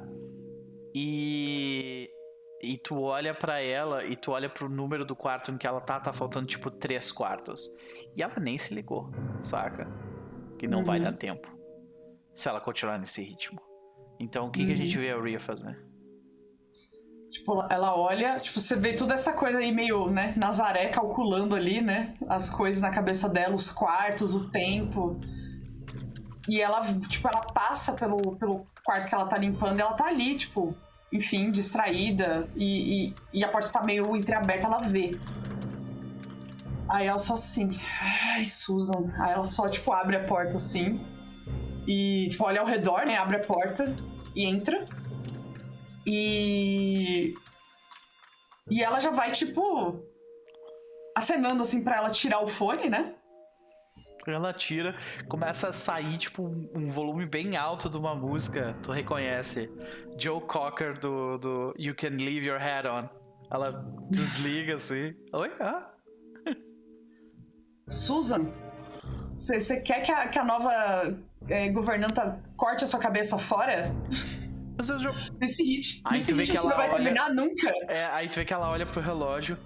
e e tu olha pra ela e tu olha pro número do quarto em que ela tá, tá faltando tipo três quartos. E ela nem se ligou, saca? Que não vai Uhum. dar tempo. Se ela continuar nesse ritmo. Então o que, que a gente vê a Ria fazer? Tipo, ela olha, tipo, você vê toda essa coisa aí meio, né, Nazaré calculando ali, né, as coisas na cabeça dela, os quartos, o tempo. E ela, tipo, ela passa pelo, pelo quarto que ela tá limpando e ela tá ali, tipo, enfim, distraída. E, e, e a porta tá meio entreaberta, ela vê. Aí ela só assim, ai, Susan. Aí ela só, tipo, abre a porta assim. E, tipo, olha ao redor, né, abre a porta e entra. E. E ela já vai, tipo. acenando assim pra ela tirar o fone, né? Ela tira, começa a sair, tipo, um, um volume bem alto de uma música. Tu reconhece. Joe Cocker do, do You Can Leave Your Head On. Ela desliga assim. Oi? Ah? Susan, você quer que a, que a nova é, governanta corte a sua cabeça fora? Mas eu já... Nesse ritmo. Aí Nesse tu vê ritmo que você não vai olha- terminar nunca. É, aí tu vê que ela olha pro relógio.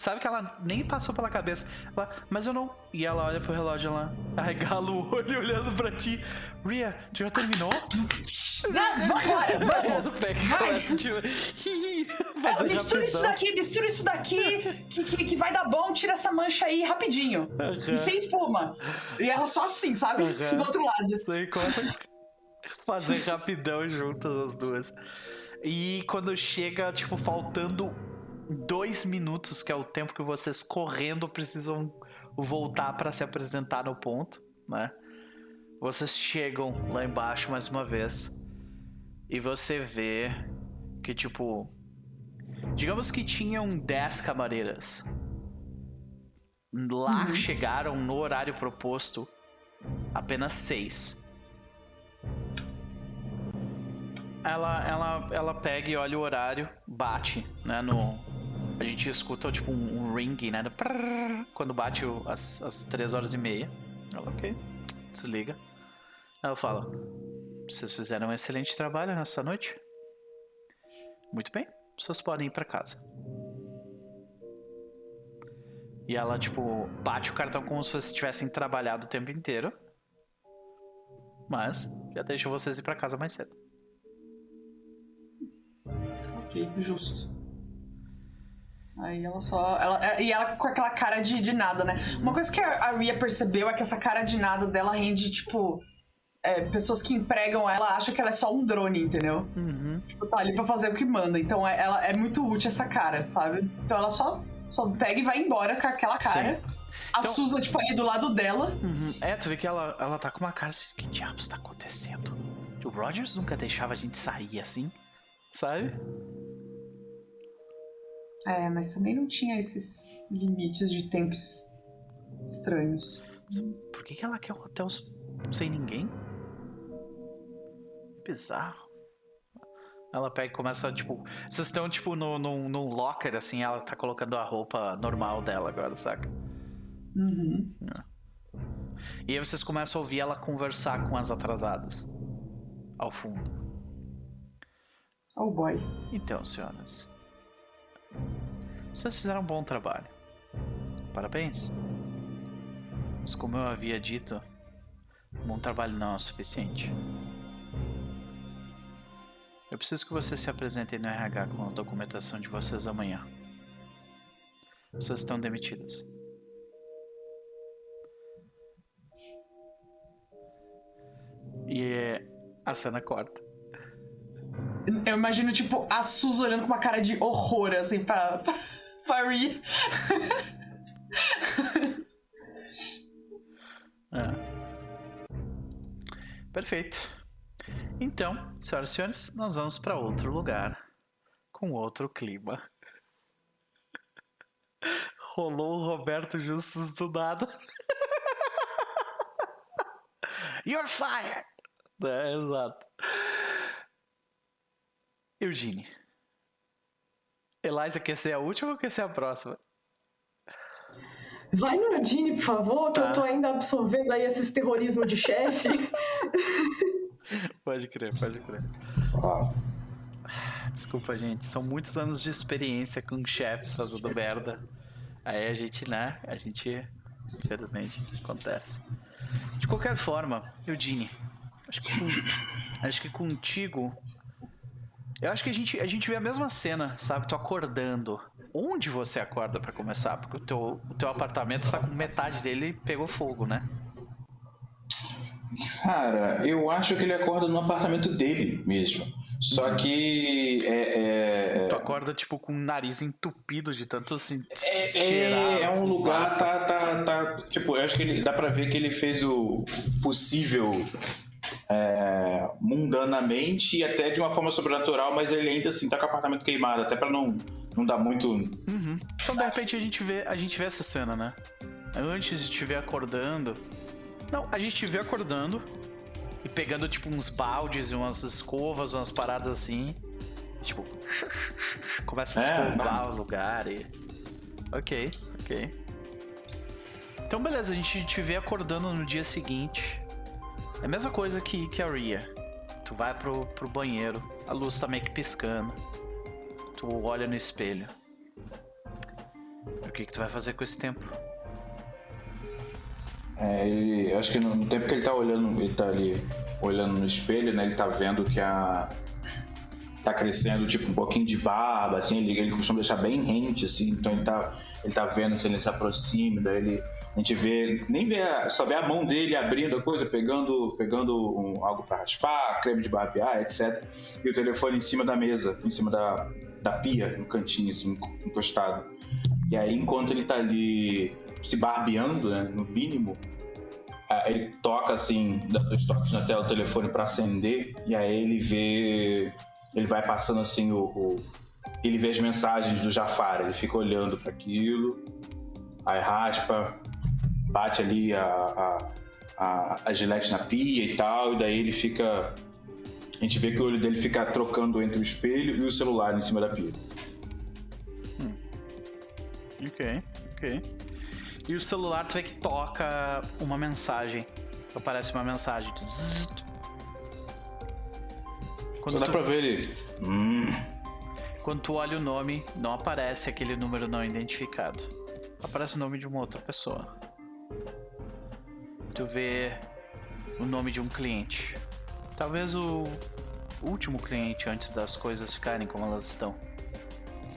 Sabe que ela nem passou pela cabeça. Ela, mas eu não. E ela olha pro relógio lá, arregala o olho olhando pra ti. Ria, tu já terminou? Não, vambora, vamos! Pega vai. começa, tipo, É, mistura isso daqui, mistura isso daqui, que, que, que vai dar bom, tira essa mancha aí rapidinho. Aham. E sem espuma. E ela só assim, sabe? Aham. Do outro lado. Isso aí começa a fazer rapidão juntas as duas. E quando chega, tipo, faltando dois minutos, que é o tempo que vocês correndo precisam voltar pra se apresentar no ponto, né? Vocês chegam lá embaixo mais uma vez. E você vê que, tipo. Digamos que tinham 10 camareiras. Lá Uhum. chegaram no horário proposto apenas seis. Ela, ela, ela pega e olha o horário, bate, né, no... A gente escuta, tipo, um, um ring, né, quando bate as, as três horas e meia. Ela, ok, desliga. Ela fala, vocês fizeram um excelente trabalho nessa noite. Muito bem, vocês podem ir pra casa. E ela, tipo, bate o cartão como se vocês tivessem trabalhado o tempo inteiro. Mas já deixa vocês ir pra casa mais cedo. Ok, justo. Aí ela só. Ela, e ela com aquela cara de, de nada, né? Uma coisa que a Ria percebeu é que essa cara de nada dela rende, tipo. é, pessoas que empregam ela acham que ela é só um drone, entendeu? Uhum. Tipo, tá ali pra fazer o que manda. Então é, ela, é muito útil essa cara, sabe? Então ela só, só pega e vai embora com aquela cara. A Então- Susan, tipo, ali do lado dela. Uhum. É, tu vê que ela, ela tá com uma cara assim, que diabos tá acontecendo? O Rogers nunca deixava a gente sair assim, sabe? É, mas também não tinha esses limites de tempos estranhos. Por que, que ela quer um hotel sem ninguém? Bizarro. Ela pega e começa, tipo. Vocês estão, tipo, no, no, num locker, assim, ela tá colocando a roupa normal dela agora, saca? Uhum. E aí vocês começam a ouvir ela conversar com as atrasadas. Ao fundo. Oh boy. Então, senhoras. Vocês fizeram um bom trabalho. Parabéns. Mas como eu havia dito, um bom trabalho não é o suficiente. Eu preciso que vocês se apresentem no RH com a documentação de vocês amanhã. Vocês estão demitidas. E a cena corta. Eu imagino, tipo, a Suzy olhando com uma cara de horror, assim, pra, pra. É. Perfeito. Então, senhoras e senhores, nós vamos para outro lugar com outro clima. Rolou o Roberto Justus do nada. You're fired! É, exato. Eugene. Eliza, quer ser a última ou quer ser a próxima? Vai no Eugene, por favor, que Tá. eu tô ainda absorvendo aí esses terrorismo de chefe. Pode crer, pode crer. Ó, Desculpa, gente. São muitos anos de experiência com chefes fazendo merda. Aí a gente, né? A gente, infelizmente, acontece. De qualquer forma, Eugene, acho que, com- acho que contigo. Eu acho que a gente, a gente vê a mesma cena, sabe? Tu acordando. Onde você acorda pra começar? Porque o teu, o teu apartamento tá com metade dele pegou fogo, né? Cara, eu acho que ele acorda no apartamento dele mesmo. Só que é, é, Tu acorda, tipo, com o nariz entupido de tanto assim. é, cheirar é, é um lugar, tá, tá, tá. Tipo, eu acho que ele, dá pra ver que ele fez o possível é, mundanamente e até de uma forma sobrenatural, mas ele ainda assim tá com o apartamento queimado, até pra não, não dar muito. Uhum. Então de repente a gente vê, a gente vê essa cena, né? Antes de te ver acordando. Não, a gente te vê acordando e pegando tipo uns baldes e umas escovas, umas paradas assim. Tipo, começa a É, escovar não. o lugar e. Ok, ok. Então beleza, a gente te vê acordando no dia seguinte. É a mesma coisa que, que a Ria. Tu vai pro, pro banheiro, a luz tá meio que piscando. Tu olha no espelho. O que, que tu vai fazer com esse tempo? É, ele, acho que no, no tempo que ele tá olhando, ele tá ali olhando no espelho, né? Ele tá vendo que a. tá crescendo tipo um pouquinho de barba, assim, ele, ele costuma deixar bem rente, assim, então ele tá, ele tá vendo se ele se aproxima, daí ele. A gente vê, nem vê, só vê a mão dele abrindo a coisa, pegando, pegando um- algo pra raspar, creme de barbear, etc. E o telefone em cima da mesa, em cima da, da pia, no cantinho, assim, encostado. E aí, enquanto ele tá ali se barbeando, né, no mínimo, ah, ele toca assim, dá dois toques na tela do telefone para acender, e aí ele vê. Ele vai passando assim o. o- ele vê as mensagens do Jafar, ele fica olhando para aquilo, aí raspa, bate ali a, a, a, a gilete na pia e tal, e daí ele fica. A gente vê que o olho dele fica trocando entre o espelho e o celular em cima da pia. Ok, ok. E o celular tu vê que toca uma mensagem. Aparece uma mensagem. Tu- Só Quando dá tu, pra ver ele. Hum, quando tu olha o nome, não aparece aquele número não identificado. Aparece o nome de uma outra pessoa. Tu vê o nome de um cliente. Talvez o último cliente antes das coisas ficarem como elas estão.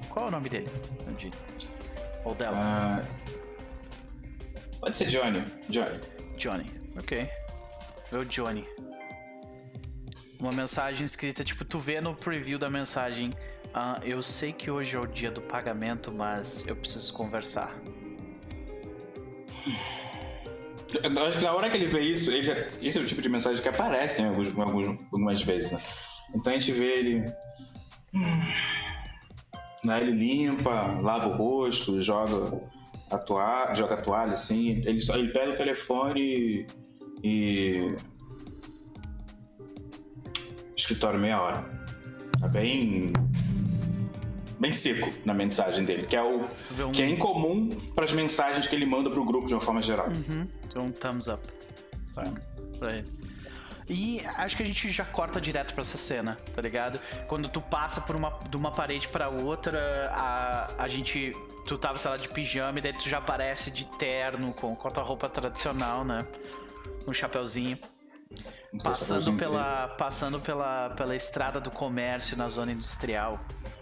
Qual é o nome dele? Ou dela? ah, pode ser Johnny. Johnny. Johnny, ok. Eu, Johnny. Uma mensagem escrita, tipo, tu vê no preview da mensagem. "Ah, eu sei que hoje é o dia do pagamento, mas eu preciso conversar. Eu acho que na hora que ele vê isso, ele já, esse é o tipo de mensagem que aparece em alguns, alguns- algumas vezes, né? Então a gente vê ele. Né, ele limpa, lava o rosto, joga a toalha, joga a toalha assim. Ele, só, ele pega o telefone e. Escritório meia hora. É bem. bem seco na mensagem dele, que é o um- que é incomum para as mensagens que ele manda pro grupo de uma forma geral. Uhum. Então, um thumbs up. Sabe? Pra ele. E acho que a gente já corta direto pra essa cena, tá ligado? Quando tu passa por uma, de uma parede pra outra, a, a gente. Tu tava, sei lá, de pijama e daí tu já aparece de terno, com, com a tua roupa tradicional, né? Um chapeuzinho. Passando pela, passando pela, pela estrada do comércio na zona industrial,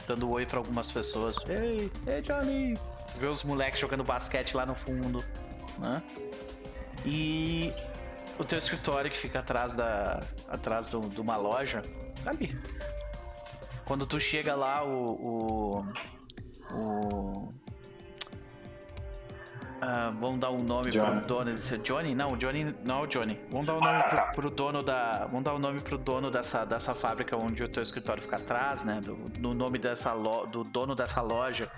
dando oi pra algumas pessoas. Ei, ei Johnny! Vê os moleques jogando basquete lá no fundo, né? E o teu escritório que fica atrás da atrás do- de uma loja, ali. Quando tu chega lá, o. o, o ah, vamos dar um nome Johnny. pro dono desse. Johnny? Não, Johnny não é o Johnny. Vamos dar um nome Ah, tá, pro, tá. pro dono da. Vamos dar um nome pro dono dessa, dessa fábrica onde o teu escritório fica atrás, né? Do, do nome dessa lo, do dono dessa loja.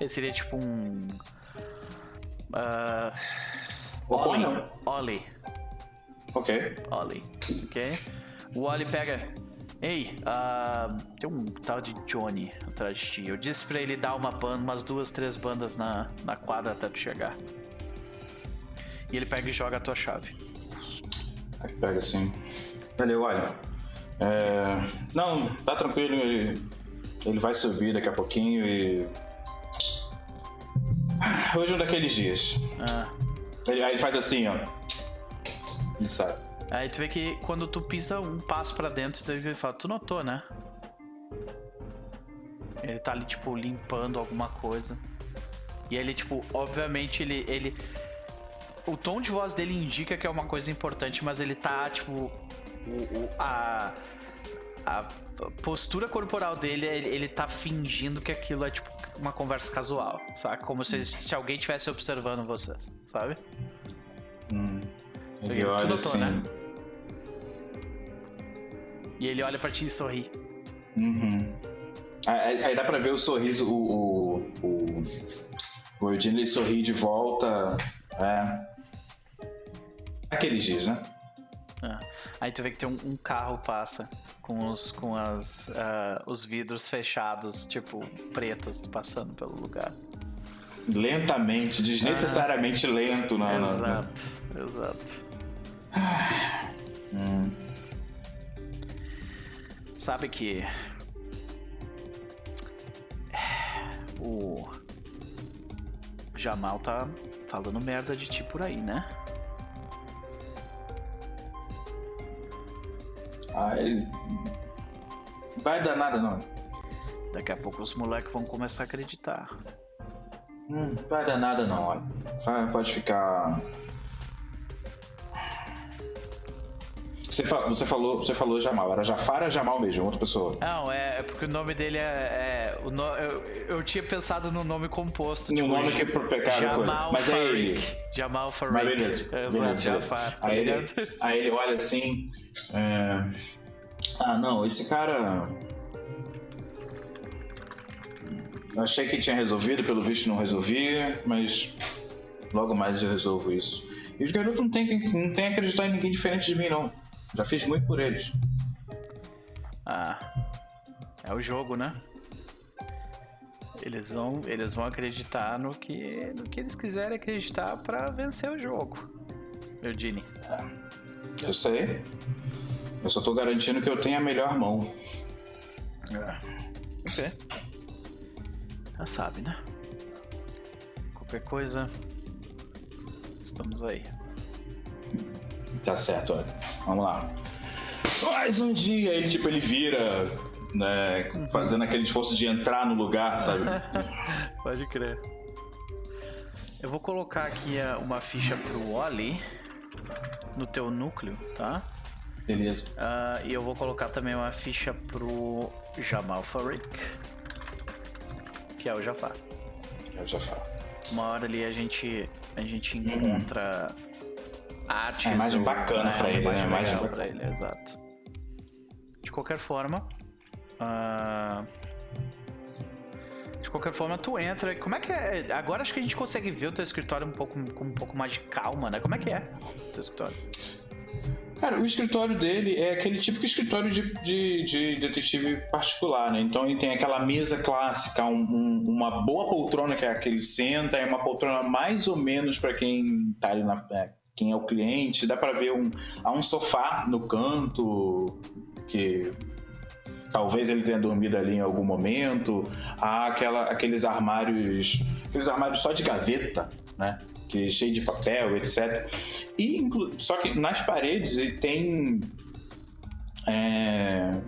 Ele seria tipo um. ah, Ollie. Ollie. Ok. Ollie. Ok? O Ollie pega. Ei, ah, tem um tal de Johnny atrás de ti. Eu disse pra ele dar uma banda, umas duas, três bandas na, na quadra até tu chegar. E ele pega e joga a tua chave. Pega assim. Valeu, olha. É... Não, tá tranquilo, ele... ele vai subir daqui a pouquinho e. Hoje é um daqueles dias. Ah. Ele, aí ele faz assim, ó. Ele sabe. Aí tu vê que quando tu pisa um passo pra dentro, tu fala, tu notou, né? Ele tá ali, tipo, limpando alguma coisa. E ele, tipo, obviamente, ele. ele... O tom de voz dele indica que é uma coisa importante, mas ele tá, tipo. o- o- a. A postura corporal dele, ele, ele tá fingindo que aquilo é, tipo, uma conversa casual, sabe? Como se, se alguém estivesse observando vocês, sabe? Hum. Tu- Ele tu olha notou, assim. né? E ele olha pra ti e sorri. Uhum. Aí, aí dá pra ver o sorriso, o. O, o, o Eugene ele sorri de volta. É. Aqueles dias, né? Ah, Aí tu vê que tem um, um carro passa com os com as ah, os vidros fechados, tipo pretos, passando pelo lugar. Lentamente, desnecessariamente lento na. na- na- exato, exato. Hum. Sabe que o Jamal tá falando merda de ti por aí, né? Ah, ele. Vai dar nada, não. Daqui a pouco os moleques vão começar a acreditar. Hum, vai dar nada, não, olha. Pode ficar. Você, fa- você falou, você falou Jamal, era Jafar ou Jamal mesmo, outra pessoa. Não, é, é porque o nome dele é. é o no- eu, eu tinha pensado no nome composto. No tipo, nome que pro pecado Jamal mas é ele. Jamal Farik. Mas beleza. Exato, beleza. Jafar. Tá aí, ele, aí ele olha assim. é, Ah, não, esse cara. Eu achei que tinha resolvido, pelo visto não resolvia, mas logo mais eu resolvo isso. E os garotos não têm que não têm acreditar em ninguém diferente de mim, não. Já fiz muito por eles. Ah. É o jogo, né? Eles vão, eles vão acreditar no que, no que eles quiserem acreditar pra vencer o jogo. Eugene. Eu sei. Eu só tô garantindo que eu tenho a melhor mão. Ok. Já sabe, né? Qualquer coisa. Estamos aí. Tá certo, olha. Vamos lá. Mais um dia, ele tipo, ele vira, né, fazendo aquele esforço de entrar no lugar, sabe? Pode crer. Eu vou colocar aqui uma ficha pro Oli no teu núcleo, tá? Beleza. Ah, e eu vou colocar também uma ficha pro Jamal Farik, que é o Jafar. Eu já falo. Uma hora ali a gente a gente encontra artes. É ou- bacana pra uma ele, né? imagem A imagem legal pra ele, exato. De qualquer forma, ah, de qualquer forma tu entra. Como é que é? Agora acho que a gente consegue ver o teu escritório um pouco com um pouco mais de calma, né? Como é que é o teu escritório? Cara, o escritório dele é aquele típico escritório de, de, de detetive particular, né? Então ele tem aquela mesa clássica, um, um, uma boa poltrona que é a que ele senta, é uma poltrona mais ou menos para quem tá ali na. Quem é o cliente, dá para ver um, há um sofá no canto que talvez ele tenha dormido ali em algum momento, há aquela, aqueles armários, aqueles armários só de gaveta, né? Que é cheio de papel, etc. E só que nas paredes ele tem é,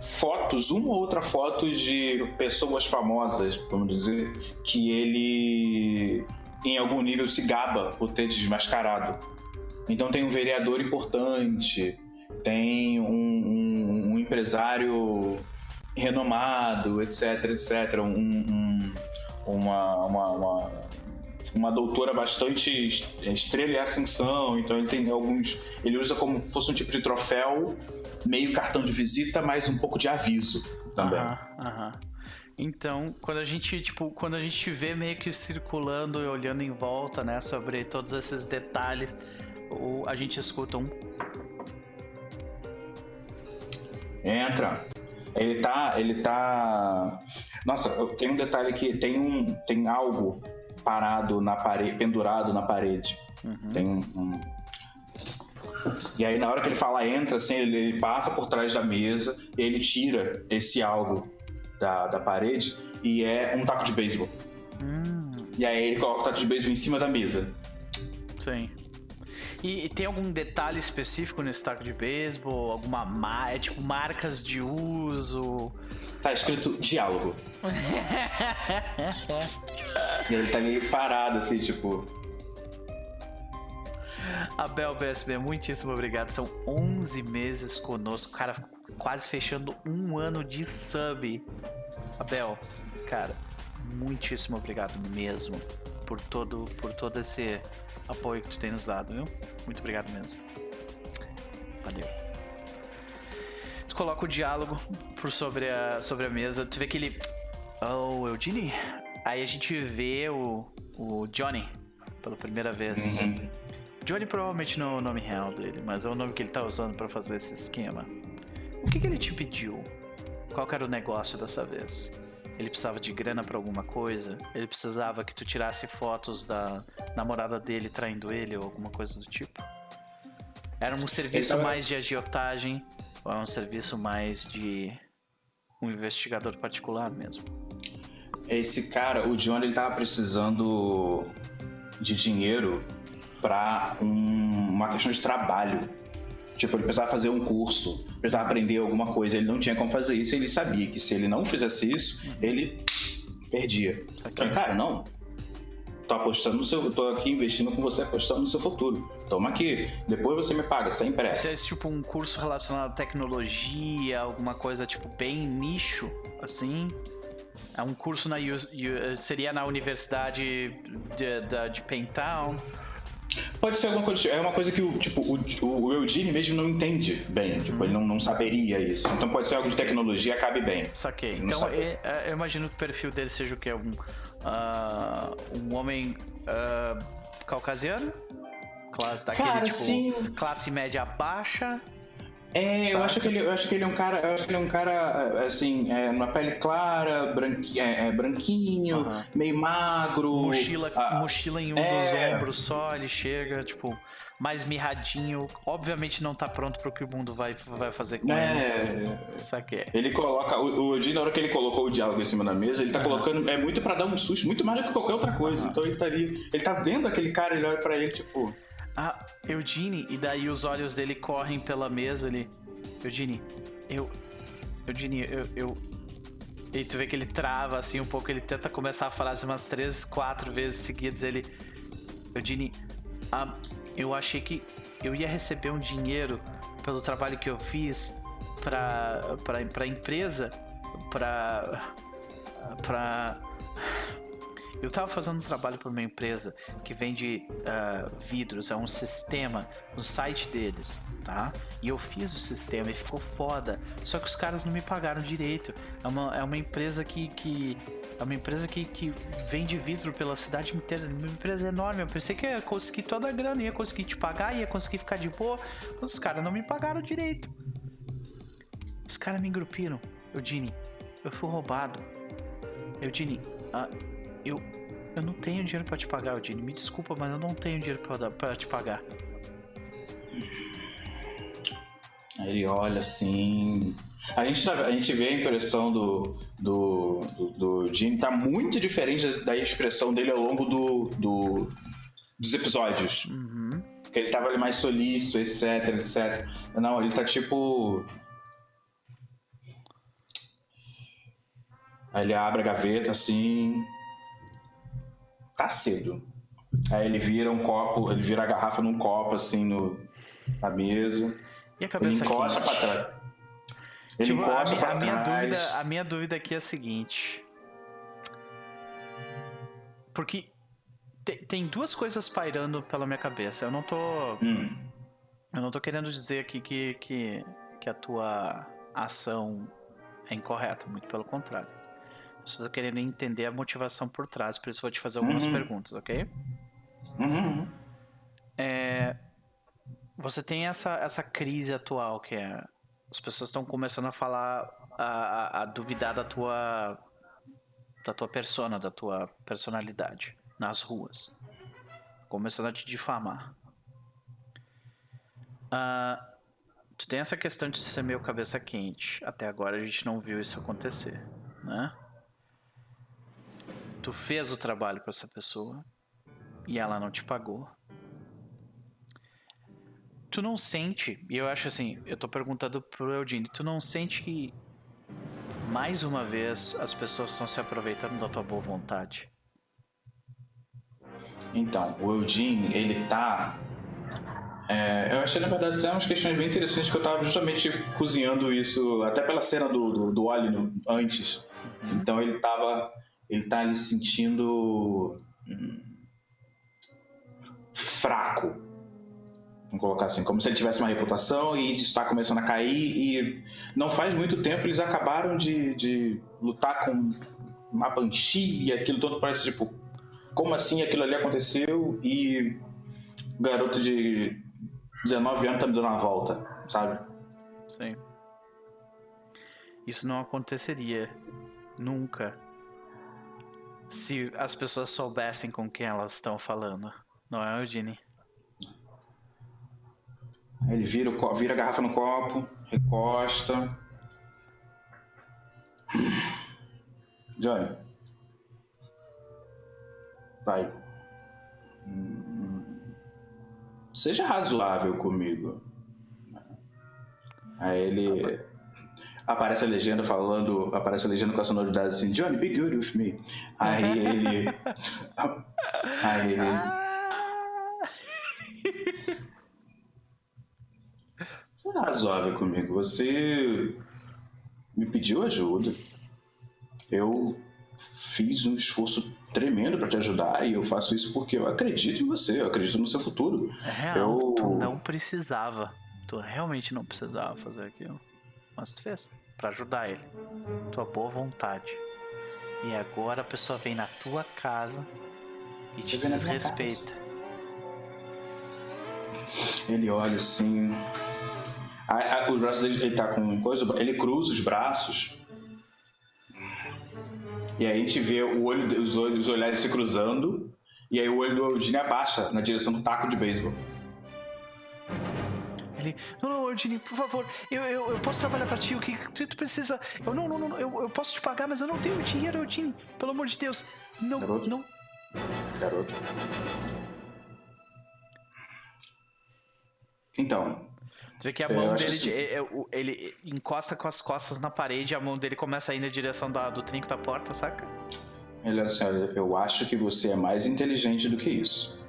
fotos, uma ou outra foto de pessoas famosas, vamos dizer, que ele em algum nível se gaba por ter desmascarado. Então tem um vereador importante, tem um, um, um empresário renomado, etc, etc, um, um uma, uma, uma, uma, doutora bastante estrela e ascensão, então ele tem alguns, ele usa como fosse um tipo de troféu, meio cartão de visita, mas um pouco de aviso também. Aham. Então, quando a gente, tipo, quando a gente vê meio que circulando e olhando em volta, né, sobre todos esses detalhes, o, a gente escuta um. Entra. Ele tá. Ele tá. Nossa, tem um detalhe aqui, tem um. Tem algo parado na parede, pendurado na parede. Uhum. Tem um, um, E aí na hora que ele fala entra, assim, ele, ele passa por trás da mesa, ele tira esse algo da, da parede e é um taco de beisebol. Hum. E aí ele coloca o taco de beisebol em cima da mesa. Sim. E, e, tem algum detalhe específico nesse taco de beisebol? Alguma mar... é tipo marcas de uso? Tá escrito diálogo. e ele tá meio parado assim, tipo. Abel BSB, muitíssimo obrigado. São 11 meses conosco. Cara, quase fechando um ano de sub. Abel, cara, muitíssimo obrigado mesmo por todo, por todo esse apoio que tu tem nos dado, viu? Muito obrigado mesmo. Valeu. Tu coloca o diálogo por sobre a, sobre a mesa, tu vê que ele. Oh, Eugene? Aí a gente vê o, o Johnny pela primeira vez. Uhum. Johnny provavelmente não é o nome real dele, mas é o nome que ele tá usando para fazer esse esquema. O que, que ele te pediu? Qual era o negócio dessa vez? Ele precisava de grana para alguma coisa? Ele precisava que tu tirasse fotos da namorada dele traindo ele ou alguma coisa do tipo? Era um serviço tava... mais de agiotagem ou é um serviço mais de um investigador particular mesmo? Esse cara, o John, ele tava precisando de dinheiro para um, uma questão de trabalho. Tipo, ele precisava fazer um curso, precisava aprender alguma coisa, ele não tinha como fazer isso, ele sabia que se ele não fizesse isso, ele perdia. Então, cara, não. Tô apostando no seu. Tô aqui investindo com você, apostando no seu futuro. Toma aqui, depois você me paga, sem pressa. Se é tipo um curso relacionado à tecnologia, alguma coisa tipo bem nicho, assim. É um curso na seria na universidade de, de, de Pentown. Pode ser alguma coisa. É uma coisa que o, tipo, o, o Eugene mesmo não entende bem. Tipo, ele não, não saberia isso. Então pode ser algo de tecnologia cabe bem. Saquei. Então é, é, eu imagino que o perfil dele seja o que? Um, uh, um homem uh, caucasiano? Classe, daquele, Cara, tipo, sim. classe média baixa. É, eu acho, que ele, eu acho que ele é um cara, eu acho que ele é um cara, assim, é, uma pele clara, branqui, é, é branquinho, meio magro. Mochila, ah, mochila em um é... dos ombros só, ele chega, tipo, mais mirradinho. Obviamente não tá pronto pro que o mundo vai, vai fazer com é... ele. Saquei. Ele coloca, o, o na hora que ele colocou o diálogo em cima da mesa, ele tá colocando, é muito para dar um susto, muito mais do que qualquer outra coisa. Então ele tá ali, ele tá vendo aquele cara, ele olha pra ele, tipo... Ah, Eugene, e daí os olhos dele correm pela mesa ali. Eugene, eu. Eugene, eu, eu. E tu vê que ele trava assim um pouco, ele tenta começar a frase umas três, quatro vezes seguidas. Ele. Eugene, ah, eu achei que eu ia receber um dinheiro pelo trabalho que eu fiz pra, pra, pra empresa, pra. pra. Eu tava fazendo um trabalho para uma empresa que vende uh, vidros, é um sistema no site deles, tá? E eu fiz o sistema e ficou foda. Só que os caras não me pagaram direito. É uma, é uma empresa que, que é uma empresa que, que vende vidro pela cidade inteira. Uma empresa enorme. Eu pensei que ia conseguir toda a grana, ia conseguir te pagar, ia conseguir ficar de boa. Mas os caras não me pagaram direito. Os caras me engrupiram. Eudine, eu fui roubado. Eudine, ah, eu, eu não tenho dinheiro para te pagar, Eudine. Me desculpa, mas eu não tenho dinheiro para te pagar. Aí ele olha assim. A gente, tá, a gente vê a impressão do, do, do, do Gene tá muito diferente da expressão dele ao longo do, do dos episódios. Uhum. Porque ele tava ali mais solícito, etc, etc. Não, ele tá tipo. Aí ele abre a gaveta assim. Tá cedo. Aí ele vira um copo, ele vira a garrafa num copo assim no, na mesa. E a cabeça ele encosta pra trás. Ele Tipo, a, encosta mi- pra a minha trás. dúvida, a minha dúvida aqui é a seguinte. Porque te- tem duas coisas pairando pela minha cabeça. Eu não tô. Hum, Eu não tô querendo dizer aqui que, que, que a tua ação é incorreta, muito pelo contrário. Só tô querendo entender a motivação por trás, por isso vou te fazer algumas Uhum. perguntas, ok? uhum, uhum. É, você tem essa, essa crise atual que é. As pessoas estão começando a falar, a, a, a duvidar da tua. da tua persona, da tua personalidade nas ruas. Começando a te difamar. Ah, tu tem essa questão de ser meio cabeça quente. Até agora a gente não viu isso acontecer, né? Tu fez o trabalho para essa pessoa e ela não te pagou. Tu não sente, e eu acho assim, eu tô perguntando pro Eudine, tu não sente que mais uma vez as pessoas estão se aproveitando da tua boa vontade? Então, o Eugene, ele tá. é, eu achei, na verdade, até umas questões bem interessantes que eu tava justamente cozinhando isso, até pela cena do, do, do antes. Então ele tava. Ele tá ali sentindo. hum, fraco. Vamos colocar assim, como se ele tivesse uma reputação e está começando a cair. E não faz muito tempo eles acabaram de, de lutar com uma Banshee e aquilo todo parece tipo como assim aquilo ali aconteceu e o garoto de 19 anos tá me dando uma volta, sabe? Sim. Isso não aconteceria nunca se as pessoas soubessem com quem elas estão falando. Não é, Eugene? Ele vira, o vira a garrafa no copo, recosta. Johnny. Vai. Seja razoável comigo. Aí ele. Aparece a legenda falando. Aparece a legenda com a sonoridade assim: Johnny, be good with me. Aí ele. Aí ele. Seja razoável comigo. Você me pediu ajuda. Eu fiz um esforço tremendo para te ajudar e eu faço isso porque eu acredito em você, eu acredito no seu futuro. É real, Eu- tu não precisava. Tu realmente não precisava fazer aquilo. Mas tu fez. Pra ajudar ele. Tua boa vontade. E agora a pessoa vem na tua casa e te minha desrespeita. Ele olha assim. A- a- os braços dele, ele tá com coisa. Ele cruza os braços. E aí a gente vê o olho, os, olhos, os olhares se cruzando. E aí o olho do Eugene abaixa na direção do taco de beisebol. Ele, não, não, Eugene, por favor, eu, eu, eu posso trabalhar pra ti, o que tu, tu precisa? Eu não, não, não, eu, eu posso te pagar, mas eu não tenho dinheiro, Eugene, pelo amor de Deus. Não, Garoto. não. Garoto. Então, Tu vê que a É, mão dele, assim- é- é- o- ele encosta com as costas na parede e a mão dele começa a ir na direção da- do trinco da porta, saca? ele assim, olha, eu acho que você é mais inteligente do que isso.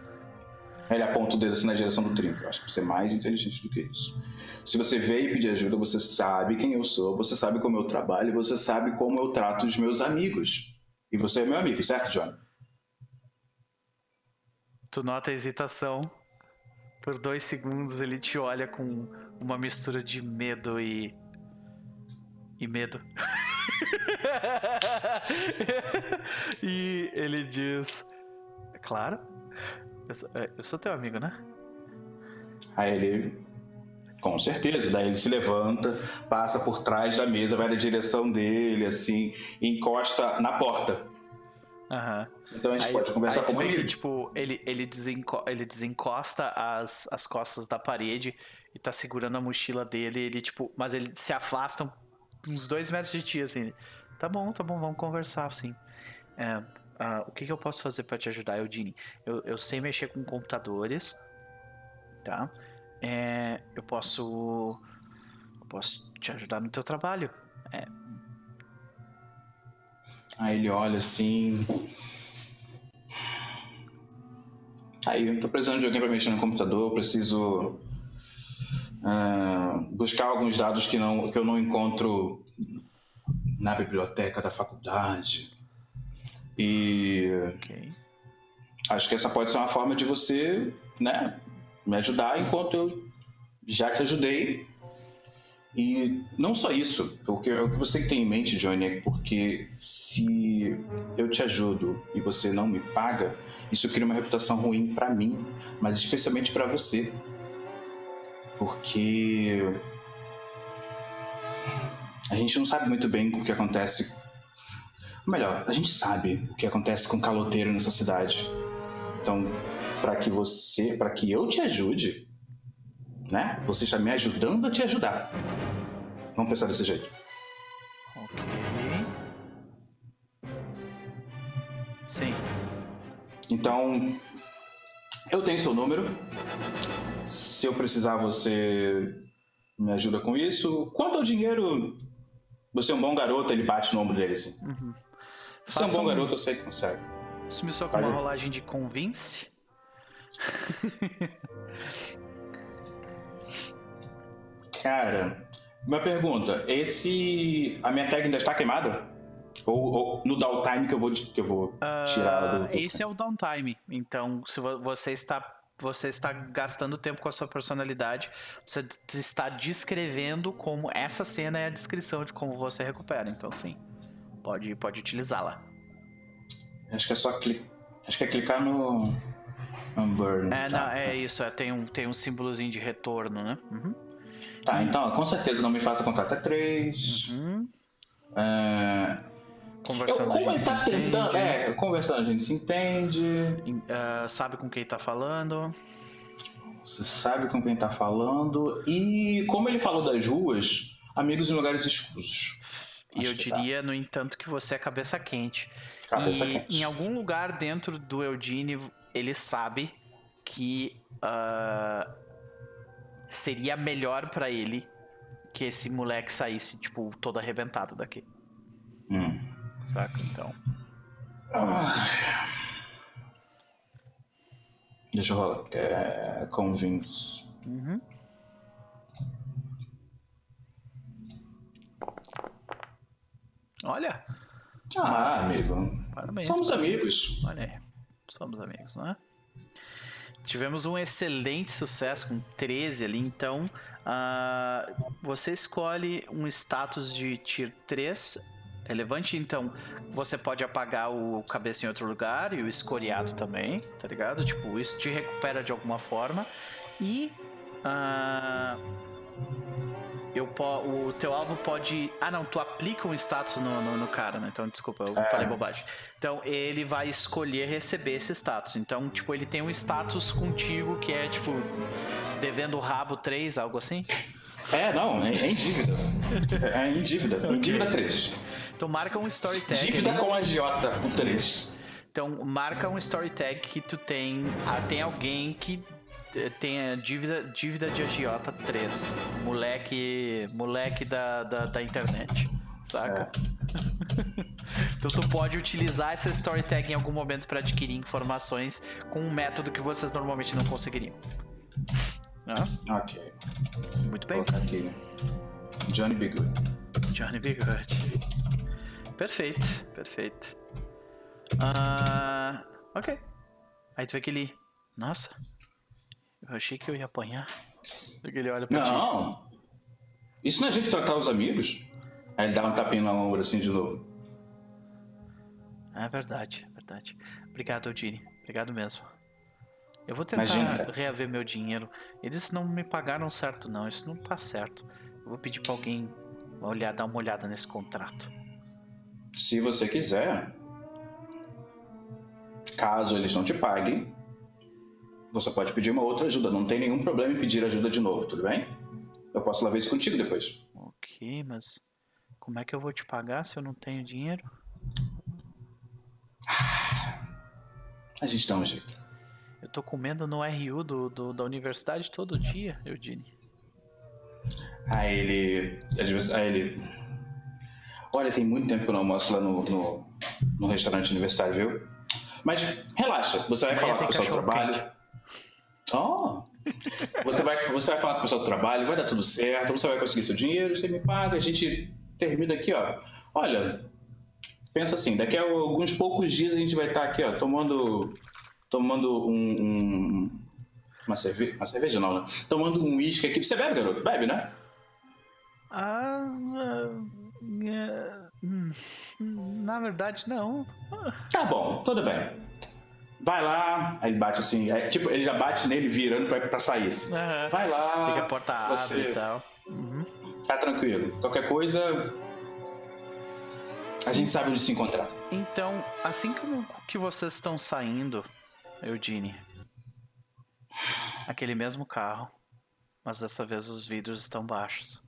Ele aponta o dedo assim na direção do trinco. Acho que você é mais inteligente do que isso. Se você veio pedir ajuda, você sabe quem eu sou, você sabe como eu trabalho, você sabe como eu trato os meus amigos. E você é meu amigo, certo, John? tu nota a hesitação. Por dois segundos ele te olha com uma mistura de medo e. e medo. e ele diz: "É Claro, eu sou, é, eu sou teu amigo, né? Aí ele, com certeza, daí ele se levanta, passa por trás da mesa, vai na direção dele, assim, e encosta na porta. Aham. Então a gente Aí- pode conversar com que, amigo. tipo, ele, ele, desenco- ele desencosta as, as costas da parede e tá segurando a mochila dele, ele, tipo, mas ele se afasta uns dois metros de ti, assim. Tá bom, tá bom, vamos conversar, assim. É, ah, o que, que eu posso fazer pra te ajudar, Eudine? Eu, eu sei mexer com computadores, tá? É, eu posso. Eu posso te ajudar no teu trabalho. Aí ele olha assim. Aí, eu tô precisando de alguém para mexer no computador, preciso ah, buscar alguns dados que, não, que eu não encontro na biblioteca da faculdade. E Ok. acho que essa pode ser uma forma de você, né, me ajudar enquanto eu já te ajudei. E não só isso, porque o que você tem em mente, Johnny, é porque se eu te ajudo e você não me paga, isso cria uma reputação ruim pra mim, mas especialmente pra você. Porque a gente não sabe muito bem o que acontece. Melhor, a gente sabe o que acontece com caloteiro nessa cidade. Então, para que você, para que eu te ajude, né? Você está me ajudando a te ajudar. Vamos pensar desse jeito. Ok. Sim. Então, eu tenho seu número. Se eu precisar, você me ajuda com isso. Quanto ao dinheiro, você é um bom garoto, ele bate no ombro dele assim. Você é um bom garoto, eu sei que consegue. Assume só com uma rolagem de convince. Cara, uma pergunta. Esse. A minha tag ainda está queimada? Ou, ou no downtime que eu vou, que eu vou tirar do. Ah, esse é o downtime. Então, se vo- você está você está gastando tempo com a sua personalidade, você está descrevendo como essa cena é a descrição de como você recupera. Então, sim, pode pode utilizá-la. Acho que é só clicar. Acho que é clicar no. Unburn. É, tá. não, é isso. É, tem um tem um símbolozinho de retorno, né? Uhum. Tá, então, com certeza não me faça contar até três. Uhum. É, Eu, Conversando. a como ele gente tá se tentando. entende. É, conversando a gente se entende. Ah, sabe com quem tá falando. Você sabe com quem tá falando. E como ele falou das ruas, amigos em lugares escusos. E eu tá. diria, no entanto, que você é cabeça quente. Cabeça e quente. em algum lugar dentro do Eugene, ele sabe que ah, seria melhor pra ele que esse moleque saísse, tipo, todo arrebentado daqui. Hum. Saca? Então. Deixa eu rolar. É, convince. Uhum. Olha, Ah, amigo. parabéns. Somos parabéns. amigos. Olha aí, somos amigos, né? Tivemos um excelente sucesso com 13 ali, então ah, você escolhe um status de Tier 3 relevante, então você pode apagar o cabeça em outro lugar e o escoriado também, tá ligado? Tipo, isso te recupera de alguma forma. E ah, eu o teu alvo pode. Ah, não, tu aplica um status no, no, no cara, né? Então, desculpa, eu É. falei bobagem. Então, ele vai escolher receber esse status. Então, tipo, ele tem um status contigo que é, tipo, devendo o rabo 3, algo assim. É, não, é, é em dívida. É em dívida. Em dívida 3. Então, marca um story tag. Dívida ali. com agiota, o 3. Então, marca um story tag que tu tem. Ah, tem alguém que eh, tenha dívida, dívida de agiota 3. Moleque. Moleque da, da, da internet. Saca? então tu pode utilizar essa story tag em algum momento para adquirir informações com um método que vocês normalmente não conseguiriam. Ah, Ok. muito bem. Vou aqui. Johnny B. Good. Johnny B. Good. Perfeito, perfeito. Ah, ok. Aí tu vê que ele Nossa. Eu achei que eu ia apanhar. Ele olha pra ti. Não! Isso não é jeito de tratar os amigos? Aí ele dá um tapinha na ombro assim de novo. É verdade, é verdade. Obrigado, Odine. Obrigado mesmo. Eu vou tentar Imagina, reaver meu dinheiro. Eles não me pagaram certo, não. Isso não tá certo. Eu vou pedir pra alguém olhar, dar uma olhada nesse contrato. Se você quiser, caso eles não te paguem, você pode pedir uma outra ajuda. Não tem nenhum problema em pedir ajuda de novo, tudo bem? Eu posso levar isso contigo depois. Ok, mas como é que eu vou te pagar se eu não tenho dinheiro? A gente dá um jeito. Eu tô comendo no RU do, do- da universidade todo dia, Eudine. Aí ele. às vezes- Aí ele. Olha, tem muito tempo que eu não almoço lá no, no, no restaurante universitário, viu? Mas relaxa, você vai Amanhã falar com o pessoal do cachorro trabalho. Oh! Você vai, você vai falar com o pessoal do trabalho, vai dar tudo certo, você vai conseguir seu dinheiro, você me paga, a gente termina aqui, ó. Olha, pensa assim, daqui a alguns poucos dias a gente vai estar aqui, ó, tomando. Tomando um. um- uma, cerve... uma cerveja não, né? Tomando um uísque aqui. Você bebe, garoto? Bebe, né? Ah. ah, é, hum, na verdade, não. Tá bom, tudo bem. Vai lá, aí ele bate assim, é, tipo, ele já bate nele virando pra, pra sair assim. Aham. Vai lá, Fica a porta abre você- e tal. Uhum. tá tranquilo. Qualquer coisa, a gente sabe onde se encontrar. Então, assim como que vocês estão saindo, Eudine, aquele mesmo carro, mas dessa vez os vidros estão baixos.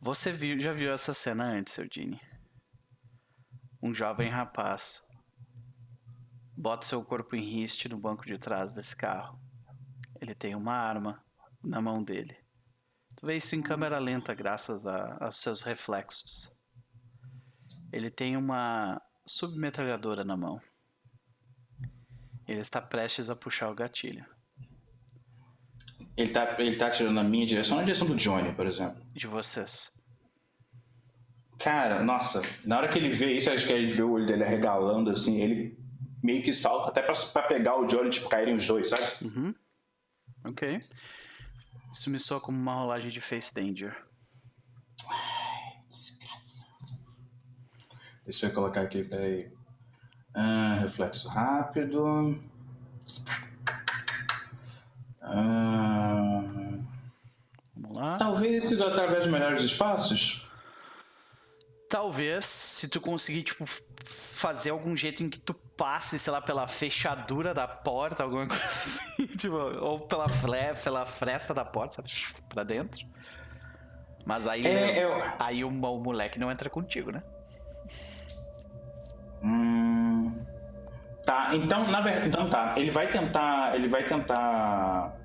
Você viu, já viu essa cena antes, Eudine? Um jovem rapaz bota seu corpo em riste no banco de trás desse carro. Ele tem uma arma na mão dele. Tu vê isso em câmera lenta graças a- aos seus reflexos. Ele tem uma submetralhadora na mão. Ele está prestes a puxar o gatilho. Ele tá, ele tá atirando na minha direção, na direção do Johnny, por exemplo. De vocês. Cara, nossa, na hora que ele vê isso, acho que ele vê o olho dele arregalando assim, ele meio que salta até pra, pra pegar o Johnny, tipo, caírem os dois, sabe? Uhum. Ok. Isso me soa como uma rolagem de Face Danger. Deixa eu colocar aqui, peraí. Ah, reflexo rápido. Ah, Vamos lá. talvez sido através de melhores espaços. Talvez, se tu conseguir, tipo, fazer algum jeito em que tu passe, sei lá, pela fechadura da porta, alguma coisa assim, tipo, ou pela, fle pela fresta da porta, sabe? Pra dentro. Mas aí, É, eu... aí o, o moleque não entra contigo, né? Hum, tá, então, na verdade, então tá. Ele vai tentar, ele vai tentar.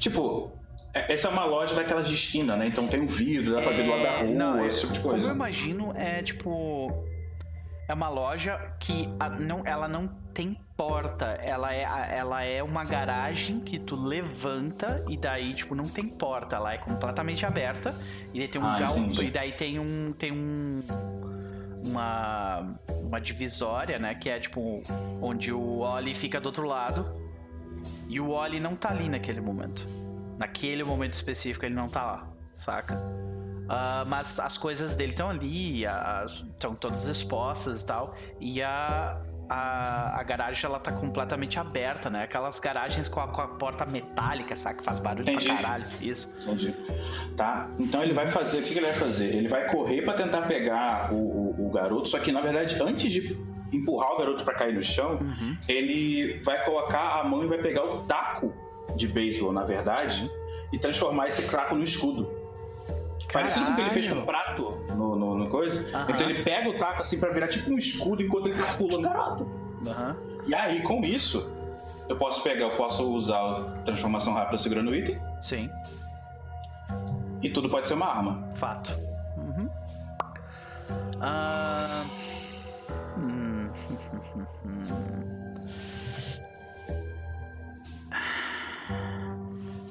Tipo, é- essa é uma loja daquelas de esquina, né? Então tem um vidro, dá pra ver do lado da rua, não, é- esse tipo de Como eu coisa. imagino, é tipo. É uma loja que a- não, ela não tem porta. Ela é, ela é uma garagem que tu levanta e daí, tipo, não tem porta. Ela é completamente aberta. E daí tem um Ah. E daí tem um. Tem um. Uma. Uma divisória, né? Que é tipo. Onde o Oli fica do outro lado. E o Oli não tá ali naquele momento. Naquele momento específico ele não tá lá, saca? Ah, mas as coisas dele estão ali, estão todas expostas e tal. E a, a, a garagem ela tá completamente aberta, né? Aquelas garagens com a, com a porta metálica, sabe? Que faz barulho Entendi. pra caralho. Isso. Entendi. Tá, então ele vai fazer, o que, que ele vai fazer? Ele vai correr pra tentar pegar o, o- o garoto, só que na verdade, antes de empurrar o garoto pra cair no chão, Uhum. ele vai colocar a mão e vai pegar o taco de beisebol, na verdade, e transformar esse taco no escudo. Parecido com o que ele fez com o prato no, no, no coisa. Então ele pega o taco assim pra virar tipo um escudo enquanto ele tá pulando garoto. E aí, com isso, eu posso pegar, eu posso usar a transformação rápida segurando o item, Sim, e tudo pode ser uma arma. fato. Uhum. Ah, hum.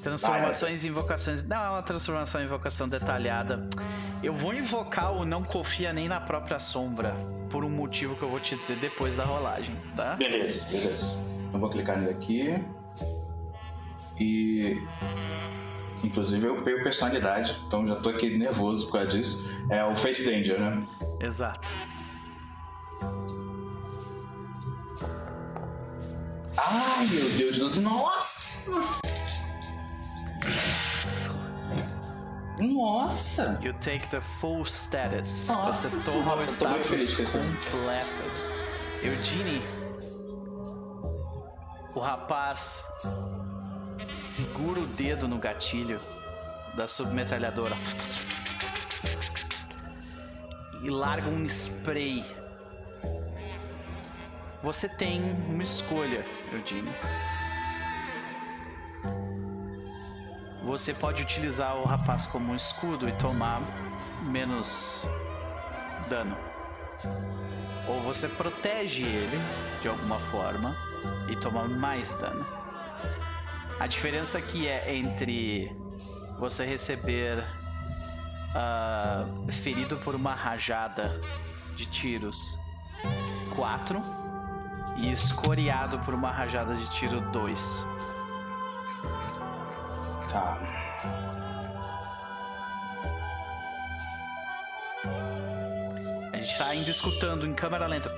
Transformações e invocações. Dá uma transformação e invocação detalhada. Eu vou invocar o não confia nem na própria sombra. Por um motivo que eu vou te dizer depois da rolagem, tá? Beleza, beleza. Eu vou clicar nele aqui. E. Inclusive eu pego personalidade, então já tô aqui nervoso por causa disso. É o Face Danger, né? Exato. Ai meu Deus do céu. Nossa! Nossa! You take the full status. Nossa Você toma o feliz status isso. completo. Eugene, o rapaz segura o dedo no gatilho da submetralhadora e larga um spray. Você tem uma escolha, Eugene. Você pode utilizar o rapaz como um escudo e tomar menos dano. Ou você protege ele de alguma forma e toma mais dano. A diferença aqui é entre você receber ah, ferido por uma rajada de tiros 4 e escoriado por uma rajada de tiro 2. Tá. A gente tá ainda escutando em câmera lenta.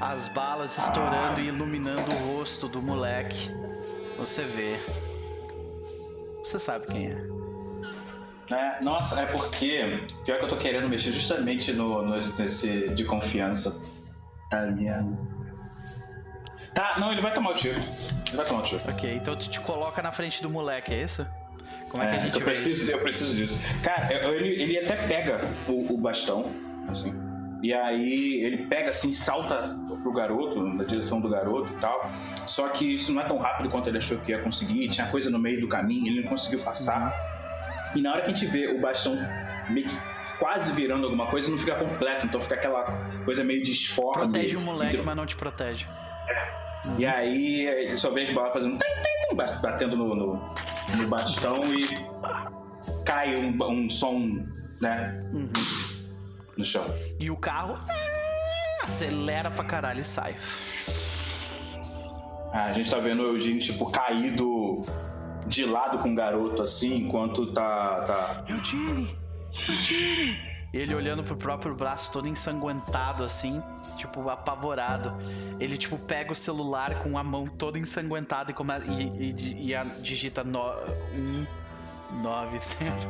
As balas estourando e iluminando o rosto do moleque. Você vê. Você sabe quem é. É, nossa, é porque. Pior que eu tô querendo mexer justamente no, no- nesse de confiança. Tá ligado? Tá, não, ele vai tomar o tiro. Ele vai tomar o tiro. Ok, então tu te coloca na frente do moleque, é isso? Como é, que a gente eu vê preciso, isso? eu preciso disso. Cara, ele, ele até pega o, o bastão, assim. E aí ele pega assim, salta pro garoto, na direção do garoto e tal. Só que isso não é tão rápido quanto ele achou que ia conseguir. Tinha coisa no meio do caminho, ele não conseguiu passar. E na hora que a gente vê o bastão meio que quase virando alguma coisa, não fica completo. Então fica aquela coisa meio disforme. Protege o moleque, Então- mas não te protege. E aí ele só vê as balas fazendo. batendo no, no, no bastão e cai um, um som, né? No chão. E o carro ah, acelera pra caralho e sai. Ah, A gente tá vendo o Eugene, tipo, caído de lado com o garoto assim, enquanto tá. tá... Eugene! Eugene! Ele olhando pro próprio braço todo ensanguentado, assim, tipo, apavorado. Ele, tipo, pega o celular com a mão toda ensanguentada e, come... e, e- e a- digita no... um, nove, zero.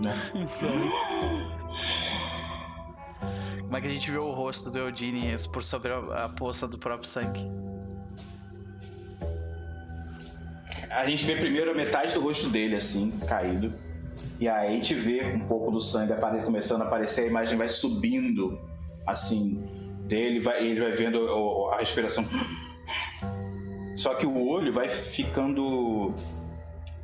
Né? Como é que a gente vê o rosto do Eugene por sobre a, a poça do próprio sangue? A gente vê primeiro a metade do rosto dele, assim, caído. E aí a gente vê um pouco do sangue começando a aparecer, a imagem vai subindo, assim, dele, vai, ele vai vendo a respiração. Só que o olho vai ficando.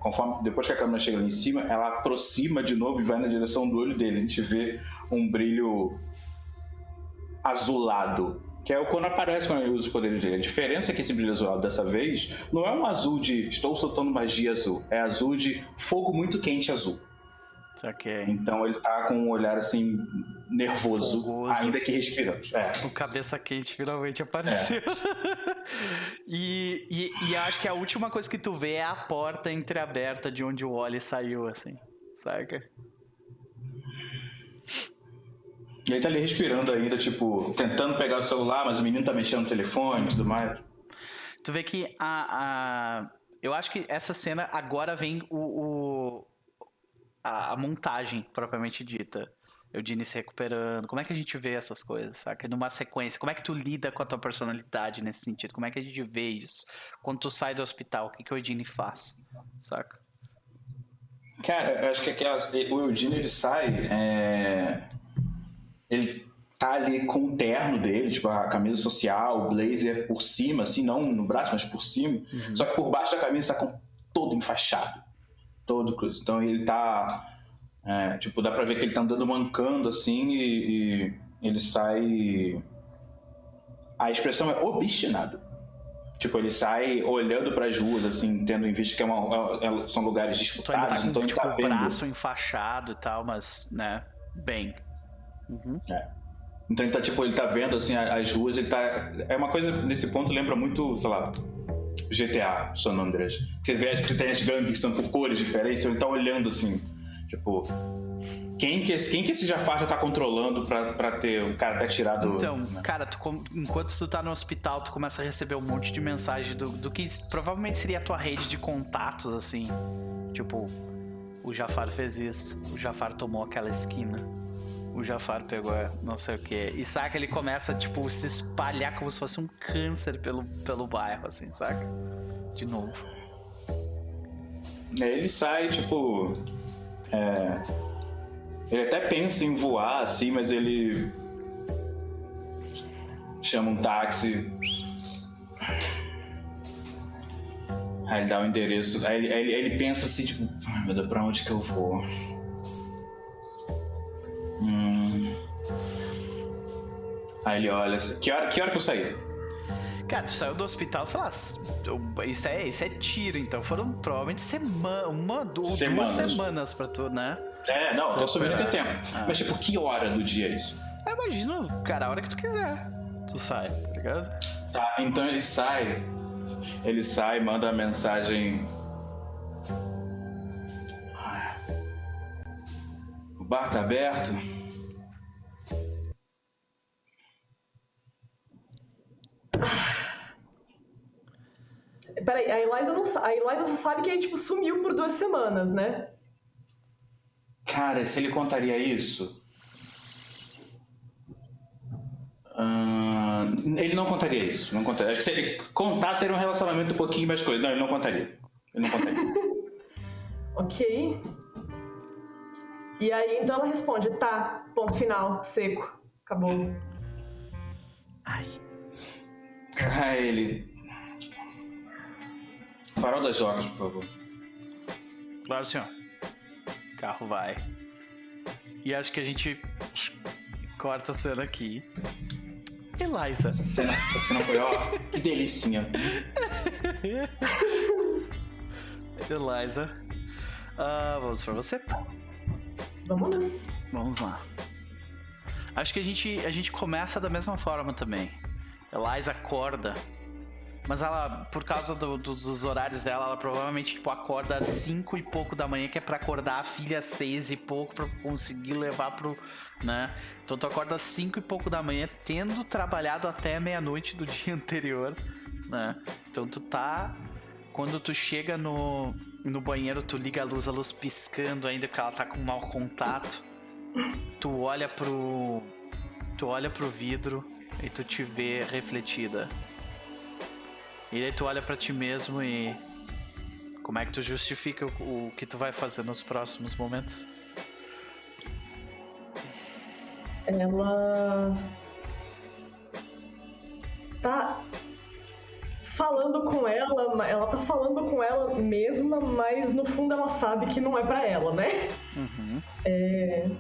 Conforme, depois que a câmera chega lá em cima, ela aproxima de novo e vai na direção do olho dele. A gente vê um brilho azulado. Que é quando aparece quando ele usa os poderes dele. A diferença é que esse brilho azulado dessa vez não é um azul de estou soltando magia azul. É azul de fogo muito quente azul. Ok. Então ele tá com um olhar assim nervoso, Fogoso. ainda que respirando. É. O cabeça quente finalmente apareceu. e, e, e acho que a última coisa que tu vê é a porta entreaberta de onde o Wally saiu, assim. Saca? E ele tá ali respirando ainda, tipo, tentando pegar o celular, mas o menino tá mexendo no telefone e tudo mais. Tu vê que a, a. Eu acho que essa cena agora vem o. o- a, a montagem propriamente dita. Eudine se recuperando. Como é que a gente vê essas coisas, saca? Numa sequência. Como é que tu lida com a tua personalidade nesse sentido? Como é que a gente vê isso? Quando tu sai do hospital, o que, que o Eudine faz? Saca? Cara, eu acho que aquela, o Eugene ele sai. é, Ele tá ali com o terno dele, tipo a camisa social, o blazer por cima, assim, não no braço, mas por cima. Só que por baixo da camisa tá com todo enfaixado. Todo cruz. Então ele tá. é, tipo, dá pra ver que ele tá andando mancando assim e, e ele sai. a expressão é obstinado. Tipo, ele sai olhando para as ruas, assim, tendo em vista que é uma, é, é são lugares Tu ainda tá disputados, com então ele tipo, tá braço enfaixado e tal, mas, né, bem. Uhum. Então ele tá, tipo, ele tá vendo, assim, as ruas, ele tá... É uma coisa, nesse ponto, lembra muito, sei lá, GTA, San Andreas. Você vê que tem as gangues que são por cores diferentes, ele tá olhando, assim, tipo... Quem que, esse- quem que esse Jafar já tá controlando pra, pra ter o cara tá tirado... Então, cara, tu enquanto tu tá no hospital, tu começa a receber um monte de mensagem do, do que provavelmente seria a tua rede de contatos, assim. Tipo, o Jafar fez isso, o Jafar tomou aquela esquina, o Jafar pegou não sei o que. E saca, ele começa, tipo, se espalhar como se fosse um câncer pelo, pelo bairro, assim, saca? De novo. Ele sai, tipo. é, Ele até pensa em voar, assim, mas ele. Chama um táxi. Aí ele dá o endereço. Aí ele, ele pensa assim, tipo, ai meu Deus, pra onde que eu vou? Hum. Aí ele olha assim, que hora, que hora que eu saí? Cara, tu saiu do hospital, sei lá, isso é, isso é tiro, então foram provavelmente semana, uma, du- Semanas. duas semanas pra tu, né? É, não, tô subindo aqui tempo. Ah. Mas tipo, que hora do dia é isso? Eu imagino, cara, a hora que tu quiser. Tu sai, tá ligado? Tá, então ele sai. Ele sai, manda a mensagem. Bar tá aberto? Peraí, a Eliza, não, a Eliza só sabe que ele, tipo, sumiu por duas semanas, né? Cara, se ele contaria isso. Ah, ele não contaria isso. Não contaria. Acho que se ele contasse, seria um relacionamento um pouquinho mais coisa. Não, ele não contaria. Ele não contaria. Ok. E aí, então ela responde, tá, ponto final, seco, acabou. Ai. ah, ele. Farol das jogos, por favor. Claro, senhor. O carro vai. E acho que a gente corta a cena aqui. Eliza. Essa cena, essa cena foi, ó, que delicinha. Eliza. Ah, vamos pra você. Vamos. Vamos lá. Acho que a gente, a gente começa da mesma forma também. Eliza acorda. Mas ela, por causa do- do- dos horários dela, ela provavelmente tipo, acorda às 5 e pouco da manhã, que é pra acordar a filha às 6 e pouco, pra conseguir levar pro. né? Então tu acorda às 5 e pouco da manhã, tendo trabalhado até meia-noite do dia anterior, né? Então tu tá. Quando tu chega no, no banheiro, tu liga a luz, a luz piscando ainda, porque ela tá com mau contato. Tu olha pro. Tu olha pro vidro e tu te vê refletida. E aí tu olha pra ti mesmo e. Como é que tu justifica o, o que tu vai fazer nos próximos momentos? Ela tá falando com ela, ela tá falando com ela mesma, mas no fundo ela sabe que não é pra ela, né? Uhum. É,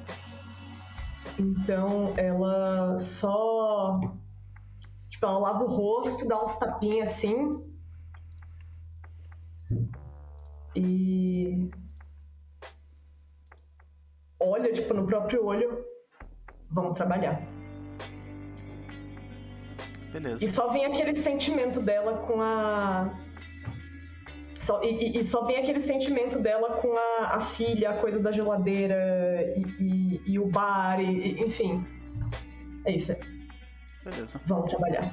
Então ela só. Tipo, ela lava o rosto, dá uns tapinhas assim. E. Olha, tipo, no próprio olho. Vamos trabalhar. Beleza. E só vem aquele sentimento dela com a. Só, e, e- só vem aquele sentimento dela com a, a filha, a coisa da geladeira e, e- e o bar, e, enfim. É isso aí. Beleza. Vamos trabalhar.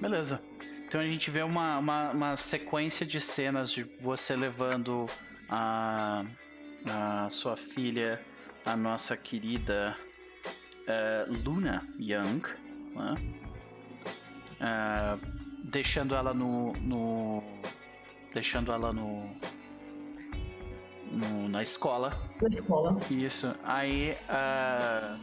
Beleza. Então a gente vê uma, uma, uma sequência de cenas de você levando a, a sua filha, a nossa querida eh, Luna Young, né? Eh, deixando ela no, no. Deixando ela no. no- na escola. Na escola. Isso. Aí ah,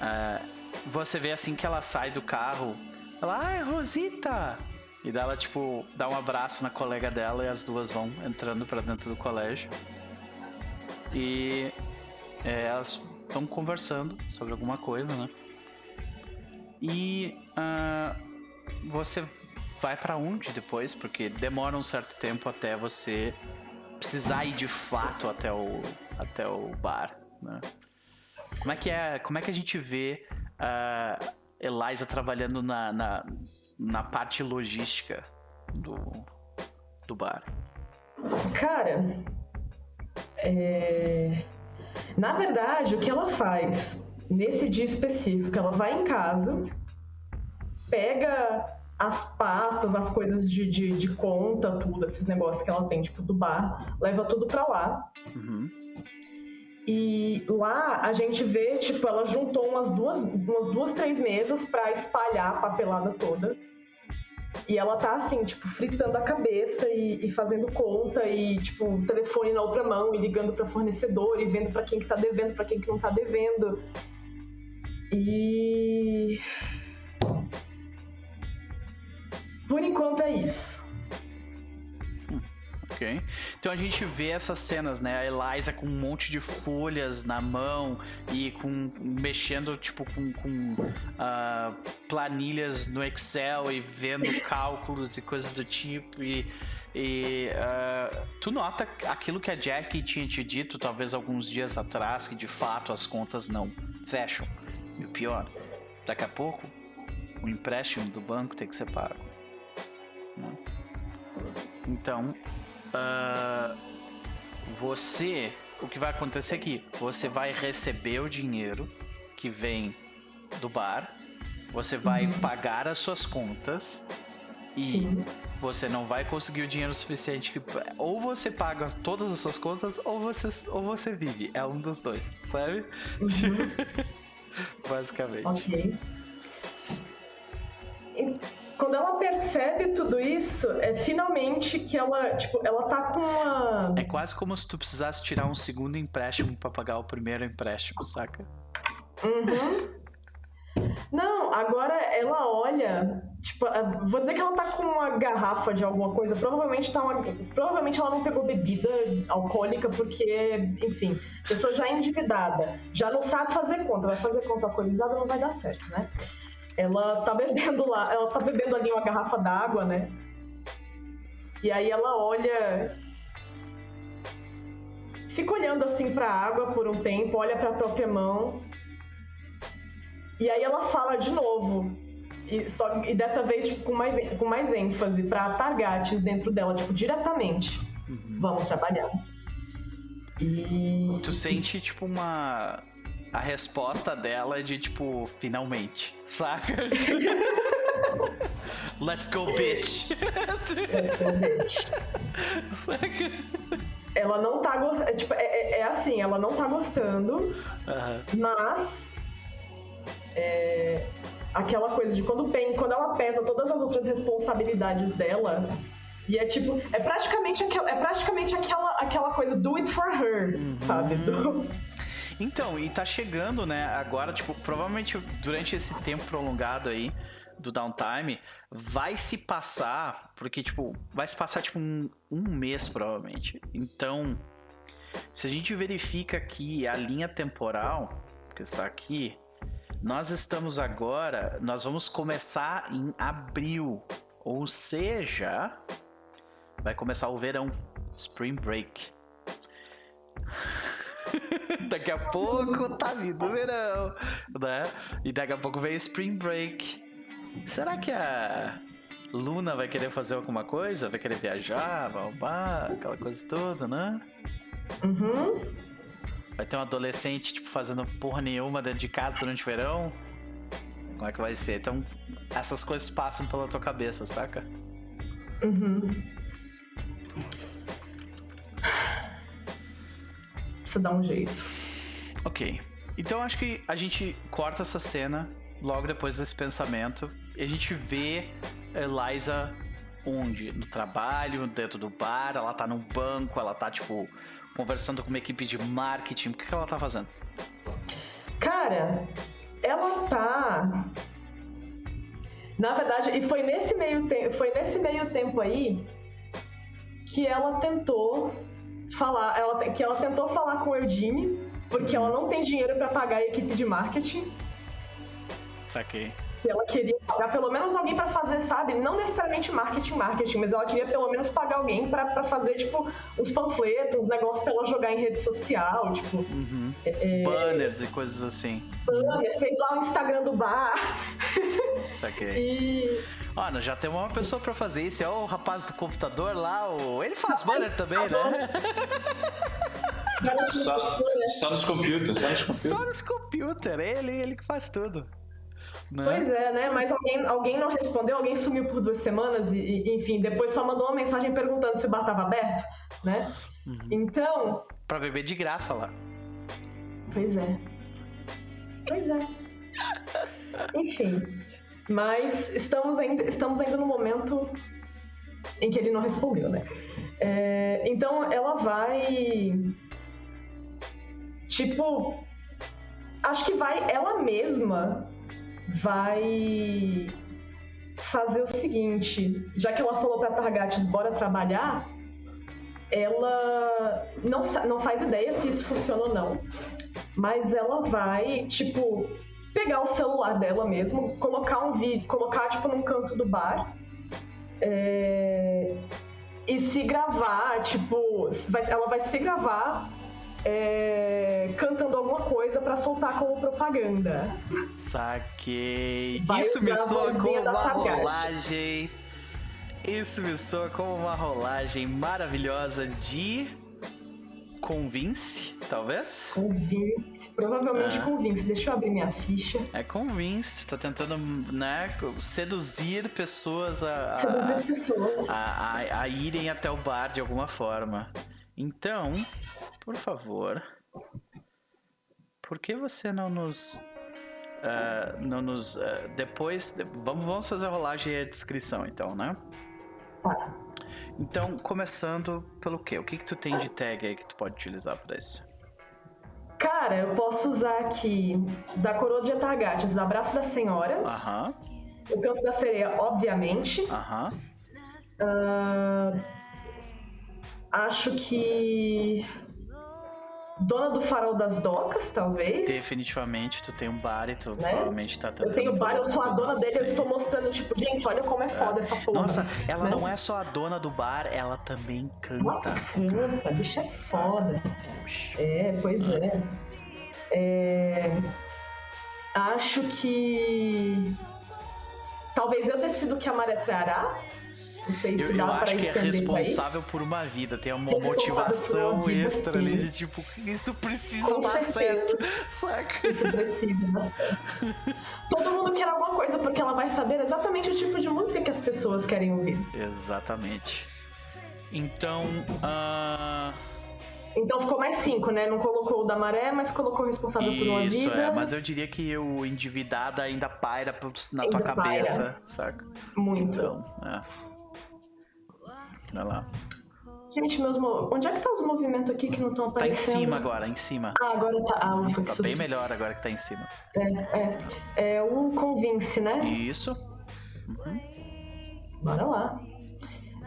ah, você vê assim que ela sai do carro. Ela, ai, Rosita! E daí ela, tipo, dá um abraço na colega dela e as duas vão entrando pra dentro do colégio. E é, elas estão conversando sobre alguma coisa, né? E ah, você vai pra onde depois? Porque demora um certo tempo até você precisar ir de fato até o, até o bar, né? Como é que é? Como é que a gente vê a Eliza trabalhando na, na, na parte logística do, do bar? Cara, é... na verdade, o que ela faz nesse dia específico, ela vai em casa, pega as pastas, as coisas de, de, de conta, tudo, esses negócios que ela tem, tipo, do bar, leva tudo pra lá. Uhum. E lá a gente vê, tipo, ela juntou umas duas, umas duas três mesas pra espalhar a papelada toda. E ela tá assim, tipo, fritando a cabeça e, e fazendo conta e, tipo, o telefone na outra mão e ligando para fornecedor e vendo para quem que tá devendo, para quem que não tá devendo. E por enquanto é isso. Ok. Então a gente vê essas cenas, né? A Eliza com um monte de folhas na mão e com mexendo tipo com, com ah, planilhas no Excel e vendo cálculos e coisas do tipo e, e ah, tu nota aquilo que a Jack tinha te dito talvez alguns dias atrás que de fato as contas não fecham. E o pior, daqui a pouco o empréstimo do banco tem que ser pago. Né? Então, ah, você, o que vai acontecer aqui? Você vai receber o dinheiro que vem do bar, você vai pagar as suas contas e Sim. você não vai conseguir o dinheiro suficiente que ou você paga todas as suas contas ou você ou você vive. É um dos dois, sabe? Uhum. Basicamente. Ok. Quando ela percebe tudo isso, é finalmente que ela, tipo, ela tá com uma. É quase como se tu precisasse tirar um segundo empréstimo pra pagar o primeiro empréstimo, saca? Uhum. Não, agora ela olha, tipo, vou dizer que ela tá com uma garrafa de alguma coisa, provavelmente tá uma, provavelmente ela não pegou bebida alcoólica porque, enfim, pessoa já endividada, já não sabe fazer conta, vai fazer conta alcoolizada não vai dar certo, né? Ela tá bebendo lá, ela tá bebendo ali uma garrafa d'água, né? E aí ela olha fica olhando assim pra água por um tempo, olha pra própria mão. E aí ela fala de novo. E, só, e dessa vez tipo, com, mais, com mais ênfase pra Targates dentro dela, tipo, diretamente. Vamos trabalhar. E. Tu sente, tipo, uma. A resposta dela é de tipo, finalmente, saca? Let's go, bitch! Let's go, bitch. saca? Ela não tá gostando. Tipo, é, é- é assim, ela não tá gostando, Aham. mas. É, aquela coisa de quando, pen- quando ela pesa todas as outras responsabilidades dela. E é tipo, é praticamente, aquela, é praticamente aquela, aquela coisa do it for her, sabe? Do- Então, e tá chegando, né? Agora, tipo, provavelmente durante esse tempo prolongado aí do downtime, vai se passar, porque, tipo, vai se passar, tipo, um, um mês, provavelmente. Então, se a gente verifica aqui a linha temporal que está aqui, nós estamos agora, nós vamos começar em abril, ou seja, vai começar o verão, Spring Break. daqui a pouco tá vindo o verão, né? E daqui a pouco vem Spring Break. Será que a Luna vai querer fazer alguma coisa? Vai querer viajar, vai ao bar, aquela coisa toda, né? Uhum. Vai ter um adolescente, tipo, fazendo porra nenhuma dentro de casa durante o verão? Como é que vai ser? Então, essas coisas passam pela tua cabeça, saca? Uhum. Precisa dar um jeito. Ok. Então acho que a gente corta essa cena logo depois desse pensamento e a gente vê Eliza onde? No trabalho, dentro do bar, ela tá num banco, ela tá, tipo, conversando com uma equipe de marketing. O que, que ela tá fazendo? Cara, ela tá. Na verdade, e foi nesse meio tempo, foi nesse meio tempo aí que ela tentou falar, ela, que ela tentou falar com o Eudine, porque ela não tem dinheiro pra pagar a equipe de marketing. Saquei. E ela queria pagar pelo menos alguém pra fazer, sabe? Não necessariamente marketing, marketing, mas ela queria pelo menos pagar alguém pra, pra fazer, tipo, uns panfletos, uns negócios pra ela jogar em rede social, tipo. Uhum. é, Banners e coisas assim. banner, fez lá o Instagram do bar. Saquei. E. Olha, já tem uma pessoa pra fazer isso. É o rapaz do computador lá, o... ele faz banner também, né? Só, só nos computers, só nos computers. Só nos computers, ele, ele que faz tudo. Né? Pois é, né? Mas alguém, alguém não respondeu, alguém sumiu por duas semanas e, e, enfim, depois só mandou uma mensagem perguntando se o bar tava aberto, né? Então, Pra beber de graça lá. pois é. Pois é. Enfim, mas estamos ainda, estamos ainda no momento em que ele não respondeu, né? É, então ela vai. Tipo. Acho que vai. Ela mesma vai fazer o seguinte: já que ela falou pra Targates, bora trabalhar, ela não, não faz ideia se isso funciona ou não. Mas ela vai, tipo, pegar o celular dela mesmo, colocar um vídeo, colocar, tipo, num canto do bar. é, e se gravar, tipo, vai- ela vai se gravar é, cantando alguma coisa pra soltar como propaganda. Saquei. Vai Isso me soa como uma rolagem. Isso me soa como uma rolagem maravilhosa de. Convince, talvez? Convince, provavelmente É. convince. Deixa eu abrir minha ficha. É convince, tá tentando, né, seduzir pessoas a, a, Seduzir pessoas. a, a- a irem até o bar de alguma forma. Então, por favor, por que você não nos. ah, não nos. ah, depois. Vamos, vamos fazer a rolagem e a descrição, então, né? Tá. Então, começando pelo quê? O que, que tu tem de tag aí que tu pode utilizar pra isso? Cara, eu posso usar aqui da coroa de Atargates, abraço da senhora, Aham, o canto da sereia, obviamente. aham. Ah, acho que dona do farol das docas, talvez. Definitivamente, tu tem um bar e tu Né? provavelmente tá. Eu tenho bar, eu sou a dona dele, eu estou mostrando, tipo, gente, olha como é foda essa porra. Nossa, ela né? não é só a dona do bar, ela também Ela canta. canta, a bicha é foda. É, pois é. É, Acho que. Talvez eu decido que a maré trará. Não sei se Eu, dá eu pra acho que é isso responsável por uma vida, tem uma motivação vida, extra sim. ali de tipo, isso precisa Com dar certeza. certo, saca? Isso precisa dar certo. Todo mundo quer alguma coisa porque ela vai saber exatamente o tipo de música que as pessoas querem ouvir. Exatamente. Então, ah, Então ficou mais cinco, né? Não colocou o da maré, mas colocou o responsável por uma isso vida. é, mas eu diria que o endividado ainda paira na tua Ainda paira. cabeça, saca? Muito. Então, é. Olha lá. Gente, meus onde é que tá os movimentos aqui que não estão Tá em aparecendo? cima agora, em cima. Ah, agora tá. Ah, ufa, que Tá bem melhor agora que tá em cima. É, é. É o Convince, né? Isso. Bora lá.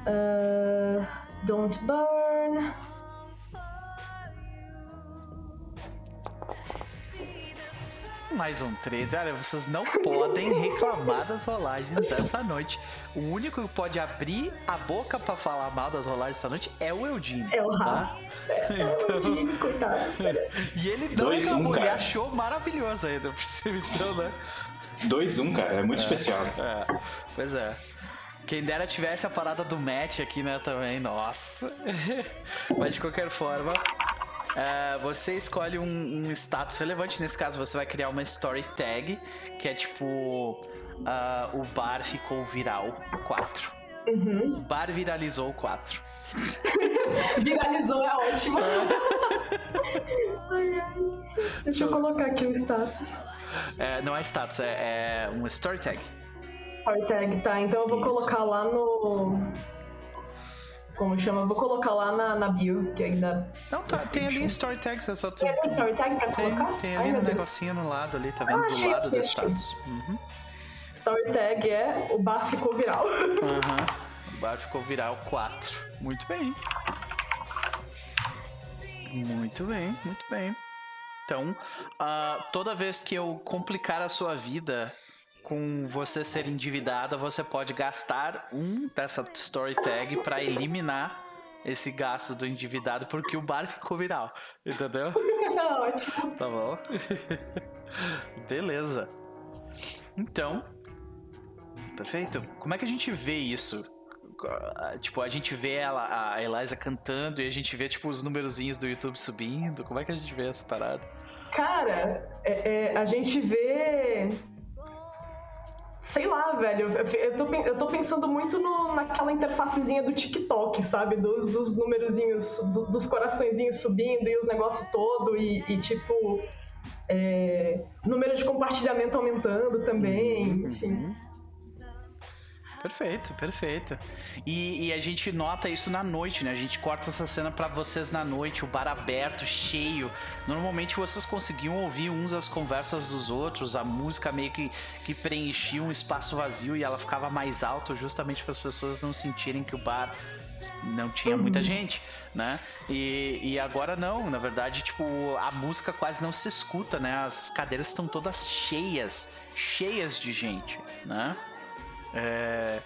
Ah, don't burn. Mais um 13. Olha, vocês não podem reclamar das rolagens dessa noite. O único que pode abrir a boca pra falar mal das rolagens dessa noite é o Eudine. É o tá? Rafa. Então, Ih, Coitado. e ele não Dois, um, reclamou, ele achou maravilhoso ainda por cima, então, né? 2-1, cara, é muito especial. É, pois é. Quem dera tivesse a parada do match aqui, né, também. Nossa. Mas de qualquer forma, é, você escolhe um, um status relevante. Nesse caso, você vai criar uma story tag, que é tipo. ah, o bar ficou viral 4. Uhum. O bar viralizou 4. Viralizou é ótimo. Deixa eu colocar aqui o status. É, não é status, é, é um story tag. Story tag, tá? Então eu vou Isso. colocar lá no. Como chama? Vou colocar lá na, na bio, que ainda. Não, tá, tem ali story tags, é só tu. Tem algum story tag pra Tem, colocar? tem Ai, ali no Deus. negocinho no lado ali, tá vendo? Ah, do achei lado aqui, do achei. status. Uhum. Story tag é o bar ficou viral. Aham. O bar ficou viral 4. Muito bem. Muito bem, muito bem. Então, ah, toda vez que eu complicar a sua vida, com você ser endividada, você pode gastar um dessa story tag pra eliminar esse gasto do endividado, porque o bar ficou viral. Entendeu? Ótimo. Tá bom? Beleza. Então. Perfeito. Como é que a gente vê isso? Tipo, a gente vê ela, a Eliza cantando e a gente vê, tipo, os numerozinhos do YouTube subindo. Como é que a gente vê essa parada? Cara, é- é, a gente vê. Sei lá, velho. Eu, tô, eu tô pensando muito no- naquela interfacezinha do TikTok, sabe? Dos, dos numerozinhos, do- dos coraçõezinhos subindo e os negócios todo e, e, tipo. é, número de compartilhamento aumentando também, enfim. Uhum. Perfeito, perfeito. E, e a gente nota isso na noite, né? A gente corta essa cena pra vocês na noite, o bar aberto, cheio. Normalmente vocês conseguiam ouvir uns as conversas dos outros, a música meio que, que preenchia um espaço vazio e ela ficava mais alta, justamente para as pessoas não sentirem que o bar não tinha muita Uhum. gente, né? E, e agora não, na verdade, tipo, a música quase não se escuta, né? As cadeiras estão todas cheias, cheias de gente, né? É,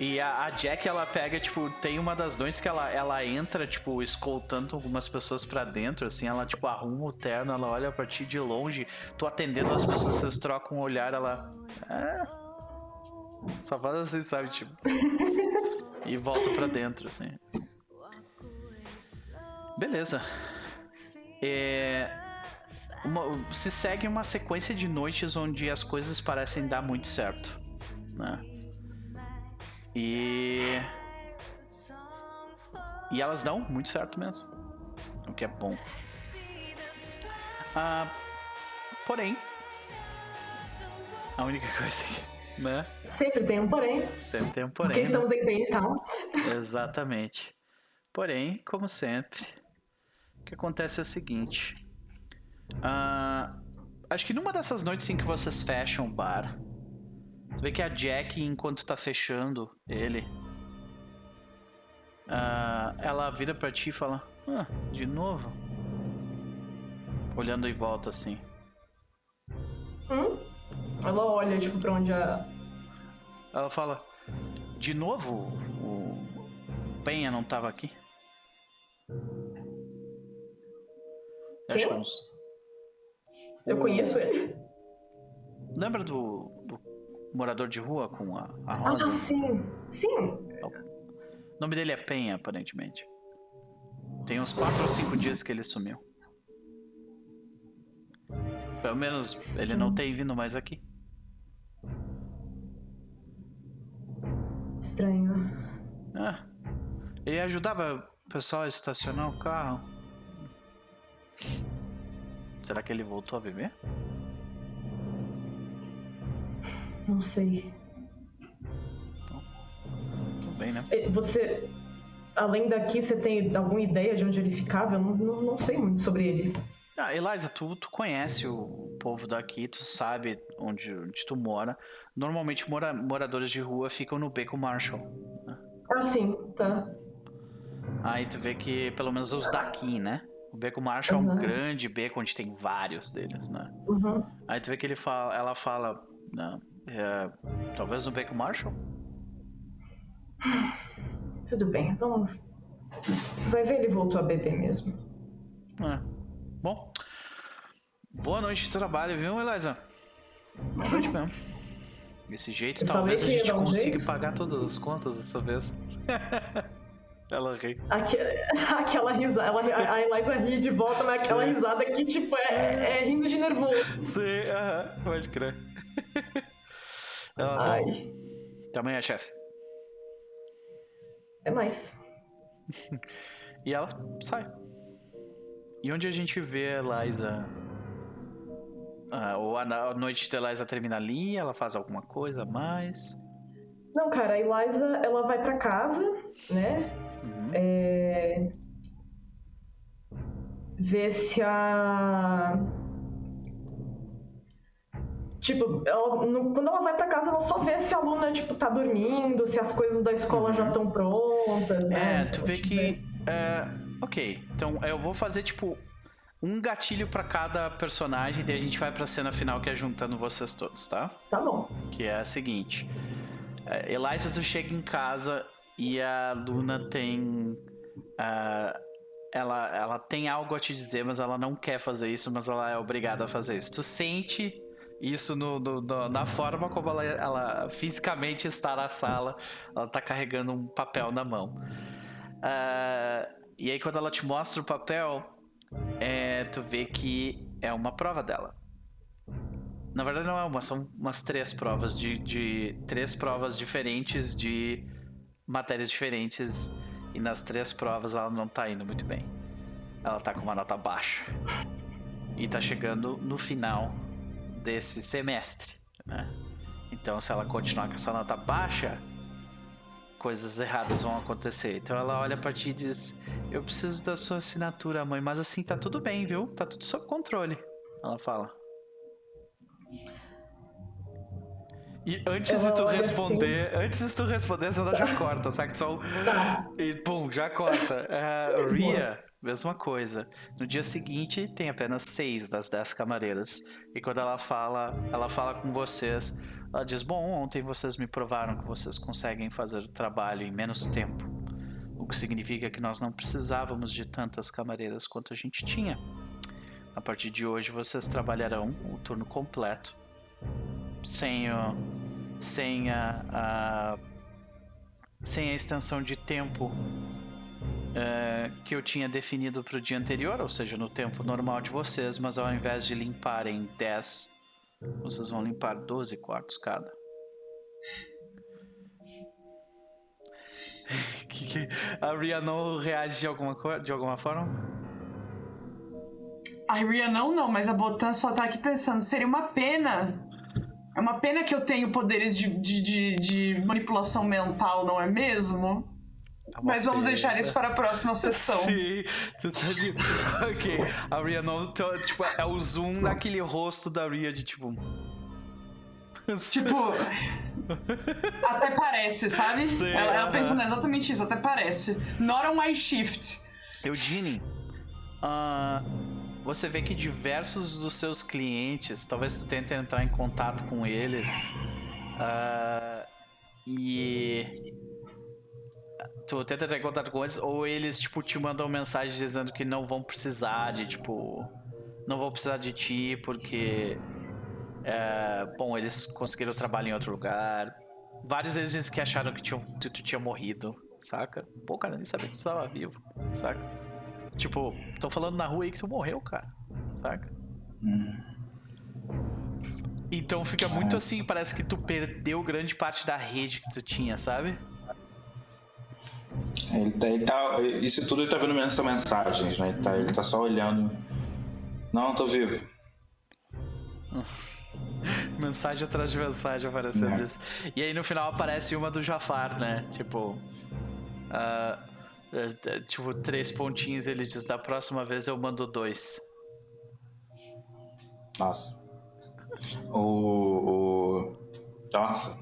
E a, a Jack, ela pega, tipo, tem uma das noites que ela, ela entra, tipo, escoltando algumas pessoas pra dentro, assim, ela, tipo, arruma o terno, ela olha pra ti de longe, tu atendendo as pessoas, vocês trocam um olhar, ela. É. Só faz assim, sabe, tipo. e volta pra dentro, assim. Beleza. É, uma- se segue uma sequência de noites onde as coisas parecem dar muito certo, né? E e elas dão muito certo mesmo, o que é bom. Ah, porém, a única coisa que, né? Sempre tem um porém. Sempre tem um Porque porém. né? estamos em bem e tal. Exatamente. Porém, como sempre, o que acontece é o seguinte. ah, acho que numa dessas noites em que vocês fecham o bar, você vê que a Jack, enquanto tá fechando ele, ah, ela vira pra ti e fala: Ah, de novo? Olhando em volta assim. Hum? Ela olha, tipo, pra onde a. Ela fala: De novo? O Penha não tava aqui? Eu acho que uns- Eu conheço ele. Lembra do morador de rua com a, a Ah, rosa? sim. Sim. O nome dele é Penha, aparentemente. Tem uns 4 ou 5 dias que ele sumiu. Pelo menos ele não tem vindo mais aqui. Estranho. Ah, ele ajudava o pessoal a estacionar o carro. Será que ele voltou a beber? Não sei. Tudo bem, né? Eh, Você. Além daqui, você tem alguma ideia de onde ele ficava? Eu não, não, não sei muito sobre ele. Ah, Eliza, tu, tu conhece o povo daqui, tu sabe onde, onde tu mora. Normalmente mora- moradores de rua ficam no Beco Marshall. Ah, sim, tá. Aí tu vê que pelo menos os daqui, né? O Beco Marshall é um Uhum. grande beco onde tem vários deles, né? Uhum. Aí tu vê que ele fala, ela fala, não, é, talvez no Beco Marshall? Tudo bem, vamos. Vai ver, ele voltou a beber mesmo. É. Bom, boa noite de trabalho, viu, Eliza? Boa noite mesmo. Desse jeito, Eu talvez a gente consiga jeito. pagar todas as contas dessa vez. Ela ri. Aque- aquela risada. Ela, a Eliza ri de volta, mas aquela Sim. risada que, tipo, é, é rindo de nervoso. Sim, aham, pode crer. Bom, Ai, até amanhã, chefe. é mais. E ela sai. E onde a gente vê a Eliza? Ah, ou a, noite da Eliza termina ali, ela faz alguma coisa a mais. Não, cara, a Eliza, ela vai pra casa, né? Uhum. É... Ver se a. Tipo, ela- no- quando ela vai pra casa, ela só vê se a Luna, tipo, tá dormindo, se as coisas da escola já estão prontas, né? Uhum. É, Se tu vê tiver- que. é, ok, então eu vou fazer tipo. um gatilho pra cada personagem, daí a gente vai pra cena final que é juntando vocês todos, tá? Tá bom. Que é a seguinte. É, Eliza, tu chega em casa e a Luna tem. ah, ela, ela tem algo a te dizer, mas ela não quer fazer isso, mas ela é obrigada a fazer isso. Tu sente isso no, no- no- na forma como ela, ela fisicamente está na sala. Ela tá carregando um papel na mão. Ah, e aí, quando ela te mostra o papel, é, tu vê que é uma prova dela. Na verdade não é uma, são umas três provas de, de três provas diferentes de matérias diferentes e nas três provas ela não tá indo muito bem. Ela tá com uma nota baixa e tá chegando no final desse semestre, né? Então se ela continuar com essa nota baixa, coisas erradas vão acontecer. Então ela olha pra ti e diz: "Eu preciso da sua assinatura, mãe, mas assim tá tudo bem, viu? Tá tudo sob controle." Ela fala. E antes de tu responder, antes de tu responder, ela já corta, saca? Só um- e pum, já corta. É, Ria, mesma coisa. No dia seguinte, tem apenas seis das dez camareiras. E quando ela fala, ela fala com vocês. Ela diz: Bom, ontem vocês me provaram que vocês conseguem fazer o trabalho em menos tempo. O que significa que nós não precisávamos de tantas camareiras quanto a gente tinha. A partir de hoje, vocês trabalharão o turno completo. Sem o. Sem a- a sem a extensão de tempo eh, que eu tinha definido para o dia anterior, ou seja, no tempo normal de vocês, mas ao invés de limparem 10, vocês vão limpar 12 quartos cada. Que que- a Ria não reage de alguma, de alguma forma? A Ria não, não, mas a Botan só tá aqui pensando, seria uma pena. É uma pena que eu tenho poderes de, de, de, de manipulação mental, não é mesmo? É Mas vamos pena. deixar isso para a próxima sessão. Sim, tu tá de... ok. A Ria não. tô- Tipo, é o zoom naquele rosto da Ria de tipo. Tipo. até parece, sabe? Sim, ela, ela pensando exatamente isso, até parece. Not on my shift. Eugene, ah, você vê que diversos dos seus clientes, talvez tu tente entrar em contato com eles ah, e tu tenta entrar em contato com eles ou eles tipo te mandam mensagem dizendo que não vão precisar de tipo não vão precisar de ti porque é, bom eles conseguiram trabalho em outro lugar. Vários deles dizem que acharam que tinham, tu, tu tinha morrido, saca? Pô, cara, nem sabia que tu tava vivo, saca? Tipo, estão falando na rua aí que tu morreu, cara, saca? Então fica muito assim, parece que tu perdeu grande parte da rede que tu tinha, sabe? Ele tá, ele tá- isso tudo ele tá vendo essas mensagens, né? Ele tá, ele tá só olhando. Não, tô vivo. Mensagem atrás de mensagem aparecendo É. isso. E aí no final aparece uma do Jafar, né? Tipo. é, tipo, três pontinhos ele diz: da próxima vez eu mando dois. Nossa. O. o... Nossa.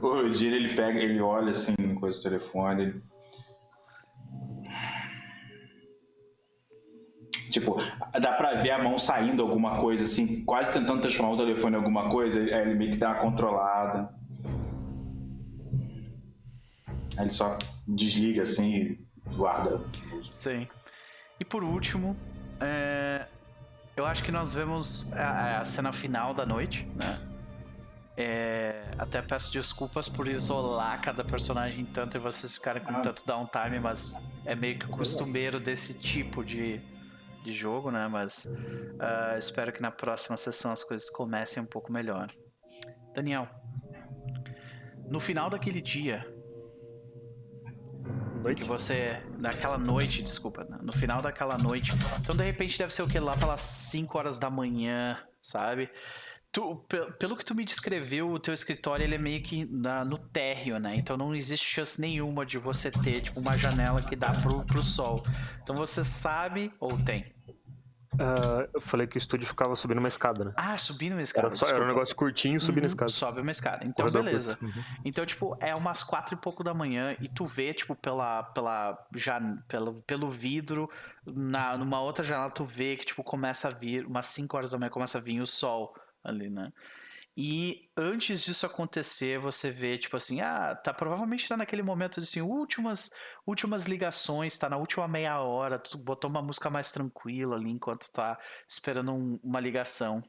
O Jiri, ele pega, ele olha assim com esse telefone. ele- Tipo, dá pra ver a mão saindo alguma coisa, assim, quase tentando transformar o telefone em alguma coisa, aí ele meio que dá uma controlada. Aí ele só desliga assim e guarda. Sim. E por último, é, eu acho que nós vemos a, a cena final da noite, né? É, até peço desculpas por isolar cada personagem tanto e vocês ficarem com Ah. tanto downtime, mas é meio que costumeiro desse tipo de, de jogo, né? Mas ah, espero que na próxima sessão as coisas comecem um pouco melhor. Daniel, no final daquele dia, que Noite? você. Daquela noite, desculpa. né? No final daquela noite. Então, de repente, deve ser o que? Lá pelas 5 horas da manhã, sabe? Tu, pe- pelo que tu me descreveu, o teu escritório ele é meio que na- no térreo, né? Então não existe chance nenhuma de você ter tipo, uma janela que dá pro, pro sol. Então você sabe, ou tem, Ah, eu falei que o estúdio ficava subindo uma escada, né? Ah, subindo uma escada. Era, só, era um negócio curtinho subindo Uhum, escada. Sobe uma escada. Então, Corredor beleza. Uhum. Então, tipo, é umas quatro e pouco da manhã e tu vê, tipo, pela, pela, já, pelo, pelo vidro, na, numa outra janela, tu vê que, tipo, começa a vir, umas 5 horas da manhã, começa a vir o sol ali, né? E antes disso acontecer, você vê, tipo assim, ah, tá provavelmente tá naquele momento de, assim, últimas, últimas ligações, tá na última meia hora, tu botou uma música mais tranquila ali enquanto tá esperando um- uma ligação.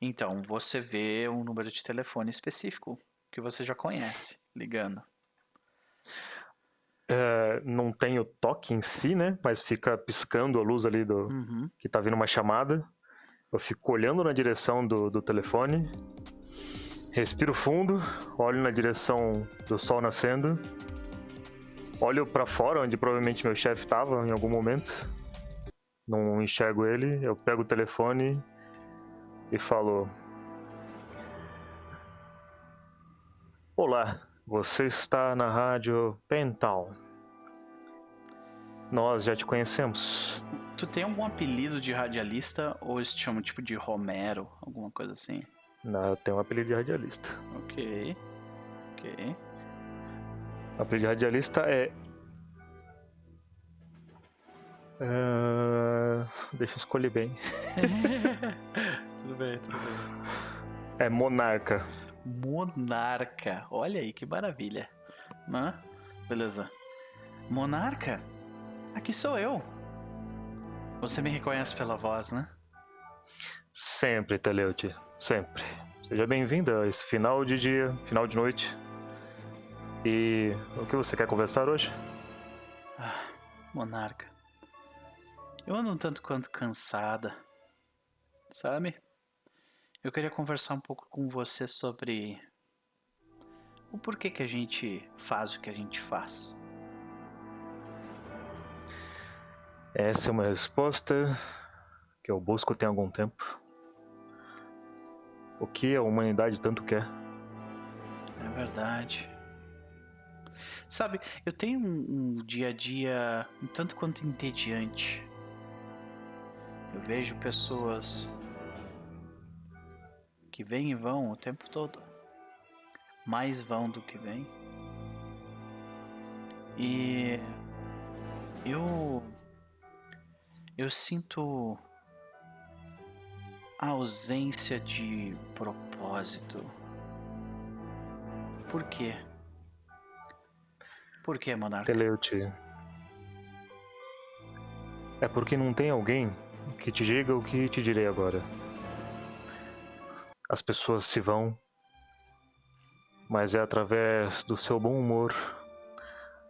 Então, você vê um número de telefone específico que você já conhece ligando. É, não tem o toque em si, né? Mas fica piscando a luz ali do Uhum. que tá vindo uma chamada. Eu fico olhando na direção do, do telefone. Respiro fundo, olho na direção do sol nascendo. Olho pra fora, onde provavelmente meu chefe tava em algum momento. Não enxergo ele. Eu pego o telefone e falo: Olá, você está na rádio Pental. Nós já te conhecemos. Tu tem algum apelido de radialista ou eles te chamam tipo de Romero, alguma coisa assim? Não, eu tenho um apelido de radialista. Ok. Ok. O apelido de radialista é. É, Deixa eu escolher bem. tudo bem, tudo bem. É Monarca. Monarca. Olha aí que maravilha. Hã? Beleza. Monarca? Aqui sou eu. Você me reconhece pela voz, né? Sempre, Teleuti. Sempre. Seja bem-vindo a esse final de dia, final de noite. E o que você quer conversar hoje? Ah, Monarca. Eu ando um tanto quanto cansada. Sabe? Eu queria conversar um pouco com você sobre o porquê que a gente faz o que a gente faz. Essa é uma resposta que eu busco tem algum tempo. O que a humanidade tanto quer? É verdade. Sabe, eu tenho um, um dia a dia um tanto quanto entediante. Eu vejo pessoas que vêm e vão o tempo todo. Mais vão do que vêm. E eu eu sinto a ausência de propósito. Por quê? Por quê, Monarca? Teleuti. É porque não tem alguém que te diga o que te direi agora. As pessoas se vão, mas é através do seu bom humor,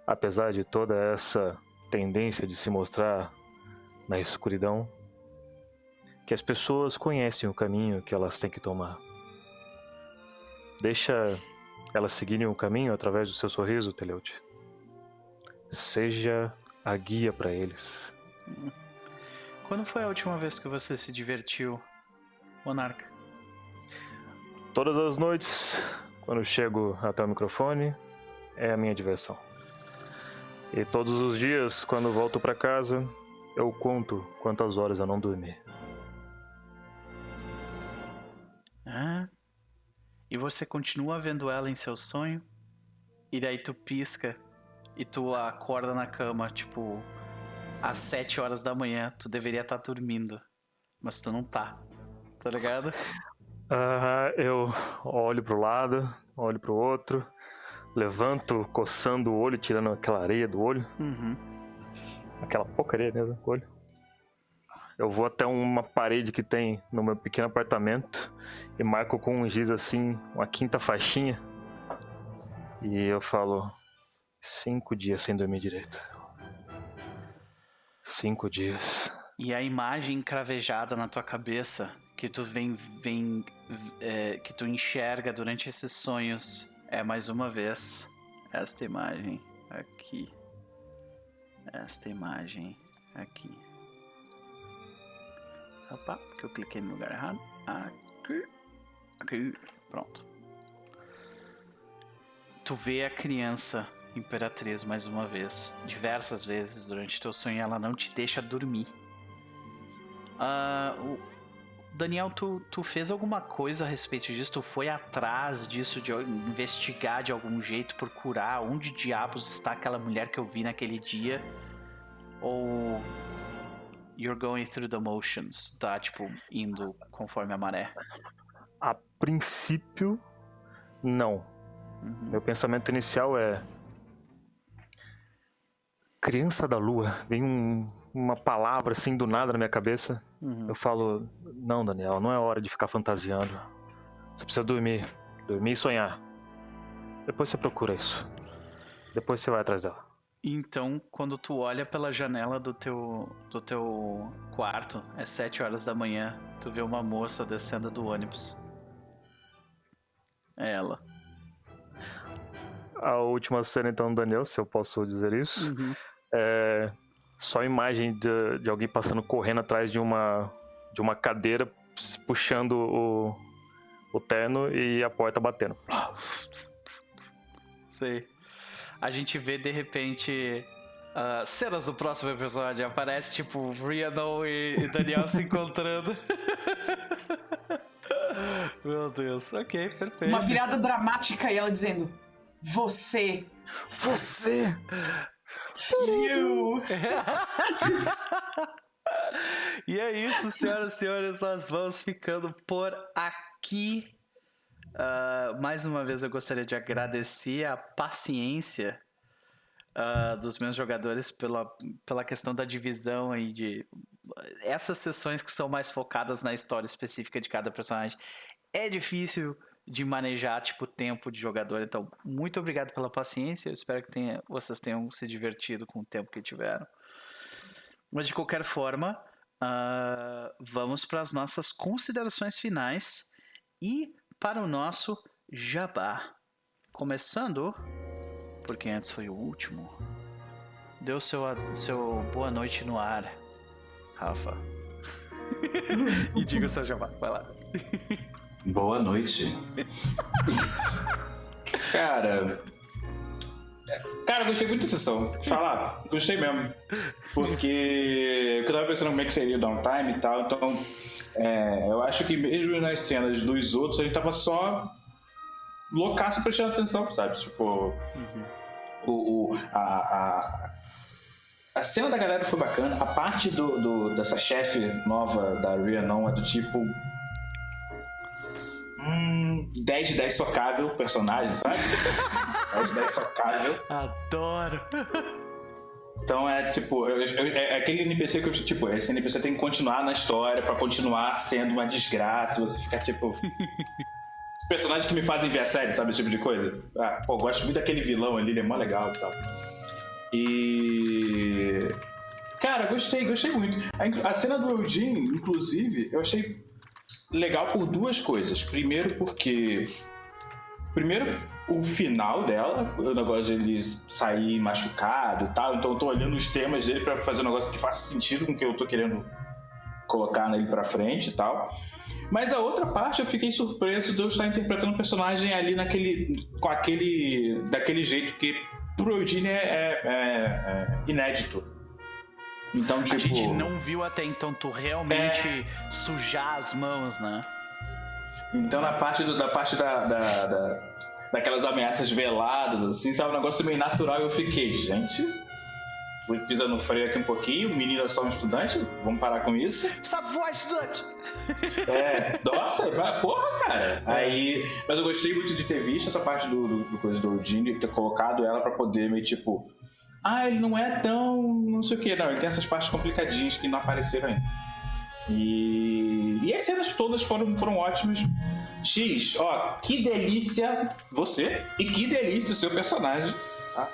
apesar de toda essa tendência de se mostrar na escuridão, que as pessoas conhecem o caminho que elas têm que tomar. Deixa elas seguirem o caminho através do seu sorriso, Teleuti. Seja a guia para eles. Quando foi a última vez que você se divertiu, Monarca? Todas as noites, quando eu chego até o microfone, é a minha diversão. E todos os dias, quando volto para casa, eu conto quantas horas eu não dormi. Ah, e você continua vendo ela em seu sonho? E daí tu pisca e tu acorda na cama, tipo, às 7 horas da manhã. Tu deveria estar dormindo, mas tu não tá. Tá ligado? Ah, eu olho pro lado, olho pro outro, levanto, coçando o olho, tirando aquela areia do olho, Uhum. Aquela porcaria mesmo do olho. Eu vou até uma parede que tem no meu pequeno apartamento e marco com um giz assim, uma quinta faixinha. E eu falo: cinco dias sem dormir direito. Cinco dias. E a imagem encravejada na tua cabeça que tu vem, vem é, que tu enxerga durante esses sonhos é mais uma vez esta imagem aqui. Esta imagem aqui. Opa, que eu cliquei no lugar errado. Aqui. Aqui. Pronto. Tu vê a criança imperatriz mais uma vez, diversas vezes durante teu sonho, ela não te deixa dormir. Ah, o- Daniel, tu, tu fez alguma coisa a respeito disso? Tu foi atrás disso, de investigar de algum jeito, procurar onde diabos está aquela mulher que eu vi naquele dia? Ou you're going through the motions? Tá, tipo, indo conforme a maré? A princípio, não. Uhum. Meu pensamento inicial é. Criança da Lua. Vem um- uma palavra assim do nada na minha cabeça. Uhum. Eu falo: Não, Daniel, não é hora de ficar fantasiando. Você precisa dormir. Dormir e sonhar. Depois você procura isso. Depois você vai atrás dela. Então, quando tu olha pela janela do teu, do teu quarto, é 7 horas da manhã, tu vê uma moça descendo do ônibus. É ela. A última cena, então, Daniel, se eu posso dizer isso, é só imagem de, de alguém passando correndo atrás de uma, de uma cadeira, puxando o, o terno e a porta batendo. Sei. A gente vê de repente ah, cenas do próximo episódio. Aparece tipo Rhiannon e, e Daniel se encontrando. Meu Deus, ok, perfeito. Uma virada dramática e ela dizendo: Você. Você! E é isso, senhoras e senhores, nós vamos ficando por aqui. Ah, mais uma vez eu gostaria de agradecer a paciência ah, dos meus jogadores pela, pela questão da divisão aí de essas sessões que são mais focadas na história específica de cada personagem. É difícil de manejar tipo tempo de jogador, então muito obrigado pela paciência. Eu espero que tenha- vocês tenham se divertido com o tempo que tiveram. Mas de qualquer forma, ah, vamos para as nossas considerações finais e para o nosso jabá. Começando, porque antes foi o último. Deu seu, seu boa noite no ar, Rafa. e diga o seu jabá, vai lá. Boa noite. Cara. Cara, eu gostei muito da sessão. Vou falar, gostei mesmo. Porque eu tava pensando como é que seria o downtime e tal, então. é, eu acho que mesmo nas cenas dos outros, a gente tava só loucaço prestando atenção, sabe? Tipo. O, o- a, a, a cena da galera foi bacana. A parte do, do- dessa chefe nova da Rhiannon é do tipo. Hum, 10 de 10 socável o personagem, sabe? 10 de 10 socável. Adoro! Então é tipo, eu- eu- é aquele NPC que eu tipo, esse NPC tem que continuar na história pra continuar sendo uma desgraça, você ficar tipo. Personagens que me fazem ver a série, sabe? Esse tipo de coisa. Ah, pô, gosto muito daquele vilão ali, ele é mó legal e tal. E. Cara, gostei, gostei muito. A, a cena do Eugene, inclusive, eu achei legal por duas coisas. Primeiro, porque. Primeiro, o final dela, o negócio de ele sair machucado e tal. Então, eu tô olhando os temas dele pra fazer um negócio que faça sentido com o que eu tô querendo colocar nele pra frente e tal. Mas a outra parte eu fiquei surpreso de eu estar interpretando o personagem ali naquele. com aquele. daquele jeito que pro Eugene é, é- é- é inédito. Então, tipo. A gente não viu até então tu realmente sujar as mãos, né? Então na parte do- da parte da, da- da- daquelas ameaças veladas, assim, sabe, um negócio meio natural, eu fiquei, gente. Fui pisando no freio aqui um pouquinho, o menino é só um estudante, vamos parar com isso. Sabe voar, estudante? É, nossa, vai- porra, cara. Aí, mas eu gostei muito de ter visto essa parte do, do, do coisa do e ter colocado ela pra poder meio tipo. Ah, ele não é tão. não sei o que. Não, ele tem essas partes complicadinhas que não apareceram ainda. E, e as cenas todas foram, foram ótimas. X, ó, que delícia você e que delícia o seu personagem. Tá?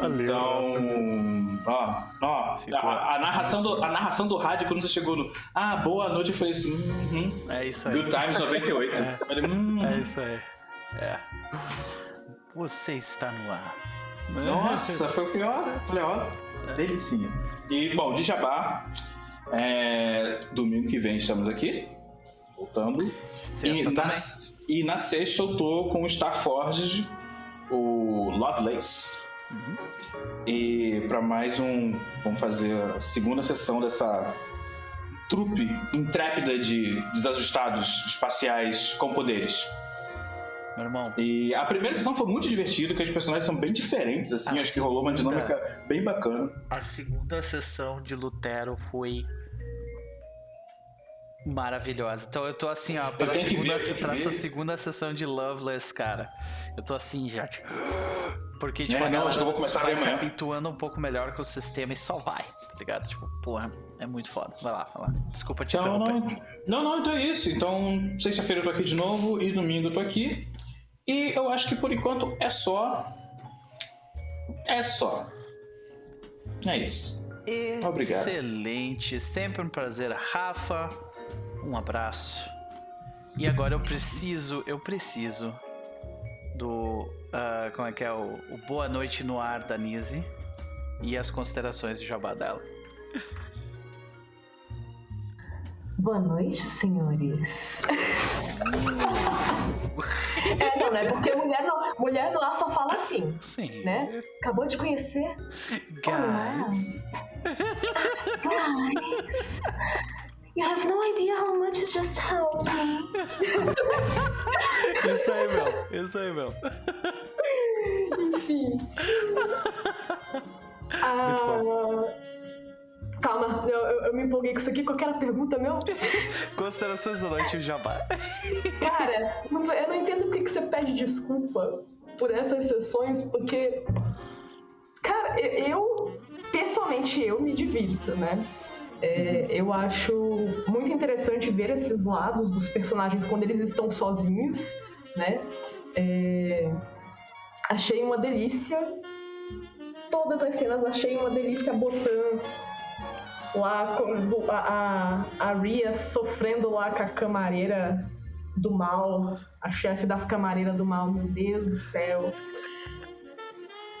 Valeu. Então, ó, ó, a, a narração do, a narração do rádio, quando você chegou no. Ah, boa noite, eu falei assim. Uhum, É isso aí. Good Times 98. É. Eu falei, hum, É isso aí. É. Você está no ar. Nossa, foi o pior. Eu falei, ó, delicinha. E, bom, de Jabá, é, domingo que vem estamos aqui, voltando. Sexta e, na, e na sexta eu tô com o Starforged, o Lovelace. Uhum. E para mais um, vamos fazer a segunda sessão dessa trupe intrépida de desajustados espaciais com poderes. Meu irmão. E a primeira sessão foi muito divertida, que os personagens são bem diferentes, assim, A acho que rolou uma segunda- dinâmica bem bacana. A segunda sessão de Lutero foi maravilhosa. Então eu tô assim, ó, pra, segunda, ver, pra essa segunda sessão de Loveless, cara. Eu tô assim já. tipo, Porque, tipo, É, a não, galera começar a vai se habituando um pouco melhor com o sistema e só vai, tá ligado? Tipo, porra, é muito foda. Vai lá, vai lá. Desculpa te Então, interromper. não, não, não, então é isso. Então, sexta-feira eu tô aqui de novo e domingo eu tô aqui. E eu acho que por enquanto é só. É só. É isso. Obrigado. Excelente, sempre um prazer, Rafa. Um abraço. E agora eu preciso, eu preciso do. ah, como é que é? O, o Boa Noite no Ar da Nise e as considerações de jabá dela. Boa noite, senhores. é, não, né? Porque mulher, não, mulher lá só fala assim, Sim. né? Acabou de conhecer. Guys. Guys, you have no idea how much you just helped me. Isso aí, meu. Isso aí, meu. Enfim. Ah, calma, eu, eu- me empolguei com isso aqui. Qual era pergunta, meu? Considerações da noite o jabá. Cara, eu não entendo por que você pede desculpa por essas sessões, porque. Cara, eu. Pessoalmente, eu me divirto, né? É, eu acho muito interessante ver esses lados dos personagens quando eles estão sozinhos, né? É, achei uma delícia. Todas as cenas achei uma delícia botando lá com a, a, a Ria sofrendo lá com a camareira do mal, a chefe das camareiras do mal, meu Deus do céu.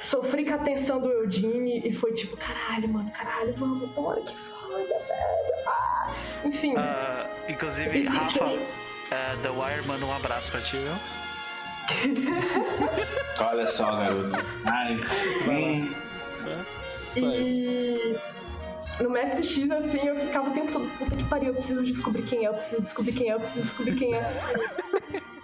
Sofri com a atenção do Eudine e foi tipo, caralho, mano, caralho, vamos, bora, que foda, velho. Ah. Enfim. Ah, inclusive, Rafa, ah, The Wire manda um abraço pra ti, viu? Olha só, garoto. Ai. Hum, E no Mestre X, assim, eu ficava o tempo todo, puta que pariu, eu preciso descobrir quem é, eu preciso descobrir quem é, eu preciso descobrir quem é.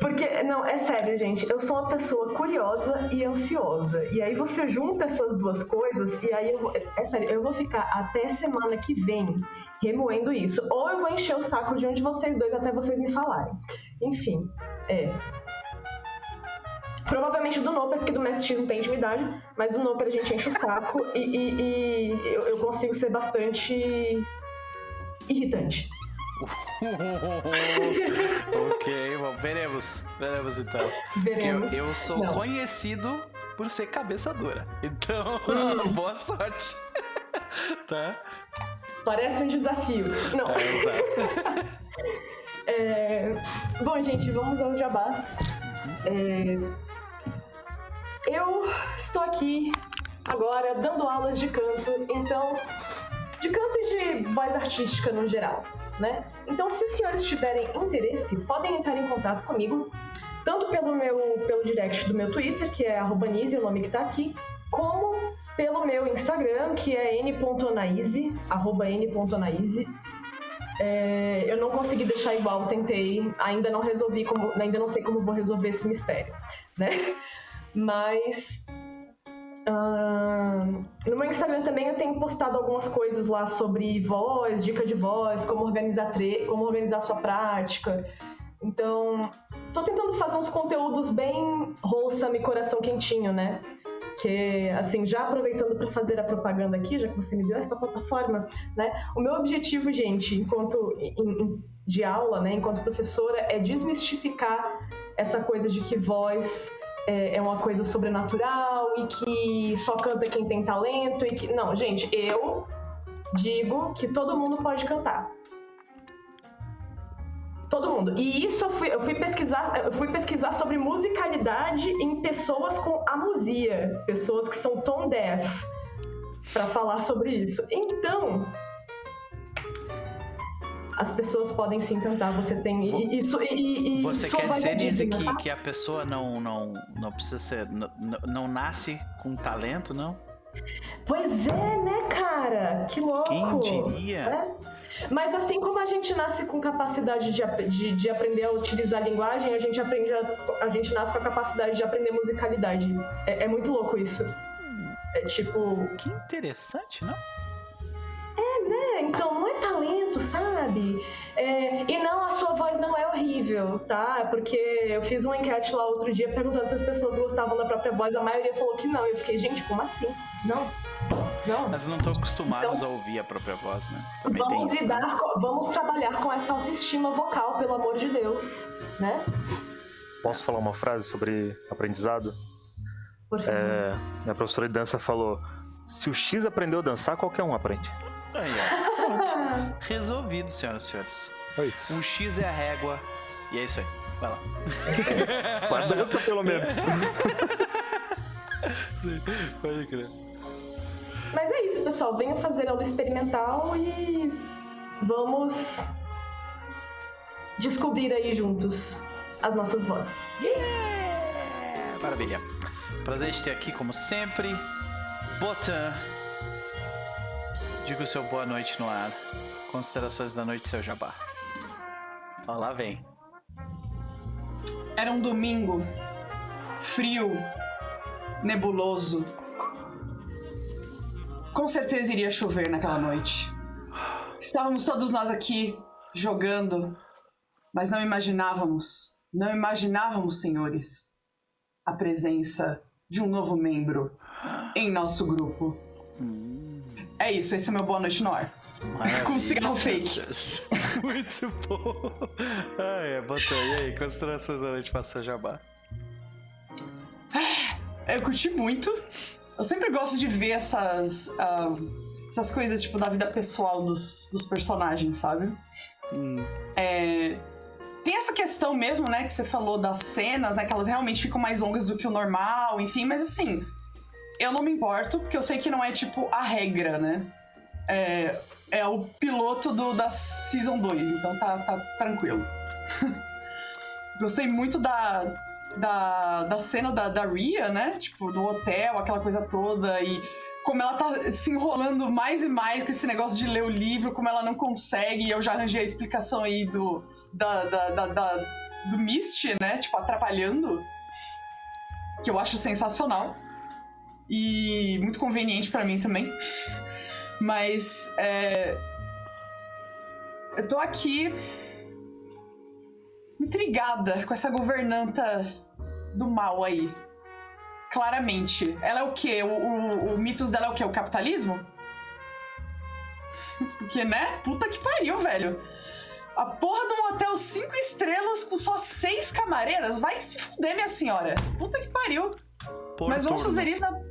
Porque, não, é sério, gente, eu sou uma pessoa curiosa e ansiosa. E aí você junta essas duas coisas, e aí eu vou, é sério, eu vou ficar até semana que vem remoendo isso. Ou eu vou encher o saco de um de vocês dois até vocês me falarem. Enfim, é. Provavelmente do Noper, porque do Mestre X não tem intimidade, mas do Noper a gente enche o saco e, e- e eu, eu consigo ser bastante irritante. ok, bom, veremos. Veremos então. Eu, Veremos. eu sou Não. conhecido por ser cabeça dura. Então, Hum. boa sorte. tá? Parece um desafio. Não. É, exato. É, Bom, gente, vamos ao jabás. É, Eu estou aqui agora dando aulas de canto, então. De canto e de voz artística no geral, né? Então, se os senhores tiverem interesse, podem entrar em contato comigo, tanto pelo meu pelo direct do meu Twitter, que é Nise, o nome que tá aqui, como pelo meu Instagram, que é n.anaíse, arroba n.anaíse. É, eu não consegui deixar igual, tentei, ainda não resolvi como, ainda não sei como vou resolver esse mistério, né? Mas ahn, no meu Instagram também eu tenho postado algumas coisas lá sobre voz, dica de voz, como organizar como organizar sua prática. Então, tô tentando fazer uns conteúdos bem wholesome e coração quentinho, né? Que, assim, já aproveitando para fazer a propaganda aqui, já que você me deu essa plataforma, né? O meu objetivo, gente, enquanto em- em- de aula, né, enquanto professora, é desmistificar essa coisa de que voz é, é uma coisa sobrenatural e que só canta quem tem talento e que não, gente, eu digo que todo mundo pode cantar. Todo mundo. E isso eu fui, eu fui pesquisar, eu fui pesquisar sobre musicalidade em pessoas com amusia, pessoas que são tone deaf, para falar sobre isso. Então, as pessoas podem sim cantar. Você tem isso e, e- Você quer dizer, Nise, que, tá? que a pessoa não, não, não precisa ser. Não, não- nasce com talento, não? Pois é, né, cara? Que louco. Quem diria? né? Mas assim como a gente nasce com capacidade de, de, de, aprender a utilizar a linguagem, a gente aprende a, a gente nasce com a capacidade de aprender musicalidade. É, é muito louco isso. É tipo. Que interessante, não? É, né? Então não sabe? É, e não, a sua voz não é horrível, tá? Porque eu fiz uma enquete lá outro dia perguntando se as pessoas gostavam da própria voz. A maioria falou que não. Eu fiquei, gente, como assim? Não. Não. Mas não estão acostumados então, a ouvir a própria voz, né? Também vamos isso, lidar, né? com, vamos trabalhar com essa autoestima vocal, pelo amor de Deus, né? Posso falar uma frase sobre aprendizado? Por favor. É, minha professora de dança falou: se o X aprendeu a dançar, qualquer um aprende. Aí, ó. Pronto. Resolvido, senhoras e senhores. É isso. Um X é a régua. E é isso aí. Vai lá. Guarda pelo menos. Sim, pode crer. Mas é isso, pessoal. Venham fazer aula experimental e vamos descobrir aí juntos as nossas vozes. Yeah! Maravilha. Prazer de ter aqui, como sempre. Botan. Diga o seu boa noite no ar. Considerações da noite, seu jabá. Ó, lá vem. Era um domingo. Frio. Nebuloso com certeza iria chover naquela noite. Estávamos todos nós aqui jogando, mas não imaginávamos, não imaginávamos, senhores, a presença de um novo membro em nosso grupo. É isso, esse é meu boa noite no ar. Com cigarro fake. Muito bom. Ah, é, botou. E aí, considerações da noite passou jabá? Eu curti muito. Eu sempre gosto de ver essas, uh, essas coisas, tipo, da vida pessoal dos, dos personagens, sabe? Hum. É, tem essa questão mesmo, né, que você falou das cenas, né, que elas realmente ficam mais longas do que o normal, enfim, mas assim, eu não me importo, porque eu sei que não é, tipo, a regra, né? É, é o piloto do, da Season 2, então tá, tá tranquilo. Gostei muito da, da, da cena da, da Ria, né? Tipo, do hotel, aquela coisa toda, e como ela tá se enrolando mais e mais com esse negócio de ler o livro, como ela não consegue, e eu já arranjei a explicação aí do, da, da, da, da do Mist, né? Tipo, atrapalhando. Que eu acho sensacional. E muito conveniente para mim também. Mas, é... Eu tô aqui intrigada com essa governanta do mal aí. Claramente. Ela é o quê? O, o, o mitos dela é o quê? O capitalismo? Porque, né? Puta que pariu, velho. A porra de um hotel cinco estrelas com só seis camareiras? Vai se fuder, minha senhora. Puta que pariu. Por Mas vamos turno. fazer isso na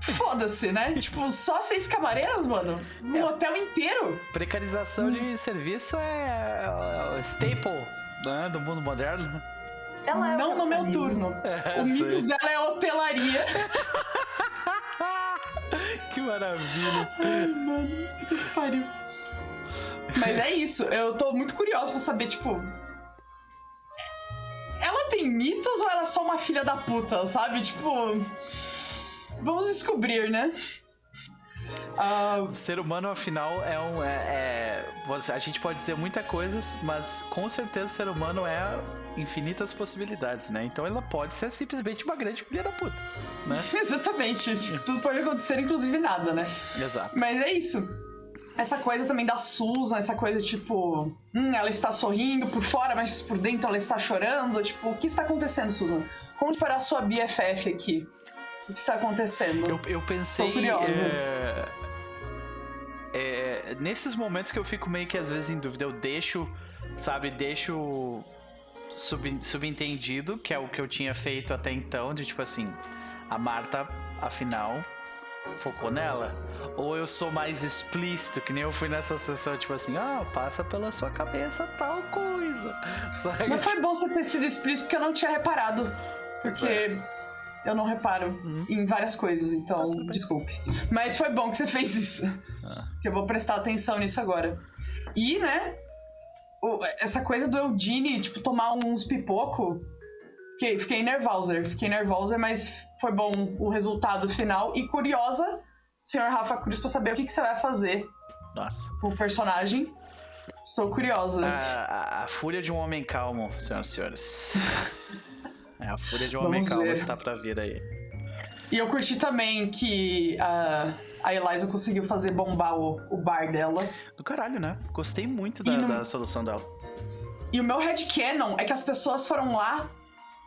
Foda-se, né? tipo, só seis camareiras, mano? Um é. hotel inteiro? Precarização hum. de serviço é, o staple né, do mundo moderno. Ela é Não no meu turno. É, o mitos dela é hotelaria. que maravilha. Ai, mano, que pariu. Mas é isso, eu tô muito curiosa pra saber, tipo. Ela tem mitos ou ela é só uma filha da puta, sabe? Tipo. Vamos descobrir, né? Uh... O ser humano, afinal, é um. É, é, a gente pode dizer muita coisas, mas com certeza o ser humano é infinitas possibilidades, né? Então ela pode ser simplesmente uma grande filha da puta, né? Exatamente. Tudo pode acontecer, inclusive nada, né? Exato. Mas é isso. Essa coisa também da Susan, essa coisa tipo, hum, ela está sorrindo por fora, mas por dentro ela está chorando. Tipo, o que está acontecendo, Susan? Conte para a sua BFF aqui. O que está acontecendo? Eu, eu pensei. É, é, nesses momentos que eu fico meio que às vezes em dúvida, eu deixo, sabe, deixo sub, subentendido, que é o que eu tinha feito até então, de tipo assim, a Marta, afinal, focou nela. Ou eu sou mais explícito, que nem eu fui nessa sessão, tipo assim, ah, passa pela sua cabeça tal coisa. Sabe? Mas foi bom você ter sido explícito porque eu não tinha reparado. Porque. É eu não reparo uhum. em várias coisas, então ah, desculpe. Mas foi bom que você fez isso. Ah. Que eu vou prestar atenção nisso agora. E, né, essa coisa do Eudine, tipo, tomar uns pipoco. Fiquei, fiquei nervosa, fiquei nervosa, mas foi bom o resultado final. E curiosa, senhor Rafa Cruz, pra saber o que, que você vai fazer Nossa. o personagem. Estou curiosa. A, a- a fúria de um homem calmo, senhoras e senhores. É, a fúria de um homem calmo está pra vir aí. E eu curti também que a, a Eliza conseguiu fazer bombar o, o bar dela. Do caralho, né? Gostei muito da, não- da solução dela. E o meu headcanon é que as pessoas foram lá,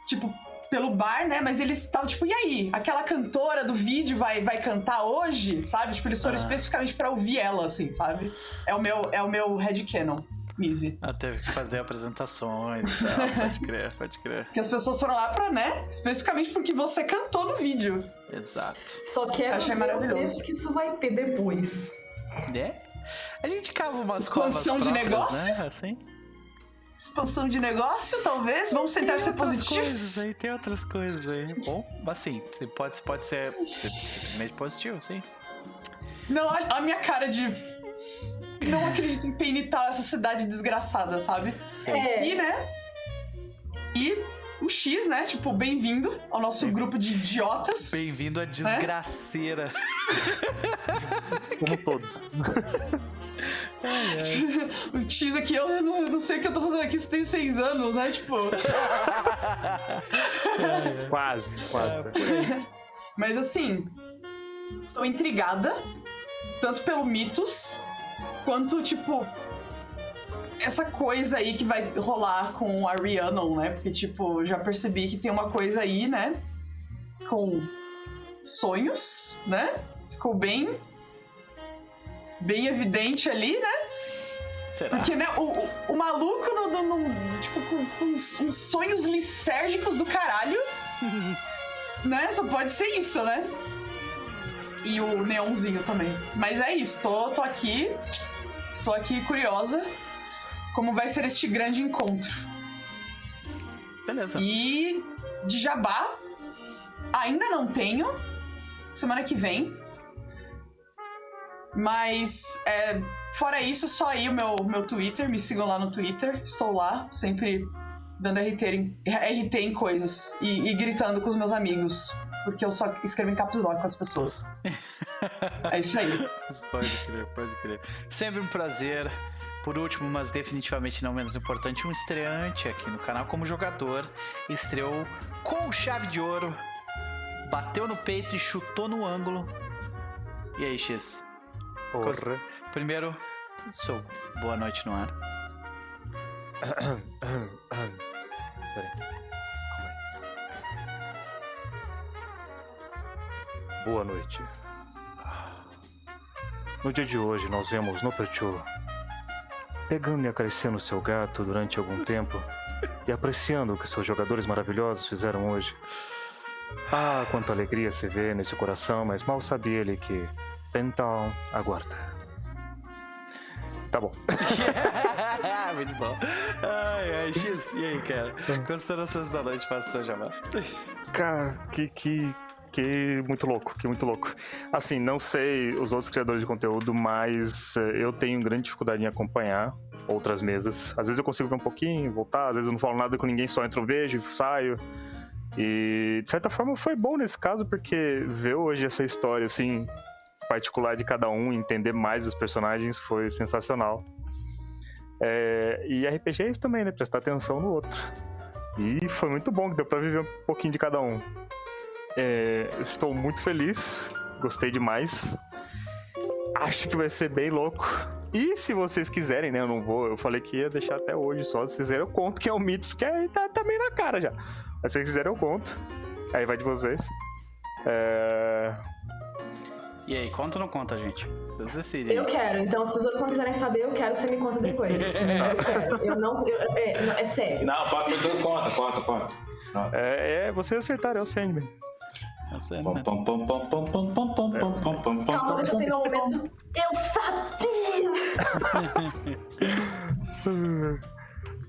tipo, pelo bar, né? Mas eles estavam tipo, e aí? Aquela cantora do vídeo vai, vai cantar hoje? Sabe? Tipo, eles foram Ah. especificamente pra ouvir ela, assim, sabe? É o meu, é o meu headcanon, Mizzy. Ela teve que fazer apresentações e tal. Pode crer, pode crer. Que as pessoas foram lá pra, né? Especificamente porque você cantou no vídeo. Exato. Só quero Achei ver maravilhoso. o que isso vai ter depois. Né? A gente cava umas Expansão de próprias, negócio? né? Assim. Expansão de negócio, talvez? Vamos tentar Tem ser positivos? coisas aí, tem outras coisas aí. Bom, assim, você pode, pode ser sim- simplesmente positivo, sim. Não, a, a minha cara de. Não acredito em penitar essa cidade desgraçada, sabe? Sim. É, E, né? E o X, né? Tipo, bem-vindo ao nosso grupo de idiotas. Bem-vindo à desgraceira. Como todos. o X aqui, eu não, eu não sei o que eu tô fazendo aqui, isso tem seis anos, né? Tipo. Quase, quase. Mas assim, estou intrigada, tanto pelo Mitos, quanto, tipo, essa coisa aí que vai rolar com a Rhiannon, né? Porque, tipo, já percebi que tem uma coisa aí, né? Com sonhos, né? Ficou bem. Bem evidente ali, né? Será? Porque, né, o, o, o maluco, no, no- no- tipo, com, com uns, uns sonhos licérgicos do caralho, né? Só pode ser isso, né? E o neonzinho também. Mas é isso, tô, tô aqui, estou aqui curiosa como vai ser este grande encontro. Beleza. E de jabá, ainda não tenho. Semana que vem. Mas, é, fora isso, só aí o meu, meu Twitter. Me sigam lá no Twitter. Estou lá, sempre dando RT em, RT em coisas. E, e gritando com os meus amigos. Porque eu só escrevo em caps lock com as pessoas. É isso aí. Pode crer, pode crer. Sempre um prazer. Por último, mas definitivamente não menos importante, um estreante aqui no canal como jogador. Estreou com chave de ouro, bateu no peito e chutou no ângulo. E aí, X? Porra. Primeiro, sou boa noite no ar. Peraí. Boa noite. No dia de hoje, nós vemos Noperchu pegando e acariciando seu gato durante algum tempo e apreciando o que seus jogadores maravilhosos fizeram hoje. Ah, quanta alegria se vê nesse coração, mas mal sabe ele que Pental aguarda. Tá bom. Muito bom. Ai, ai, X. E aí, cara? Considerações da noite para o seu jabá. Cara, que, que, que muito louco, que muito louco. Assim, não sei os outros criadores de conteúdo, mas eh, eu tenho grande dificuldade em acompanhar outras mesas. Às vezes eu consigo ver um pouquinho, voltar, às vezes eu não falo nada com ninguém, só entro, vejo, saio. E de certa forma foi bom nesse caso, porque ver hoje essa história, assim, particular de cada um, entender mais os personagens foi sensacional. É, e RPG é isso também, né? Prestar atenção no outro. E foi muito bom, que deu pra viver um pouquinho de cada um. É, eu estou muito feliz, gostei demais. Acho que vai ser bem louco. E se vocês quiserem, né? Eu não vou. Eu falei que ia deixar até hoje só. Se vocês quiserem, eu conto que é o Mitos, que é, tá, tá meio na cara já. Mas se vocês quiserem, eu conto. Aí vai de vocês. É, E aí, conta ou não conta, gente? Vocês decidem. Eu quero, então se os outros não quiserem saber, eu quero, você me conta depois. eu quero. Eu não. eu- é, é sério. Não, pode então conta, conta, conta. é, é, vocês acertaram, é o Sandman. Eu sei, Pom, né? pom, pom, pom, pom, pom, pom, pom, pom, pom, pom, Calma, deixa eu pegar um momento. Eu sabia!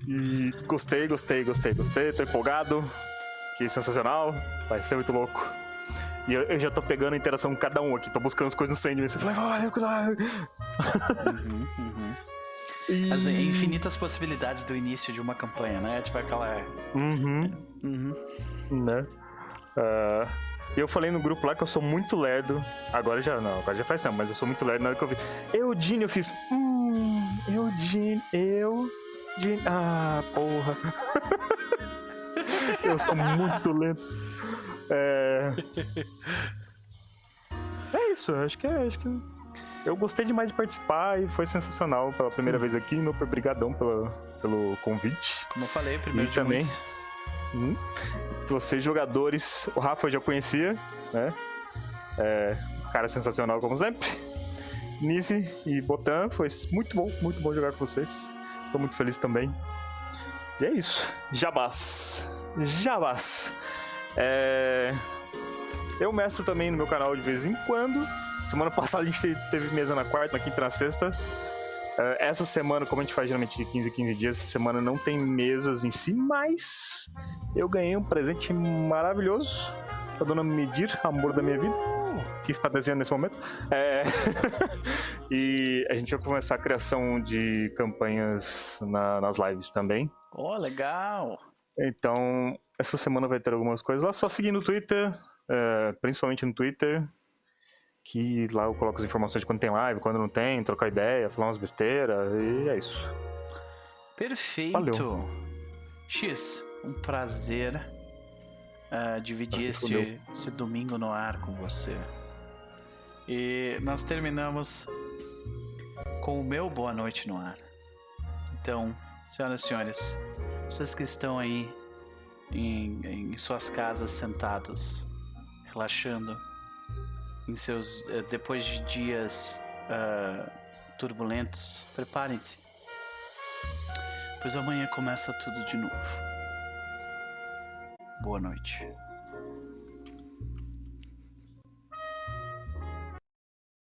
E gostei, gostei, gostei, gostei. Tô empolgado. Que sensacional. Vai ser muito louco. E eu, eu já tô pegando a interação com cada um aqui. Tô buscando as coisas no Sandman. Você fala, olha, olha. Uhum, uhum. E... As infinitas possibilidades do início de uma campanha, né? Tipo aquela. Uhum, Uhum. né? Ah, E eu falei no grupo lá que eu sou muito lerdo. Agora já não, agora já faz tempo, mas eu sou muito lerdo na hora que eu vi. Eudine, eu fiz. Hum, Eudine, eu. Eudine. Ah, porra. eu sou muito lento. É. É isso, acho que é. Acho que eu gostei demais de participar e foi sensacional pela primeira vez aqui. Meu obrigadão pelo, pelo convite. Como eu falei, primeiro E de também- muitos. Hum. Vocês jogadores, o Rafa já conhecia, né? É, cara sensacional como sempre. Nise e Botan, foi muito bom, muito bom jogar com vocês. Tô muito feliz também. E é isso. Jabás. Jabás. É... Eu mestro também no meu canal de vez em quando. Semana passada a gente te- teve mesa na quarta, na quinta e na sexta. É, essa semana, como a gente faz geralmente de 15 em 15 dias, essa semana não tem mesas em si, mas eu ganhei um presente maravilhoso da dona Medir, amor da minha vida, que está desenhando nesse momento. É, e a gente vai começar a criação de campanhas na- nas lives também. Ó, legal. Então, essa semana vai ter algumas coisas lá. Só seguir no Twitter, é, principalmente no Twitter, que lá eu coloco as informações de quando tem live, quando não tem, trocar ideia, falar umas besteiras, e é isso. Perfeito. Valeu. X, um prazer ah, dividir esse, esse domingo no ar com você. E nós terminamos com o meu boa noite no ar. Então, senhoras e senhores, vocês que estão aí em, em suas casas sentados, relaxando, em seus eh, depois de dias ah, turbulentos, preparem-se pois amanhã começa tudo de novo. Boa noite.